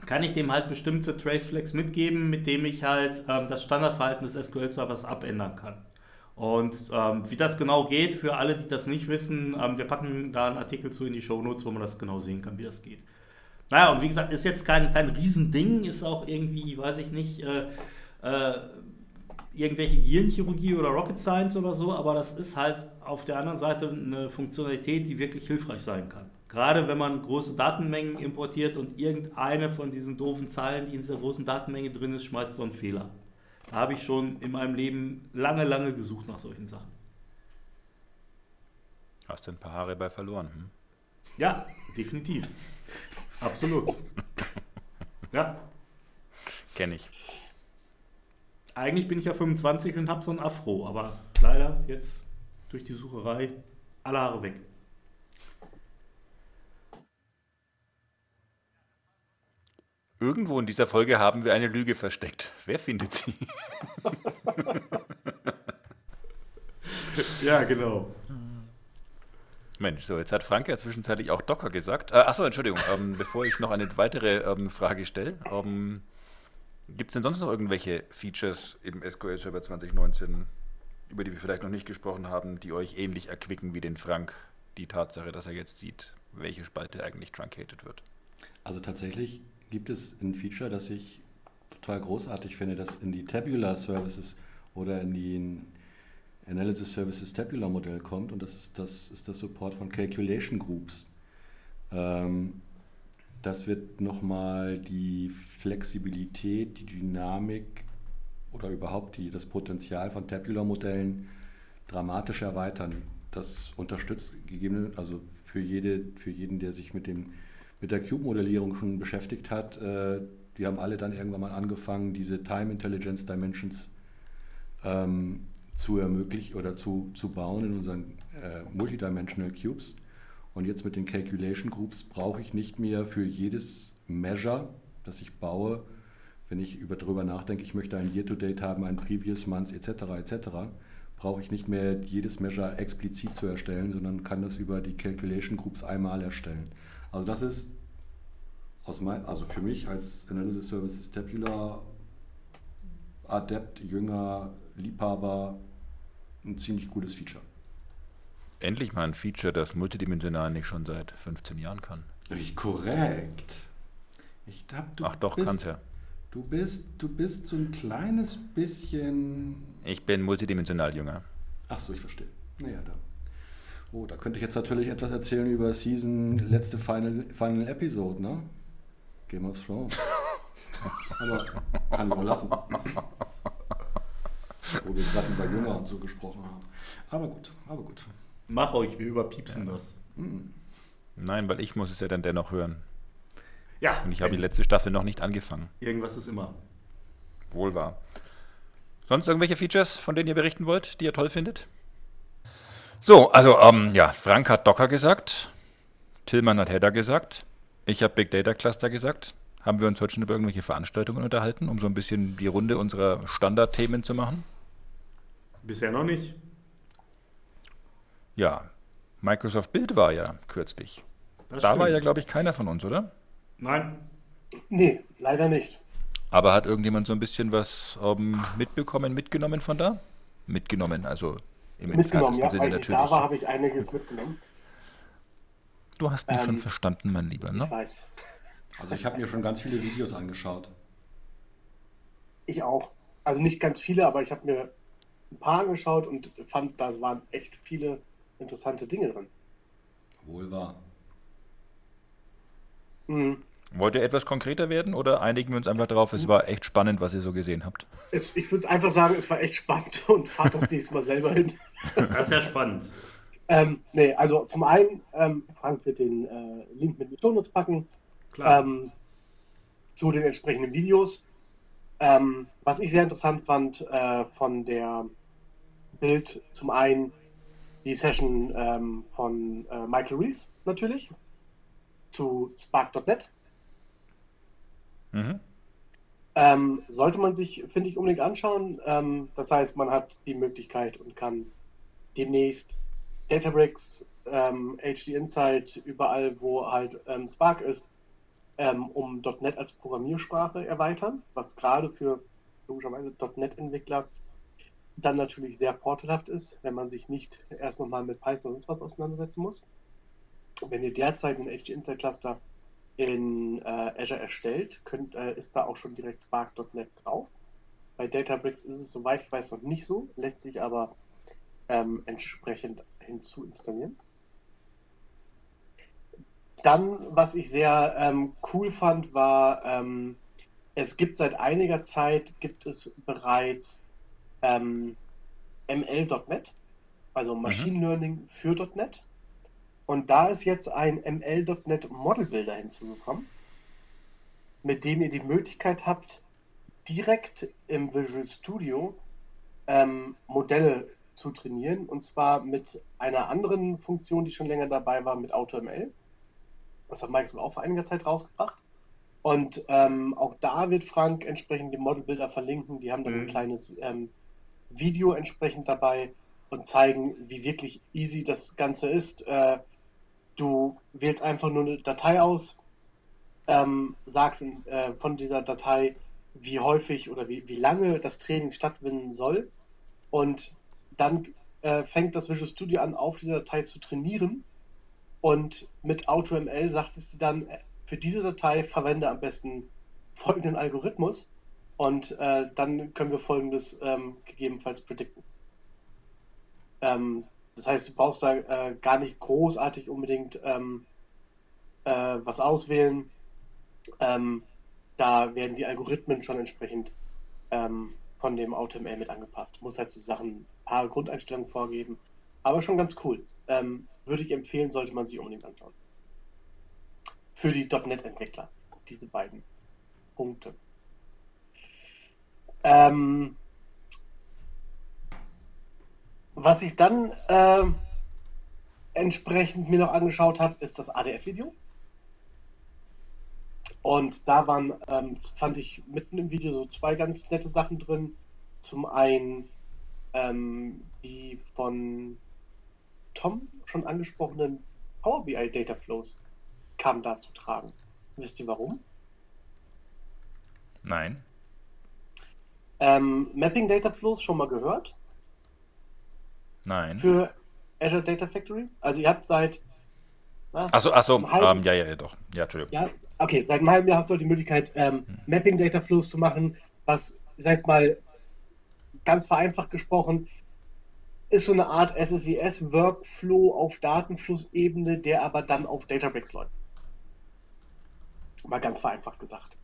kann ich dem halt bestimmte Traceflex mitgeben, mit dem ich halt ähm, das Standardverhalten des SQL-Servers abändern kann. Und ähm, wie das genau geht, für alle, die das nicht wissen, ähm, wir packen da einen Artikel zu in die Show Notes, wo man das genau sehen kann, wie das geht. Naja, und wie gesagt, ist jetzt kein, kein Riesending, ist auch irgendwie, weiß ich nicht, äh, äh, irgendwelche Gehirnchirurgie oder Rocket Science oder so, aber das ist halt auf der anderen Seite eine Funktionalität, die wirklich hilfreich sein kann. Gerade wenn man große Datenmengen importiert und irgendeine von diesen doofen Zahlen, die in dieser großen Datenmenge drin ist, schmeißt so einen Fehler. Habe ich schon in meinem Leben lange, lange gesucht nach solchen Sachen. Hast du ein paar Haare bei verloren? Hm? Ja, definitiv. Absolut. Ja. Kenne ich. Eigentlich bin ich ja 25 und habe so ein Afro, aber leider jetzt durch die Sucherei alle Haare weg. Irgendwo in dieser Folge haben wir eine Lüge versteckt. Wer findet sie? ja, genau. Mensch, so, jetzt hat Frank ja zwischenzeitlich auch Docker gesagt. Äh, achso, Entschuldigung, ähm, bevor ich noch eine weitere ähm, Frage stelle, ähm, gibt es denn sonst noch irgendwelche Features im SQL Server 2019, über die wir vielleicht noch nicht gesprochen haben, die euch ähnlich erquicken wie den Frank, die Tatsache, dass er jetzt sieht, welche Spalte eigentlich truncated wird? Also tatsächlich gibt es ein Feature, das ich total großartig finde, das in die Tabular Services oder in die Analysis Services Tabular Modell kommt und das ist das, ist das Support von Calculation Groups. Ähm, das wird nochmal die Flexibilität, die Dynamik oder überhaupt die, das Potenzial von Tabular-Modellen dramatisch erweitern. Das unterstützt gegeben, also für, jede, für jeden, der sich mit, dem, mit der Cube-Modellierung schon beschäftigt hat, äh, die haben alle dann irgendwann mal angefangen, diese Time Intelligence Dimensions ähm, zu ermöglichen oder zu, zu bauen in unseren äh, Multidimensional Cubes. Und jetzt mit den Calculation Groups brauche ich nicht mehr für jedes Measure, das ich baue, wenn ich über, darüber nachdenke, ich möchte ein Year-to-Date haben, ein Previous Month etc. etc., brauche ich nicht mehr jedes Measure explizit zu erstellen, sondern kann das über die Calculation Groups einmal erstellen. Also das ist aus mein, also für mich als Analysis Services Tabular Adept, Jünger, Liebhaber ein ziemlich cooles Feature. Endlich mal ein Feature, das multidimensional nicht schon seit 15 Jahren kann. Korrekt. Ich hab, du Ach doch, bist, kann's ja. Du bist, du bist so ein kleines bisschen. Ich bin multidimensional jünger. Ach so, ich verstehe. Naja, da. Oh, da könnte ich jetzt natürlich etwas erzählen über Season, letzte Final, Final Episode, ne? Game of Thrones. Aber kann ich auch lassen wo wir gerade über Jünger und so gesprochen haben. Aber gut, aber gut. Mach euch, wir überpiepsen ja. das. Mhm. Nein, weil ich muss es ja dann dennoch hören. Ja. Und ich habe die letzte Staffel noch nicht angefangen. Irgendwas ist immer. Wohl wahr. Sonst irgendwelche Features, von denen ihr berichten wollt, die ihr toll findet? So, also ähm, ja, Frank hat Docker gesagt, Tillmann hat Header gesagt, ich habe Big Data Cluster gesagt. Haben wir uns heute schon über irgendwelche Veranstaltungen unterhalten, um so ein bisschen die Runde unserer Standardthemen zu machen? Bisher noch nicht. Ja, Microsoft Bild war ja kürzlich. Das da stimmt. war ja, glaube ich, keiner von uns, oder? Nein. Nee, leider nicht. Aber hat irgendjemand so ein bisschen was um, ähm, mitbekommen, mitgenommen von da? Mitgenommen, also im entferntesten ja, Sinne natürlich. Da war, habe ich einiges mitgenommen. Du hast mich ähm, schon verstanden, mein Lieber, ne? Ich weiß. Also ich habe mir schon ganz viele Videos angeschaut. Ich auch. Also nicht ganz viele, aber ich habe mir ein paar angeschaut und fand, da waren echt viele interessante Dinge drin. Wohl wahr. Mhm. Wollt ihr etwas konkreter werden oder einigen wir uns einfach darauf, es war echt spannend, was ihr so gesehen habt? Es, ich würde einfach sagen, es war echt spannend und fahrt das nächste Mal selber hin. Das ist ja spannend. ähm, nee, also zum einen, ähm, Frank wird den äh, Link mit den Shownotes packen. Ähm, zu den entsprechenden Videos. Ähm, was ich sehr interessant fand äh, von der Bild, zum einen die Session ähm, von äh, Michael Rees natürlich zu Spark.net. Mhm. Ähm, sollte man sich, finde ich, unbedingt anschauen. Ähm, das heißt, man hat die Möglichkeit und kann demnächst Databricks, ähm, HD Insight, überall, wo halt ähm, Spark ist, ähm, um .NET als Programmiersprache erweitern, was gerade für logischerweise .NET-Entwickler dann natürlich sehr vorteilhaft ist, wenn man sich nicht erst nochmal mit Python und was auseinandersetzen muss. Wenn ihr derzeit ein HD Insight Cluster in äh, Azure erstellt, könnt, äh, ist da auch schon direkt Spark.NET drauf. Bei Databricks ist es, soweit ich weiß, noch nicht so, lässt sich aber ähm, entsprechend hinzuinstallieren. Dann, was ich sehr ähm, cool fand, war, ähm, es gibt seit einiger Zeit, gibt es bereits ähm, ML.NET, also mhm. Machine mhm. Learning für .NET. Und da ist jetzt ein ML.NET Model Builder hinzugekommen, mit dem ihr die Möglichkeit habt, direkt im Visual Studio ähm, Modelle zu trainieren. Und zwar mit einer anderen Funktion, die schon länger dabei war, mit AutoML. Das hat Microsoft auch vor einiger Zeit rausgebracht. Und ähm, auch da wird Frank entsprechend die Modelbilder verlinken. Die haben dann mhm. ein kleines ähm, Video entsprechend dabei und zeigen, wie wirklich easy das Ganze ist. Äh, du wählst einfach nur eine Datei aus, ähm, sagst äh, von dieser Datei, wie häufig oder wie, wie lange das Training stattfinden soll. Und dann äh, fängt das Visual Studio an, auf dieser Datei zu trainieren und mit AutoML sagt es dir dann, äh, für diese Datei verwende am besten folgenden Algorithmus und äh, dann können wir folgendes ähm, gegebenenfalls predikten. Ähm, das heißt, du brauchst da äh, gar nicht großartig unbedingt ähm, äh, was auswählen. Ähm, da werden die Algorithmen schon entsprechend ähm, von dem AutoML mit angepasst. Muss halt so Sachen, paar Grundeinstellungen vorgeben. Aber schon ganz cool. Ähm, würde ich empfehlen, sollte man sich unbedingt anschauen. Für die .NET-Entwickler, diese beiden Punkte. Ähm, was ich dann äh, entsprechend mir noch angeschaut habe, ist das ADF-Video. Und da waren, ähm, fand ich mitten im Video so zwei ganz nette Sachen drin. Zum einen ähm, die von Tom schon angesprochenen Power BI Data Flows kam da zu tragen. Wisst ihr warum? Nein. Ähm, Mapping Data Flows schon mal gehört? Nein. Für Azure Data Factory? Also ihr habt seit Achso, achso, ähm, ja, ja, ja, doch. Ja, Entschuldigung. Ja, okay, seit einem halben Jahr hast du halt die Möglichkeit, ähm, hm. Mapping Data Flows zu machen, was, ich sag jetzt mal, ganz vereinfacht gesprochen, ist so eine Art SSIS-Workflow auf Datenflussebene, der aber dann auf Databricks läuft. Mal ganz vereinfacht gesagt.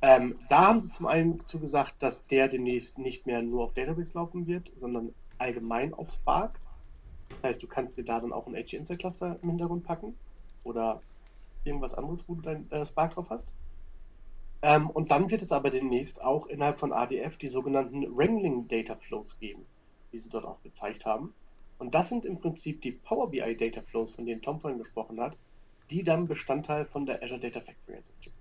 Ähm, da haben sie zum einen zugesagt, dass der demnächst nicht mehr nur auf Databricks laufen wird, sondern allgemein auf Spark. Das heißt, du kannst dir da dann auch ein HG Insight Cluster im Hintergrund packen oder irgendwas anderes, wo du dein äh, Spark drauf hast. Ähm, und dann wird es aber demnächst auch innerhalb von ADF die sogenannten Wrangling Data Flows geben die sie dort auch gezeigt haben. Und das sind im Prinzip die Power BI Data Flows, von denen Tom vorhin gesprochen hat, die dann Bestandteil von der Azure Data Factory sind.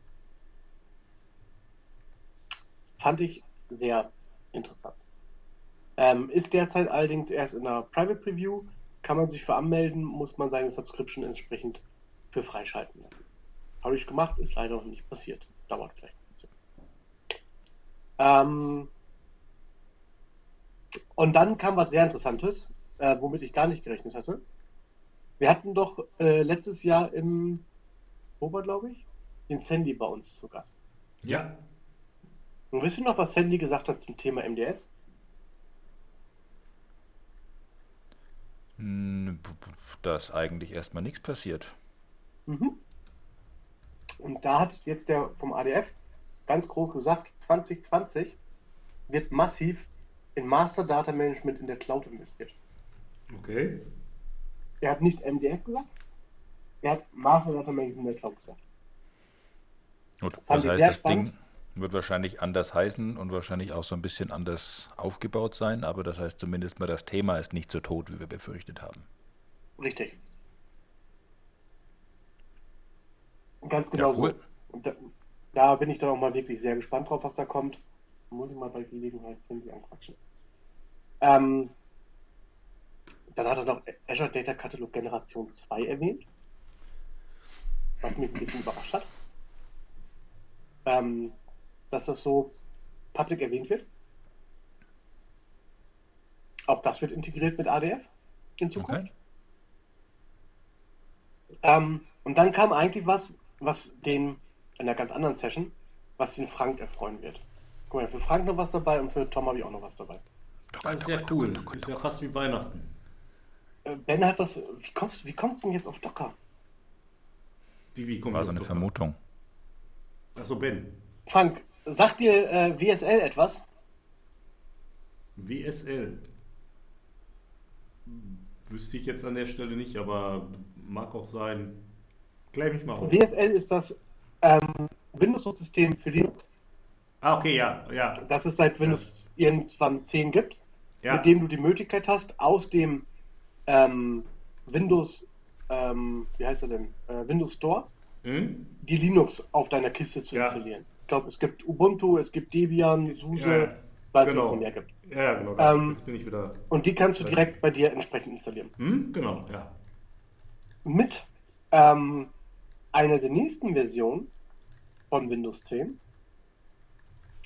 Fand ich sehr interessant. Ähm, ist derzeit allerdings erst in einer Private Preview, kann man sich für anmelden, muss man seine Subscription entsprechend für freischalten lassen. Habe ich gemacht, ist leider noch nicht passiert. Dauert vielleicht. Ähm, und dann kam was sehr Interessantes, äh, womit ich gar nicht gerechnet hatte. Wir hatten doch äh, letztes Jahr im Oktober, glaube ich, den Sandy bei uns zu Gast. Ja. Und wisst ihr noch, was Sandy gesagt hat zum Thema MDS? Hm, Dass eigentlich erstmal nichts passiert. Mhm. Und da hat jetzt der vom ADF ganz groß gesagt, 2020 wird massiv in Master Data Management in der Cloud investiert. Okay. Er hat nicht MDF gesagt, er hat Master Data Management in der Cloud gesagt. Gut, Fand das heißt, das spannend. Ding wird wahrscheinlich anders heißen und wahrscheinlich auch so ein bisschen anders aufgebaut sein, aber das heißt zumindest mal, das Thema ist nicht so tot, wie wir befürchtet haben. Richtig. Ganz genau cool. so. Und da, da bin ich dann auch mal wirklich sehr gespannt drauf, was da kommt. Muss ich mal bei Gelegenheit Cindy anquatschen. Ähm, dann hat er noch Azure Data Catalog Generation 2 erwähnt, was mich ein bisschen überrascht hat. Ähm, dass das so public erwähnt wird. Auch das wird integriert mit ADF in Zukunft. Okay. Ähm, und dann kam eigentlich was, was den, in einer ganz anderen Session, was den Frank erfreuen wird. Guck mal, für Frank noch was dabei und für Tom habe ich auch noch was dabei. Das ist ja cool. Ist ja fast wie Weihnachten. Äh, Ben hat das, wie kommst, wie kommst du denn jetzt auf Docker? Wie, wie kommt War das so eine doch? Vermutung. Achso, Ben. Frank, sagt dir äh, WSL etwas? WSL. Wüsste ich jetzt an der Stelle nicht, aber mag auch sein. Klär mich mal auf. WSL ist das ähm, Windows-System für Linux, Ah, okay, ja, ja. das es seit Windows irgendwann 10 gibt, ja. mit dem du die Möglichkeit hast, aus dem ähm, Windows, ähm, wie heißt er denn, äh, Windows Store, Hm? die Linux auf deiner Kiste zu Ja. installieren. Ich glaube, es gibt Ubuntu, es gibt Debian, SUSE, Ja, ja. weiß nicht, Genau. was es mehr gibt. Ja, ja, genau. Ähm, jetzt bin ich wieder. Und die kannst du direkt bei dir entsprechend installieren. Hm? Genau, ja. Mit ähm, einer der nächsten Versionen von Windows 10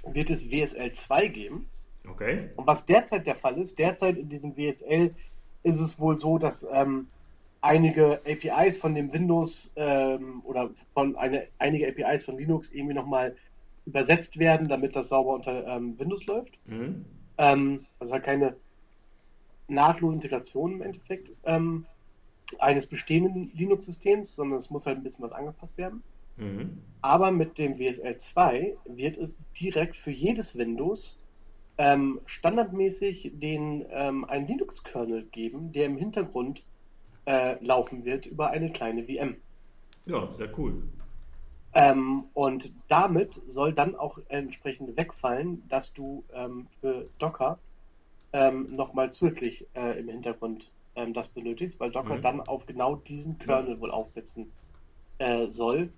wird es WSL 2 geben. Okay. Und was derzeit der Fall ist, derzeit in diesem WSL ist es wohl so, dass ähm, einige APIs von dem Windows ähm, oder von eine, einige APIs von Linux irgendwie nochmal übersetzt werden, damit das sauber unter ähm, Windows läuft. Hm? Ähm, also halt keine nahtlose Integration im Endeffekt ähm, eines bestehenden Linux-Systems, sondern es muss halt ein bisschen was angepasst werden. Hm? Aber mit dem WSL 2 wird es direkt für jedes Windows ähm, standardmäßig den, ähm, einen Linux-Kernel geben, der im Hintergrund äh, laufen wird über eine kleine VM. Ja, sehr cool. Ähm, und damit soll dann auch entsprechend wegfallen, dass du ähm, für Docker ähm, nochmal zusätzlich äh, im Hintergrund ähm, das benötigst, weil Docker Mhm. dann auf genau diesem Kernel wohl aufsetzen äh, soll,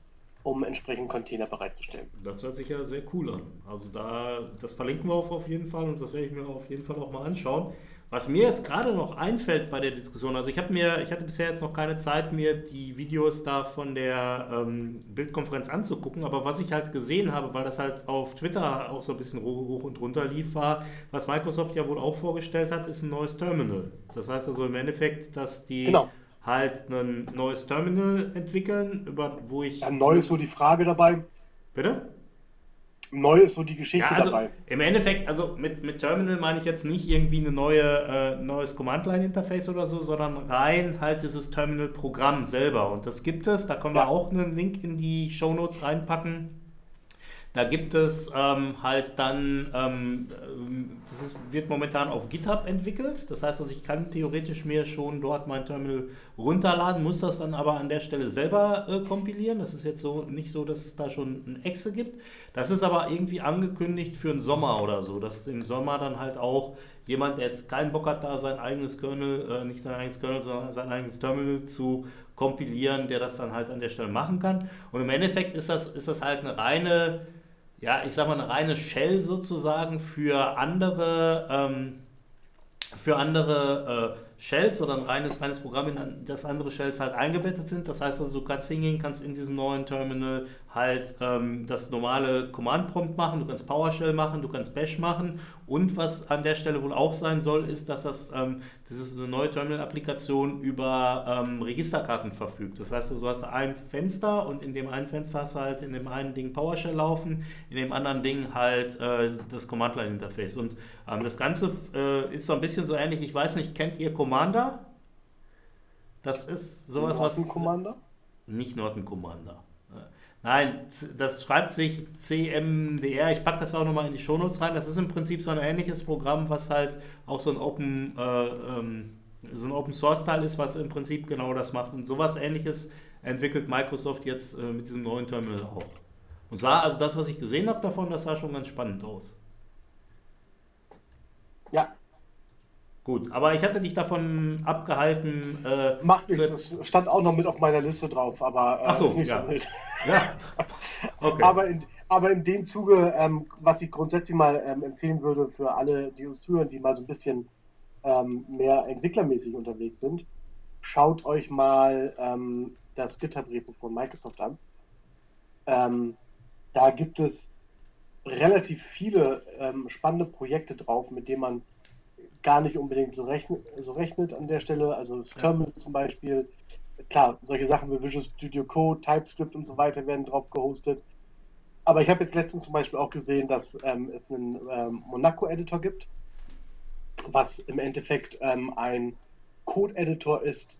um entsprechend Container bereitzustellen. Das hört sich ja sehr cool an. Also da, das verlinken wir auf, auf jeden Fall und das werde ich mir auf jeden Fall auch mal anschauen. Was mir jetzt gerade noch einfällt bei der Diskussion, also ich habe mir, ich hatte bisher jetzt noch keine Zeit, mir die Videos da von der ähm, Bildkonferenz anzugucken, aber was ich halt gesehen habe, weil das halt auf Twitter auch so ein bisschen hoch, hoch und runter lief, war, was Microsoft ja wohl auch vorgestellt hat, ist ein neues Terminal. Das heißt also im Endeffekt, dass die Genau. halt ein neues Terminal entwickeln, über wo ich. Ja, neu ist so die Frage dabei, Bitte? Neu ist so die Geschichte Ja, also dabei. im Endeffekt, also mit, mit Terminal meine ich jetzt nicht irgendwie ein neue, äh, neues Command-Line-Interface oder so, sondern rein halt dieses Terminal-Programm selber. Und das gibt es, da können wir Ja. auch einen Link in die Shownotes reinpacken. Da gibt es ähm, halt dann, ähm, das ist, wird momentan auf GitHub entwickelt. Das heißt also, ich kann theoretisch mir schon dort mein Terminal runterladen, muss das dann aber an der Stelle selber äh, kompilieren. Das ist jetzt so nicht so, dass es da schon ein Exe gibt. Das ist aber irgendwie angekündigt für den Sommer oder so, dass im Sommer dann halt auch jemand, der jetzt keinen Bock hat, da sein eigenes Kernel, äh, nicht sein eigenes Kernel, sondern sein eigenes Terminal zu kompilieren, der das dann halt an der Stelle machen kann. Und im Endeffekt ist das, ist das halt eine reine, ja, ich sag mal, eine reine Shell sozusagen für andere, ähm, für andere äh, Shells oder ein reines, reines Programm, in das andere Shells halt eingebettet sind. Das heißt also, du kannst hingehen, kannst in diesem neuen Terminal halt ähm, das normale Command-Prompt machen, du kannst PowerShell machen, du kannst Bash machen und was an der Stelle wohl auch sein soll, ist, dass das, ähm, das ist eine neue Terminal-Applikation über ähm, Registerkarten verfügt. Das heißt, also, du hast ein Fenster und in dem einen Fenster hast du halt in dem einen Ding PowerShell laufen, in dem anderen Ding halt äh, das Command-Line-Interface. Und ähm, das Ganze äh, ist so ein bisschen so ähnlich, ich weiß nicht, kennt ihr Commander? Das ist sowas, was. Commander? Nicht Norton Commander. Nein, das schreibt sich CMDR. Ich packe das auch nochmal in die Shownotes rein. Das ist im Prinzip so ein ähnliches Programm, was halt auch so ein Open, äh, ähm, so ein Open Source Teil ist, was im Prinzip genau das macht. Und sowas ähnliches entwickelt Microsoft jetzt äh, mit diesem neuen Terminal auch. Und sah, also das, was ich gesehen habe davon, das sah schon ganz spannend aus. Ja. Gut, aber ich hatte dich davon abgehalten. Äh, Macht nichts, das stand auch noch mit auf meiner Liste drauf, aber äh, Ach so, ist nicht ja. so wild. Ja. Okay. Aber, in, aber in dem Zuge, ähm, was ich grundsätzlich mal ähm, empfehlen würde für alle, die uns zuhören, die mal so ein bisschen ähm, mehr entwicklermäßig unterwegs sind, schaut euch mal ähm, das GitHub-Repo von Microsoft an. Ähm, da gibt es relativ viele ähm, spannende Projekte drauf, mit denen man gar nicht unbedingt so rechnet, so rechnet an der Stelle. Also das Terminal zum Beispiel. Klar, solche Sachen wie Visual Studio Code, TypeScript und so weiter werden drauf gehostet. Aber ich habe jetzt letztens zum Beispiel auch gesehen, dass ähm, es einen ähm, Monaco-Editor gibt, was im Endeffekt ähm, ein Code-Editor ist,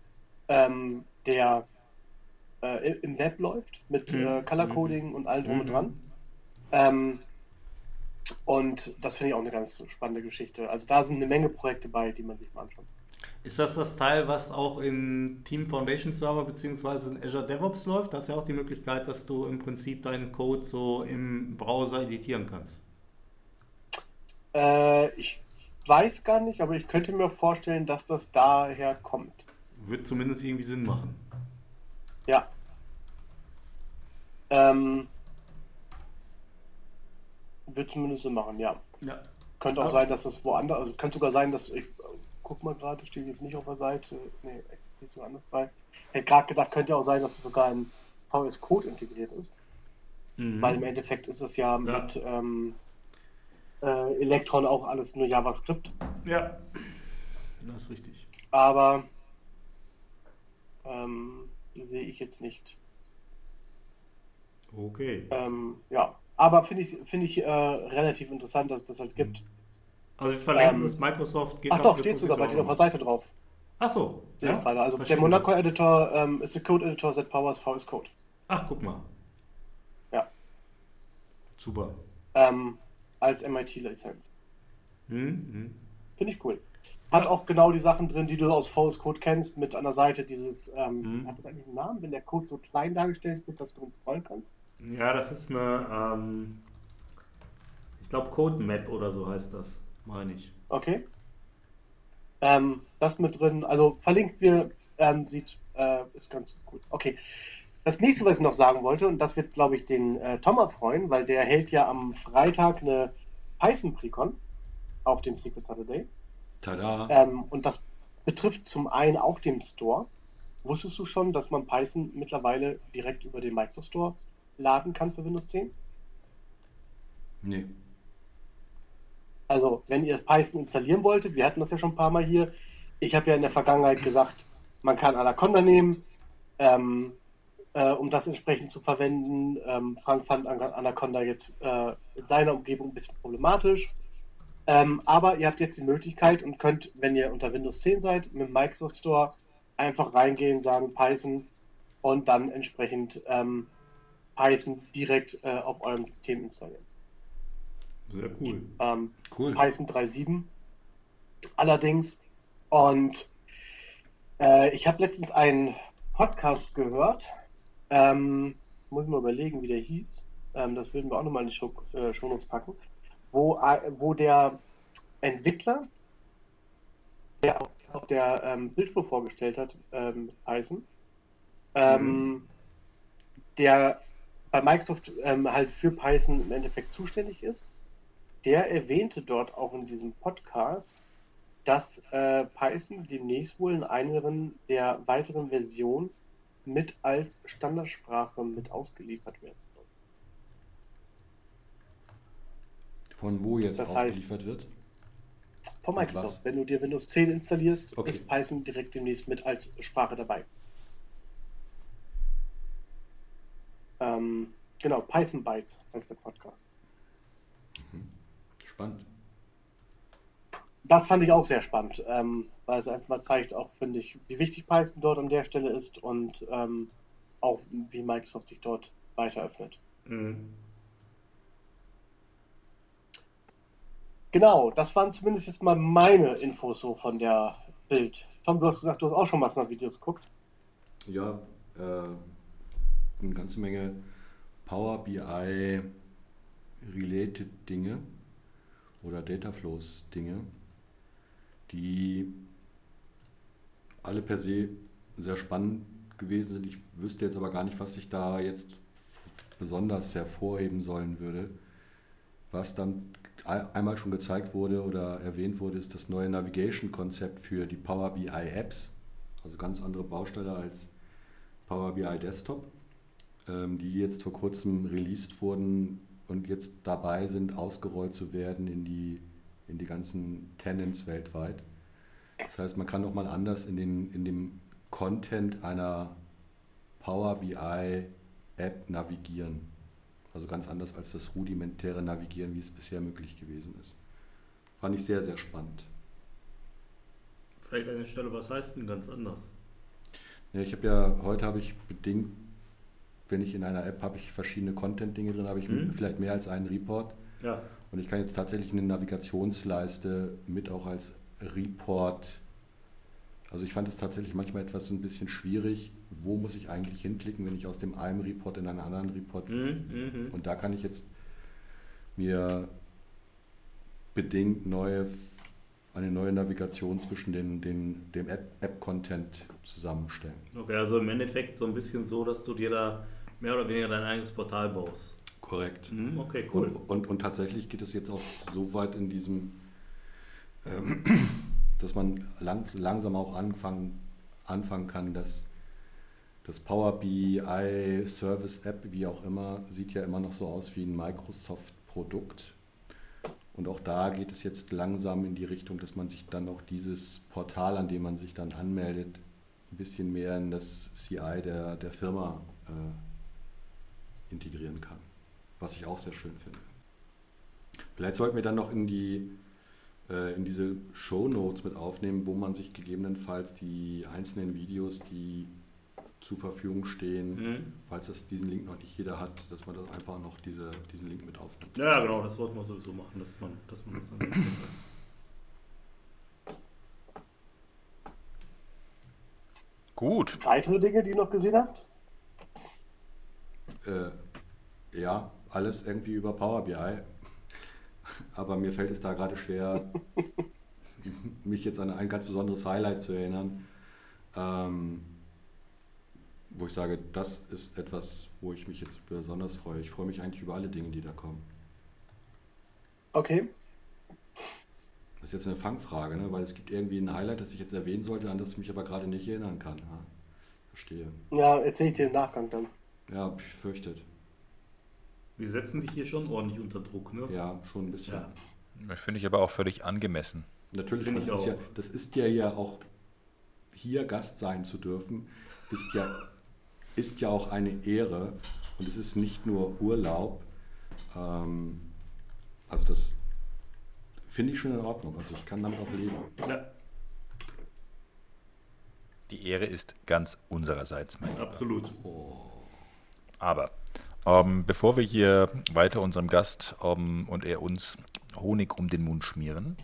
ähm, der äh, im Web läuft, mit Mhm. äh, Color-Coding und allem drum und Mhm. dran. Und das finde ich auch eine ganz spannende Geschichte. Also da sind eine Menge Projekte bei, die man sich mal anschaut. Ist das das Teil, was auch in Team Foundation Server bzw. in Azure DevOps läuft? Da ist ja auch die Möglichkeit, dass du im Prinzip deinen Code so im Browser editieren kannst. Äh, ich weiß gar nicht, aber ich könnte mir vorstellen, dass das daher kommt. Wird zumindest irgendwie Sinn machen. Ja. Ähm, wird zumindest so machen, ja. Ja. Könnte auch Ja. sein, dass das woanders, also könnte sogar sein, dass ich, guck mal gerade, steht jetzt nicht auf der Seite, nee, steht so anders bei. Hätte gerade gedacht, könnte auch sein, dass es sogar in VS Code integriert ist, Mhm. weil im Endeffekt ist es ja, Ja. mit ähm, äh, Electron auch alles nur JavaScript, Ja. Das ist richtig. aber ähm, sehe ich jetzt nicht. Okay. Ähm, ja, aber finde ich, finde ich äh, relativ interessant, dass es das halt gibt. Also wir verlinken ähm, das Microsoft Ach doch, steht sogar bei dir auf der Seite drauf. Ach so. Ich gerade. Also der. Monaco-Editor ähm, ist der Code-Editor that powers VS Code. Ach, guck mal. Ja. Super. Ähm, als MIT-Lizenz. Hm, hm. Finde ich cool. Hat Ja. auch genau die Sachen drin, die du aus VS Code kennst, mit an der Seite dieses, ähm, Mhm. hat das eigentlich einen Namen, wenn der Code so klein dargestellt wird, dass du ihn scrollen kannst? Ja, das ist eine, ähm, ich glaube Code Map oder so heißt das, meine ich. Okay. Ähm, das mit drin, also verlinkt wir, ähm, sieht, äh, ist ganz gut. Okay. Das nächste, was ich noch sagen wollte, und das wird, glaube ich, den äh, Tom erfreuen, weil der hält ja am Freitag eine Python-Precon auf dem Secret Saturday. Tada! Ähm, und das betrifft zum einen auch den Store. Wusstest du schon, dass man Python mittlerweile direkt über den Microsoft Store laden kann für Windows 10? Nee. Also, wenn ihr Python installieren wolltet, wir hatten das ja schon ein paar Mal hier. Ich habe ja in der Vergangenheit gesagt, man kann Anaconda nehmen, ähm, äh, um das entsprechend zu verwenden. Ähm, Frank fand An- Anaconda jetzt äh, in seiner Umgebung ein bisschen problematisch. Ähm, aber ihr habt jetzt die Möglichkeit und könnt, wenn ihr unter Windows 10 seid, mit dem Microsoft Store einfach reingehen, sagen Python und dann entsprechend ähm, Python direkt äh, auf eurem System installieren. Sehr cool. Ähm, Cool. Python 3.7 allerdings. Und äh, ich habe letztens einen Podcast gehört. Ähm, muss ich mal überlegen, wie der hieß. Ähm, das würden wir auch nochmal in die Show, äh, Shownotes packen. Wo, äh, wo der Entwickler, der auch, der ähm, Bildspur vorgestellt hat ähm, Python, ähm, der bei Microsoft ähm, halt für Python im Endeffekt zuständig ist, der erwähnte dort auch in diesem Podcast, dass äh, Python demnächst wohl in einigen der weiteren Versionen mit als Standardsprache mit ausgeliefert werden soll. Von wo jetzt Das heißt- ausgeliefert wird? Von Microsoft. Wenn du dir Windows 10 installierst, Okay. ist Python direkt demnächst mit als Sprache dabei. Ähm, genau, Python Bytes heißt der Podcast. Spannend. das fand ich auch sehr spannend, ähm, weil es einfach mal zeigt, auch finde ich, wie wichtig Python dort an der Stelle ist und ähm, auch wie Microsoft sich dort weiter öffnet. Mhm. Genau, das waren zumindest jetzt mal meine Infos so von der Bild. Tom, du hast gesagt, du hast auch schon mal Videos geguckt. Ja, äh, eine ganze Menge Power BI related Dinge oder Data Flows Dinge, die alle per se sehr spannend gewesen sind. Ich wüsste jetzt aber gar nicht, was ich da jetzt besonders hervorheben sollen würde. Was dann einmal schon gezeigt wurde oder erwähnt wurde, ist das neue Navigation-Konzept für die Power BI Apps. Also ganz andere Bausteine als Power BI Desktop, die jetzt vor kurzem released wurden und jetzt dabei sind, ausgerollt zu werden in die, in die ganzen Tenants weltweit. Das heißt, man kann nochmal anders in, den, in dem Content einer Power BI App navigieren. Also ganz anders als das rudimentäre Navigieren, wie es bisher möglich gewesen ist. Fand ich sehr, sehr spannend. Vielleicht an der Stelle, was heißt denn ganz anders? Ja, ich habe ja, heute habe ich bedingt, wenn ich in einer App habe ich verschiedene Content-Dinge drin, habe ich mhm. vielleicht mehr als einen Report. Ja. Und ich kann jetzt tatsächlich eine Navigationsleiste mit auch als Report. Also ich fand es tatsächlich manchmal etwas ein bisschen schwierig, wo muss ich eigentlich hinklicken, wenn ich aus dem einen Report in einen anderen Report. Mhm, mhm. Und da kann ich jetzt mir bedingt neue, eine neue Navigation zwischen den, den, dem App-Content zusammenstellen. Okay, also im Endeffekt so ein bisschen so, dass du dir da mehr oder weniger dein eigenes Portal baust. Korrekt. Mhm, okay, cool. Und, und, und, tatsächlich geht es jetzt auch so weit in diesem, ähm, dass man lang, langsam auch anfangen, anfangen kann, dass das Power BI Service App, wie auch immer, sieht ja immer noch so aus wie ein Microsoft-Produkt. Und auch da geht es jetzt langsam in die Richtung, dass man sich dann auch dieses Portal, an dem man sich dann anmeldet, ein bisschen mehr in das CI der, der Firma äh, integrieren kann. Was ich auch sehr schön finde. Vielleicht sollten wir dann noch in die äh, in diese Show Notes mit aufnehmen, wo man sich gegebenenfalls die einzelnen Videos, die zur Verfügung stehen, mhm. falls es diesen Link noch nicht jeder hat, dass man das einfach noch diese, diesen Link mit aufnimmt. Ja, genau, das wollten wir sowieso machen, dass man, dass man das dann Gut. Weitere Dinge, die du noch gesehen hast? Äh, ja, alles irgendwie über Power BI. Aber mir fällt es da gerade schwer, mich jetzt an ein ganz besonderes Highlight zu erinnern. Ähm, wo ich sage, das ist etwas, wo ich mich jetzt besonders freue. Ich freue mich eigentlich über alle Dinge, die da kommen. Okay. Das ist jetzt eine Fangfrage, ne? weil es gibt irgendwie ein Highlight, das ich jetzt erwähnen sollte, an das ich mich aber gerade nicht erinnern kann. Ja, verstehe. Ja, erzähle ich dir im Nachgang dann. Ja, ich fürchtet. Wir setzen dich hier schon ordentlich unter Druck, ne? Ja, schon ein bisschen. Ja. Finde ich aber auch völlig angemessen. Natürlich, das, ich ist ja, das ist ja ja auch hier Gast sein zu dürfen, ist ja ist ja auch eine Ehre und es ist nicht nur Urlaub. Ähm, also das finde ich schon in Ordnung. Also ich kann damit auch leben. Ja. Die Ehre ist ganz unsererseits, mein Absolut. Oh. Aber ähm, bevor wir hier weiter unserem Gast ähm, und er uns Honig um den Mund schmieren,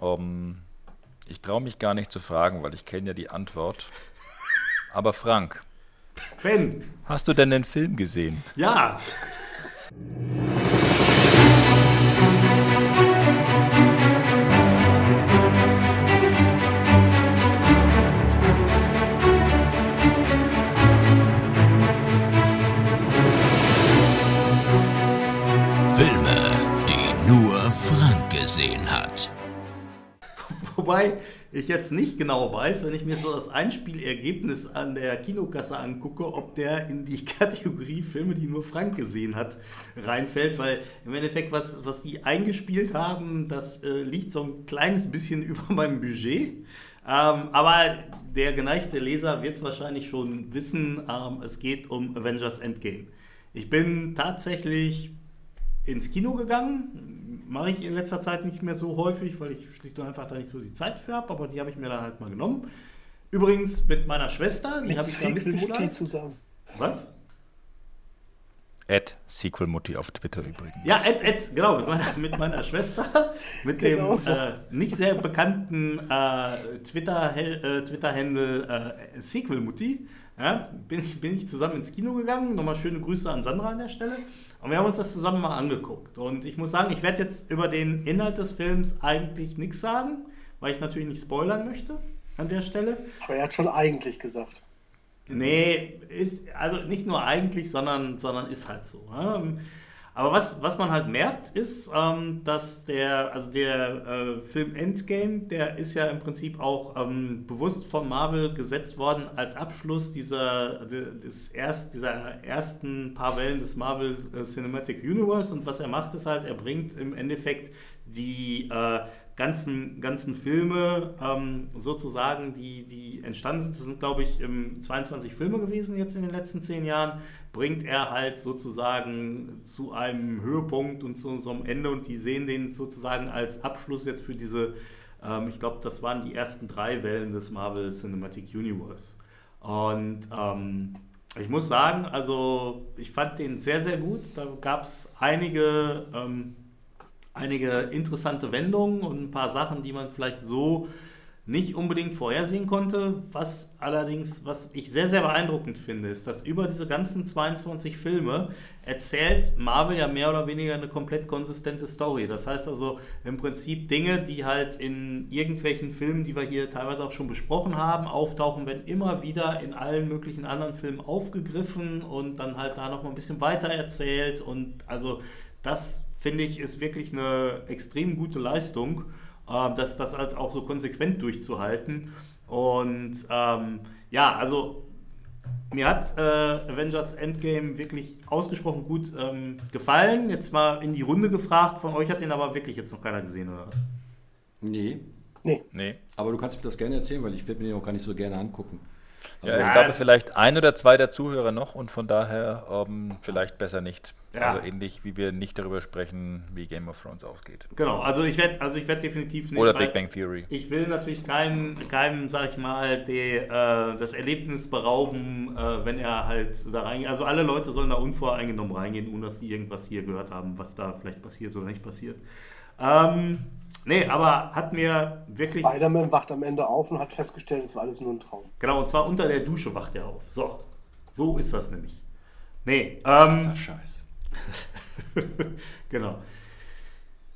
ähm, ich traue mich gar nicht zu fragen, weil ich kenne ja die Antwort. Aber Frank. Ben. Hast du denn den Film gesehen? Ja. Wobei, ich jetzt nicht genau weiß, wenn ich mir so das Einspielergebnis an der Kinokasse angucke, ob der in die Kategorie Filme, die nur Frank gesehen hat, reinfällt, weil im Endeffekt, was, was die eingespielt haben, das äh, liegt so ein kleines bisschen über meinem Budget. Ähm, aber der geneigte Leser wird es wahrscheinlich schon wissen, ähm, es geht um Avengers Endgame. Ich bin tatsächlich ins Kino gegangen. Mache ich in letzter Zeit nicht mehr so häufig, weil ich schlicht und einfach da nicht so die Zeit für habe, aber die habe ich mir dann halt mal genommen. Übrigens mit meiner Schwester, die habe ich da Sequel Mutti mitgeschleift. zusammen. Was? At Sequelmutti auf Twitter übrigens. Ja, Ed, Ed, genau, mit meiner, mit meiner Schwester, mit Genau dem so. äh, nicht sehr bekannten äh, Twitter-Handle äh, Twitter äh, Sequel-Mutti, ja, bin, ich, bin ich zusammen ins Kino gegangen. Nochmal schöne Grüße an Sandra an der Stelle. Und wir haben uns das zusammen mal angeguckt. Und ich muss sagen, ich werde jetzt über den Inhalt des Films eigentlich nichts sagen, weil ich natürlich nicht spoilern möchte an der Stelle. Aber er hat schon eigentlich gesagt. Nee, ist also nicht nur eigentlich, sondern, sondern ist halt so. ne? Aber was, was man halt merkt, ist, ähm, dass der, also der äh, Film Endgame, der ist ja im Prinzip auch ähm, bewusst von Marvel gesetzt worden als Abschluss dieser, de- des erst, dieser ersten paar Wellen des Marvel äh, Cinematic Universe. Und was er macht, ist halt, er bringt im Endeffekt die äh, ganzen, ganzen Filme ähm, sozusagen, die, die entstanden sind, das sind glaube ich ähm, 22 Filme gewesen jetzt in den letzten zehn Jahren, bringt er halt sozusagen zu einem Höhepunkt und zu einem Ende und die sehen den sozusagen als Abschluss jetzt für diese, ähm, ich glaube, das waren die ersten drei Wellen des Marvel Cinematic Universe. Und ähm, ich muss sagen, also ich fand den sehr, sehr gut. Da gab es einige, ähm, einige interessante Wendungen und ein paar Sachen, die man vielleicht so nicht unbedingt vorhersehen konnte. Was allerdings, was ich sehr, sehr beeindruckend finde, ist, dass über diese ganzen 22 Filme erzählt Marvel ja mehr oder weniger eine komplett konsistente Story. Das heißt also im Prinzip Dinge, die halt in irgendwelchen Filmen, die wir hier teilweise auch schon besprochen haben, auftauchen, werden immer wieder in allen möglichen anderen Filmen aufgegriffen und dann halt da nochmal ein bisschen weiter erzählt. Und also das finde ich ist wirklich eine extrem gute Leistung ähm, das, das halt auch so konsequent durchzuhalten. Und ähm, ja, also mir hat äh, Avengers Endgame wirklich ausgesprochen gut ähm, gefallen. Jetzt mal in die Runde gefragt, von euch hat den aber wirklich jetzt noch keiner gesehen, oder was? Nee, Nee. aber du kannst mir das gerne erzählen, weil ich werde mir den auch gar nicht so gerne angucken. Ja, Ja, ich glaube, es- vielleicht ein oder zwei der Zuhörer noch und von daher ähm, vielleicht besser nicht. Ja. Also ähnlich wie wir nicht darüber sprechen, wie Game of Thrones ausgeht. Genau, also ich werde also ich werd definitiv nicht. Oder Big Bang Theory. Ich will natürlich keinem, keinem sag ich mal, die, äh, das Erlebnis berauben, äh, wenn er halt da reingeht. Also alle Leute sollen da unvoreingenommen reingehen, ohne dass sie irgendwas hier gehört haben, was da vielleicht passiert oder nicht passiert. Ähm, nee, aber hat mir wirklich. Spider-Man wacht am Ende auf und hat festgestellt, es war alles nur ein Traum. Genau, und zwar unter der Dusche wacht er auf. So, so ist das nämlich. Nee, Das ähm, ist Scheiß. genau.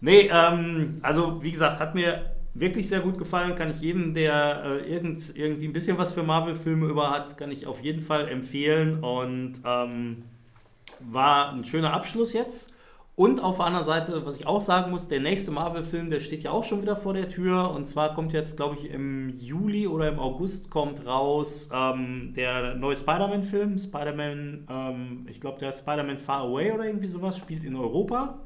Nee, ähm, also wie gesagt, hat mir wirklich sehr gut gefallen. Kann ich jedem, der äh, irgend, irgendwie ein bisschen was für Marvel-Filme über hat, kann ich auf jeden Fall empfehlen. Und ähm, war ein schöner Abschluss jetzt. Und auf der anderen Seite, was ich auch sagen muss, der nächste Marvel-Film, der steht ja auch schon wieder vor der Tür. Und zwar kommt jetzt, glaube ich, im Juli oder im August kommt raus ähm, der neue Spider-Man-Film. Spider-Man, ähm, ich glaube, der Spider-Man Far Away oder irgendwie sowas, spielt in Europa.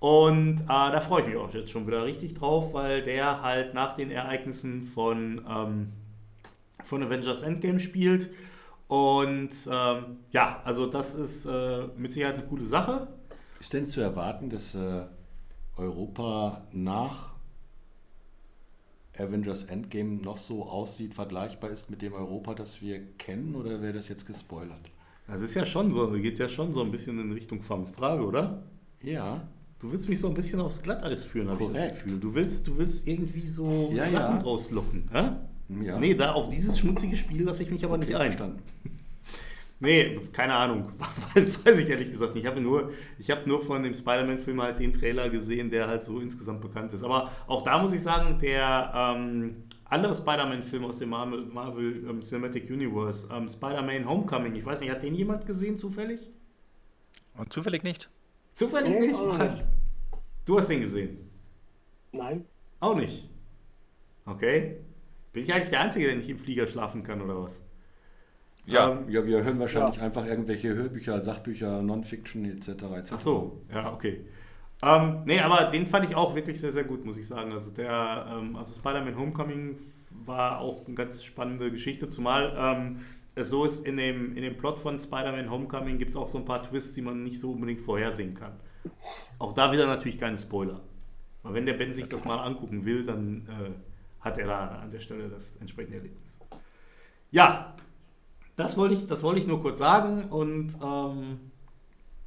Und äh, da freue ich mich auch jetzt schon wieder richtig drauf, weil der halt nach den Ereignissen von, ähm, von Avengers Endgame spielt. Und ähm, ja, also das ist äh, mit Sicherheit eine coole Sache. Ist denn zu erwarten, dass äh, Europa nach Avengers Endgame noch so aussieht, vergleichbar ist mit dem Europa, das wir kennen, oder wäre das jetzt gespoilert? Das ist ja schon so, geht ja schon so ein bisschen in Richtung Frage, oder? Ja, Du willst mich so ein bisschen aufs Glatteis führen, habe ich das. Gefühl. Du willst, du willst irgendwie so Ja, Sachen ja. rauslocken. Hä? Ja. Nee, da auf dieses schmutzige Spiel lasse ich mich aber nicht ein. verstanden. Nee, keine Ahnung. Weiß ich ehrlich gesagt nicht. Ich habe nur, ich habe nur von dem Spider-Man-Film halt den Trailer gesehen, der halt so insgesamt bekannt ist. Aber auch da muss ich sagen, der ähm, andere Spider-Man-Film aus dem Marvel, Marvel ähm, Cinematic Universe, ähm, Spider-Man Homecoming, ich weiß nicht, hat den jemand gesehen zufällig? Und zufällig nicht. Zufällig Nee, nicht? auch nicht. Du hast den gesehen? Nein? Auch nicht. Okay. Bin ich eigentlich der Einzige, der nicht im Flieger schlafen kann oder was? Ja, Ähm, Ja, wir hören wahrscheinlich einfach irgendwelche Hörbücher, Sachbücher, Non-Fiction etc. etc. Ach so, ja, okay. Ähm, nee, aber den fand ich auch wirklich sehr, sehr gut, muss ich sagen. Also der, ähm, also Spider-Man Homecoming war auch eine ganz spannende Geschichte, zumal ähm, es so ist, in dem, in dem Plot von Spider-Man Homecoming gibt es auch so ein paar Twists, die man nicht so unbedingt vorhersehen kann. Auch da wieder natürlich keine Spoiler. Weil wenn der Ben sich das mal angucken will, dann äh, hat er da an der Stelle das entsprechende Erlebnis. Ja, das wollte ich, das wollte ich nur kurz sagen und ähm,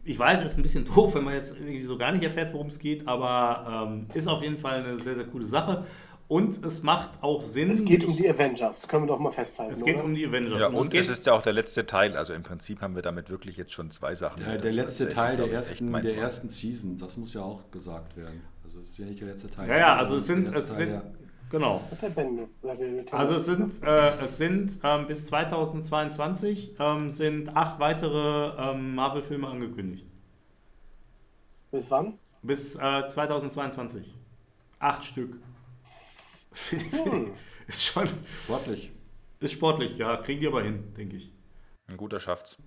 ich weiß, es ist ein bisschen doof, wenn man jetzt irgendwie so gar nicht erfährt, worum es geht, aber ähm, ist auf jeden Fall eine sehr, sehr coole Sache. Und es macht auch Sinn. Es geht um die Avengers, können wir doch mal festhalten. es geht oder? um die Avengers. Ja, und es ist ja auch der letzte Teil. Also im Prinzip haben wir damit wirklich jetzt schon zwei Sachen. Ja, der letzte Teil der ersten, der ersten Season, das muss ja auch gesagt werden. Also es ist ja nicht der letzte Teil. ja, ja, also es sind, es erste sind Teil, genau. Also es sind, äh, es sind ähm, bis 2022 ähm, sind acht weitere ähm, Marvel-Filme angekündigt. Bis wann? Bis äh, 2022. Acht Stück. ist schon. Sportlich. ist sportlich, ja. Kriegen die aber hin, denke ich. Ein guter schafft's.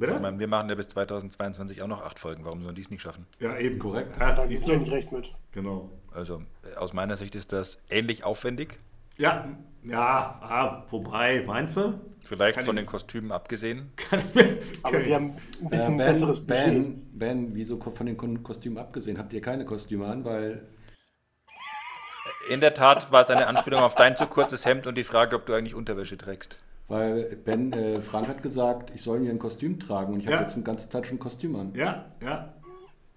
Ich Bitte? meine, wir machen ja bis 2022 auch noch acht Folgen. Warum sollen die es nicht schaffen? Ja, eben. Korrekt. Ja, Da siehst gebe ich du? nicht recht mit. Genau. Also äh, aus meiner Sicht ist das ähnlich aufwendig. Ja, ja, ah, wobei, meinst du? Vielleicht Kann von ich- den Kostümen abgesehen. Kann Aber wir haben ein Äh, bisschen besseres ben, Budget. ben, ben, wieso von den Kostümen abgesehen? Habt ihr keine Kostüme an? Weil In der Tat war es eine Anspielung auf dein zu kurzes Hemd und die Frage, ob du eigentlich Unterwäsche trägst. Weil Ben, äh, Frank hat gesagt, ich soll mir ein Kostüm tragen und ich Ja. habe jetzt eine ganze Zeit schon ein Kostüm an. Ja, ja.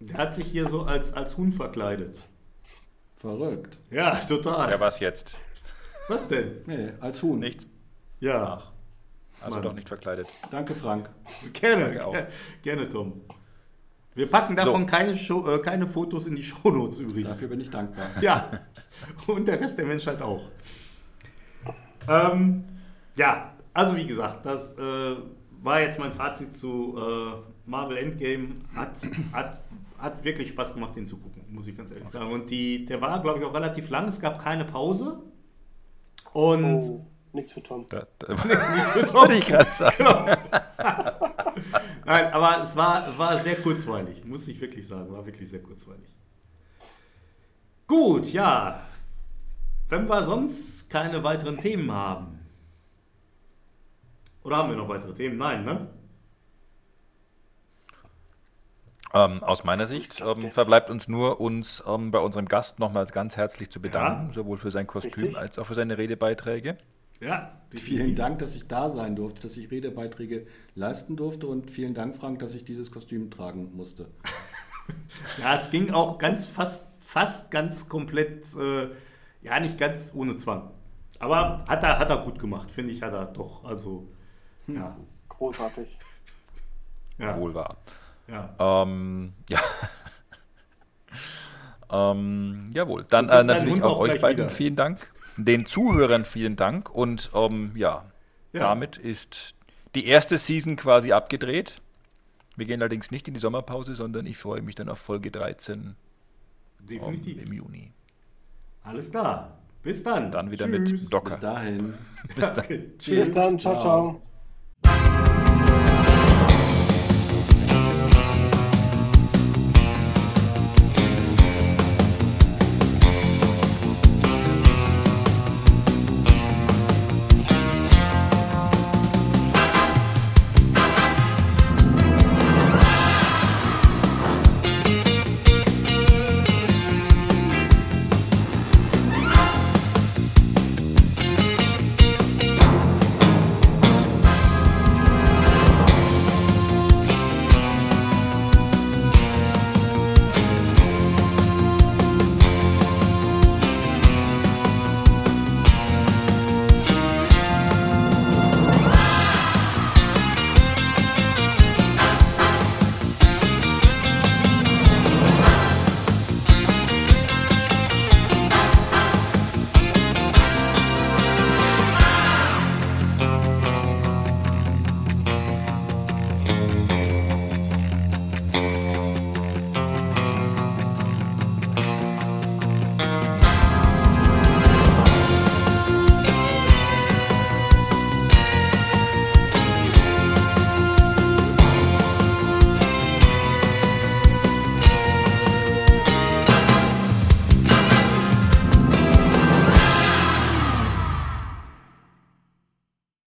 Der hat sich hier so als, als Huhn verkleidet. Verrückt. Ja, total. Ja, was jetzt? Was denn? Nee, als Huhn. Nichts. Ja, Also Mann. doch nicht verkleidet. Danke, Frank. gerne. Danke auch. Gerne, Tom. Wir packen davon So. keine, Show, äh, keine Fotos in die Shownotes übrigens. Dafür bin ich dankbar. Ja, und der Rest der Menschheit auch. Ähm, ja, also wie gesagt, das äh, war jetzt mein Fazit zu äh, Marvel Endgame. Hat, hat, hat wirklich Spaß gemacht, den zu gucken, muss ich ganz ehrlich sagen. Und die, der war, glaube ich, auch relativ lang. Es gab keine Pause. Und Oh, nichts für Tom. Da, da wollte ich gerade sagen. Nein, aber es war, war sehr kurzweilig, muss ich wirklich sagen. War wirklich sehr kurzweilig. Gut, ja. Wenn wir sonst keine weiteren Themen haben. Oder haben wir noch weitere Themen? Nein, ne? Ähm, aus meiner Sicht ähm, verbleibt uns nur, uns ähm, bei unserem Gast nochmals ganz herzlich zu bedanken, Ja. sowohl für sein Kostüm Richtig. als auch für seine Redebeiträge. Ja. Vielen Dank, dass ich da sein durfte, dass ich Redebeiträge leisten durfte und vielen Dank, Frank, dass ich dieses Kostüm tragen musste. Ja, es ging auch ganz fast, fast ganz komplett, äh, ja, nicht ganz ohne Zwang. Aber hat er, hat er gut gemacht, finde ich, hat er doch. Also, ja. Großartig. Ja. Wohl wahr. ja. Ähm, ja. ähm, jawohl. Dann bis äh, natürlich auch auch euch beiden wieder. vielen Dank. Den Zuhörern vielen Dank. Und ähm, ja, Ja. damit ist die erste Season quasi abgedreht. Wir gehen allerdings nicht in die Sommerpause, sondern ich freue mich dann auf Folge 13 ähm, Definitiv. im Juni. Alles klar. Bis dann. Dann wieder Tschüss. mit Docker. Bis dahin. Okay. Bis dann. Ciao, Ciao. ciao. Bye.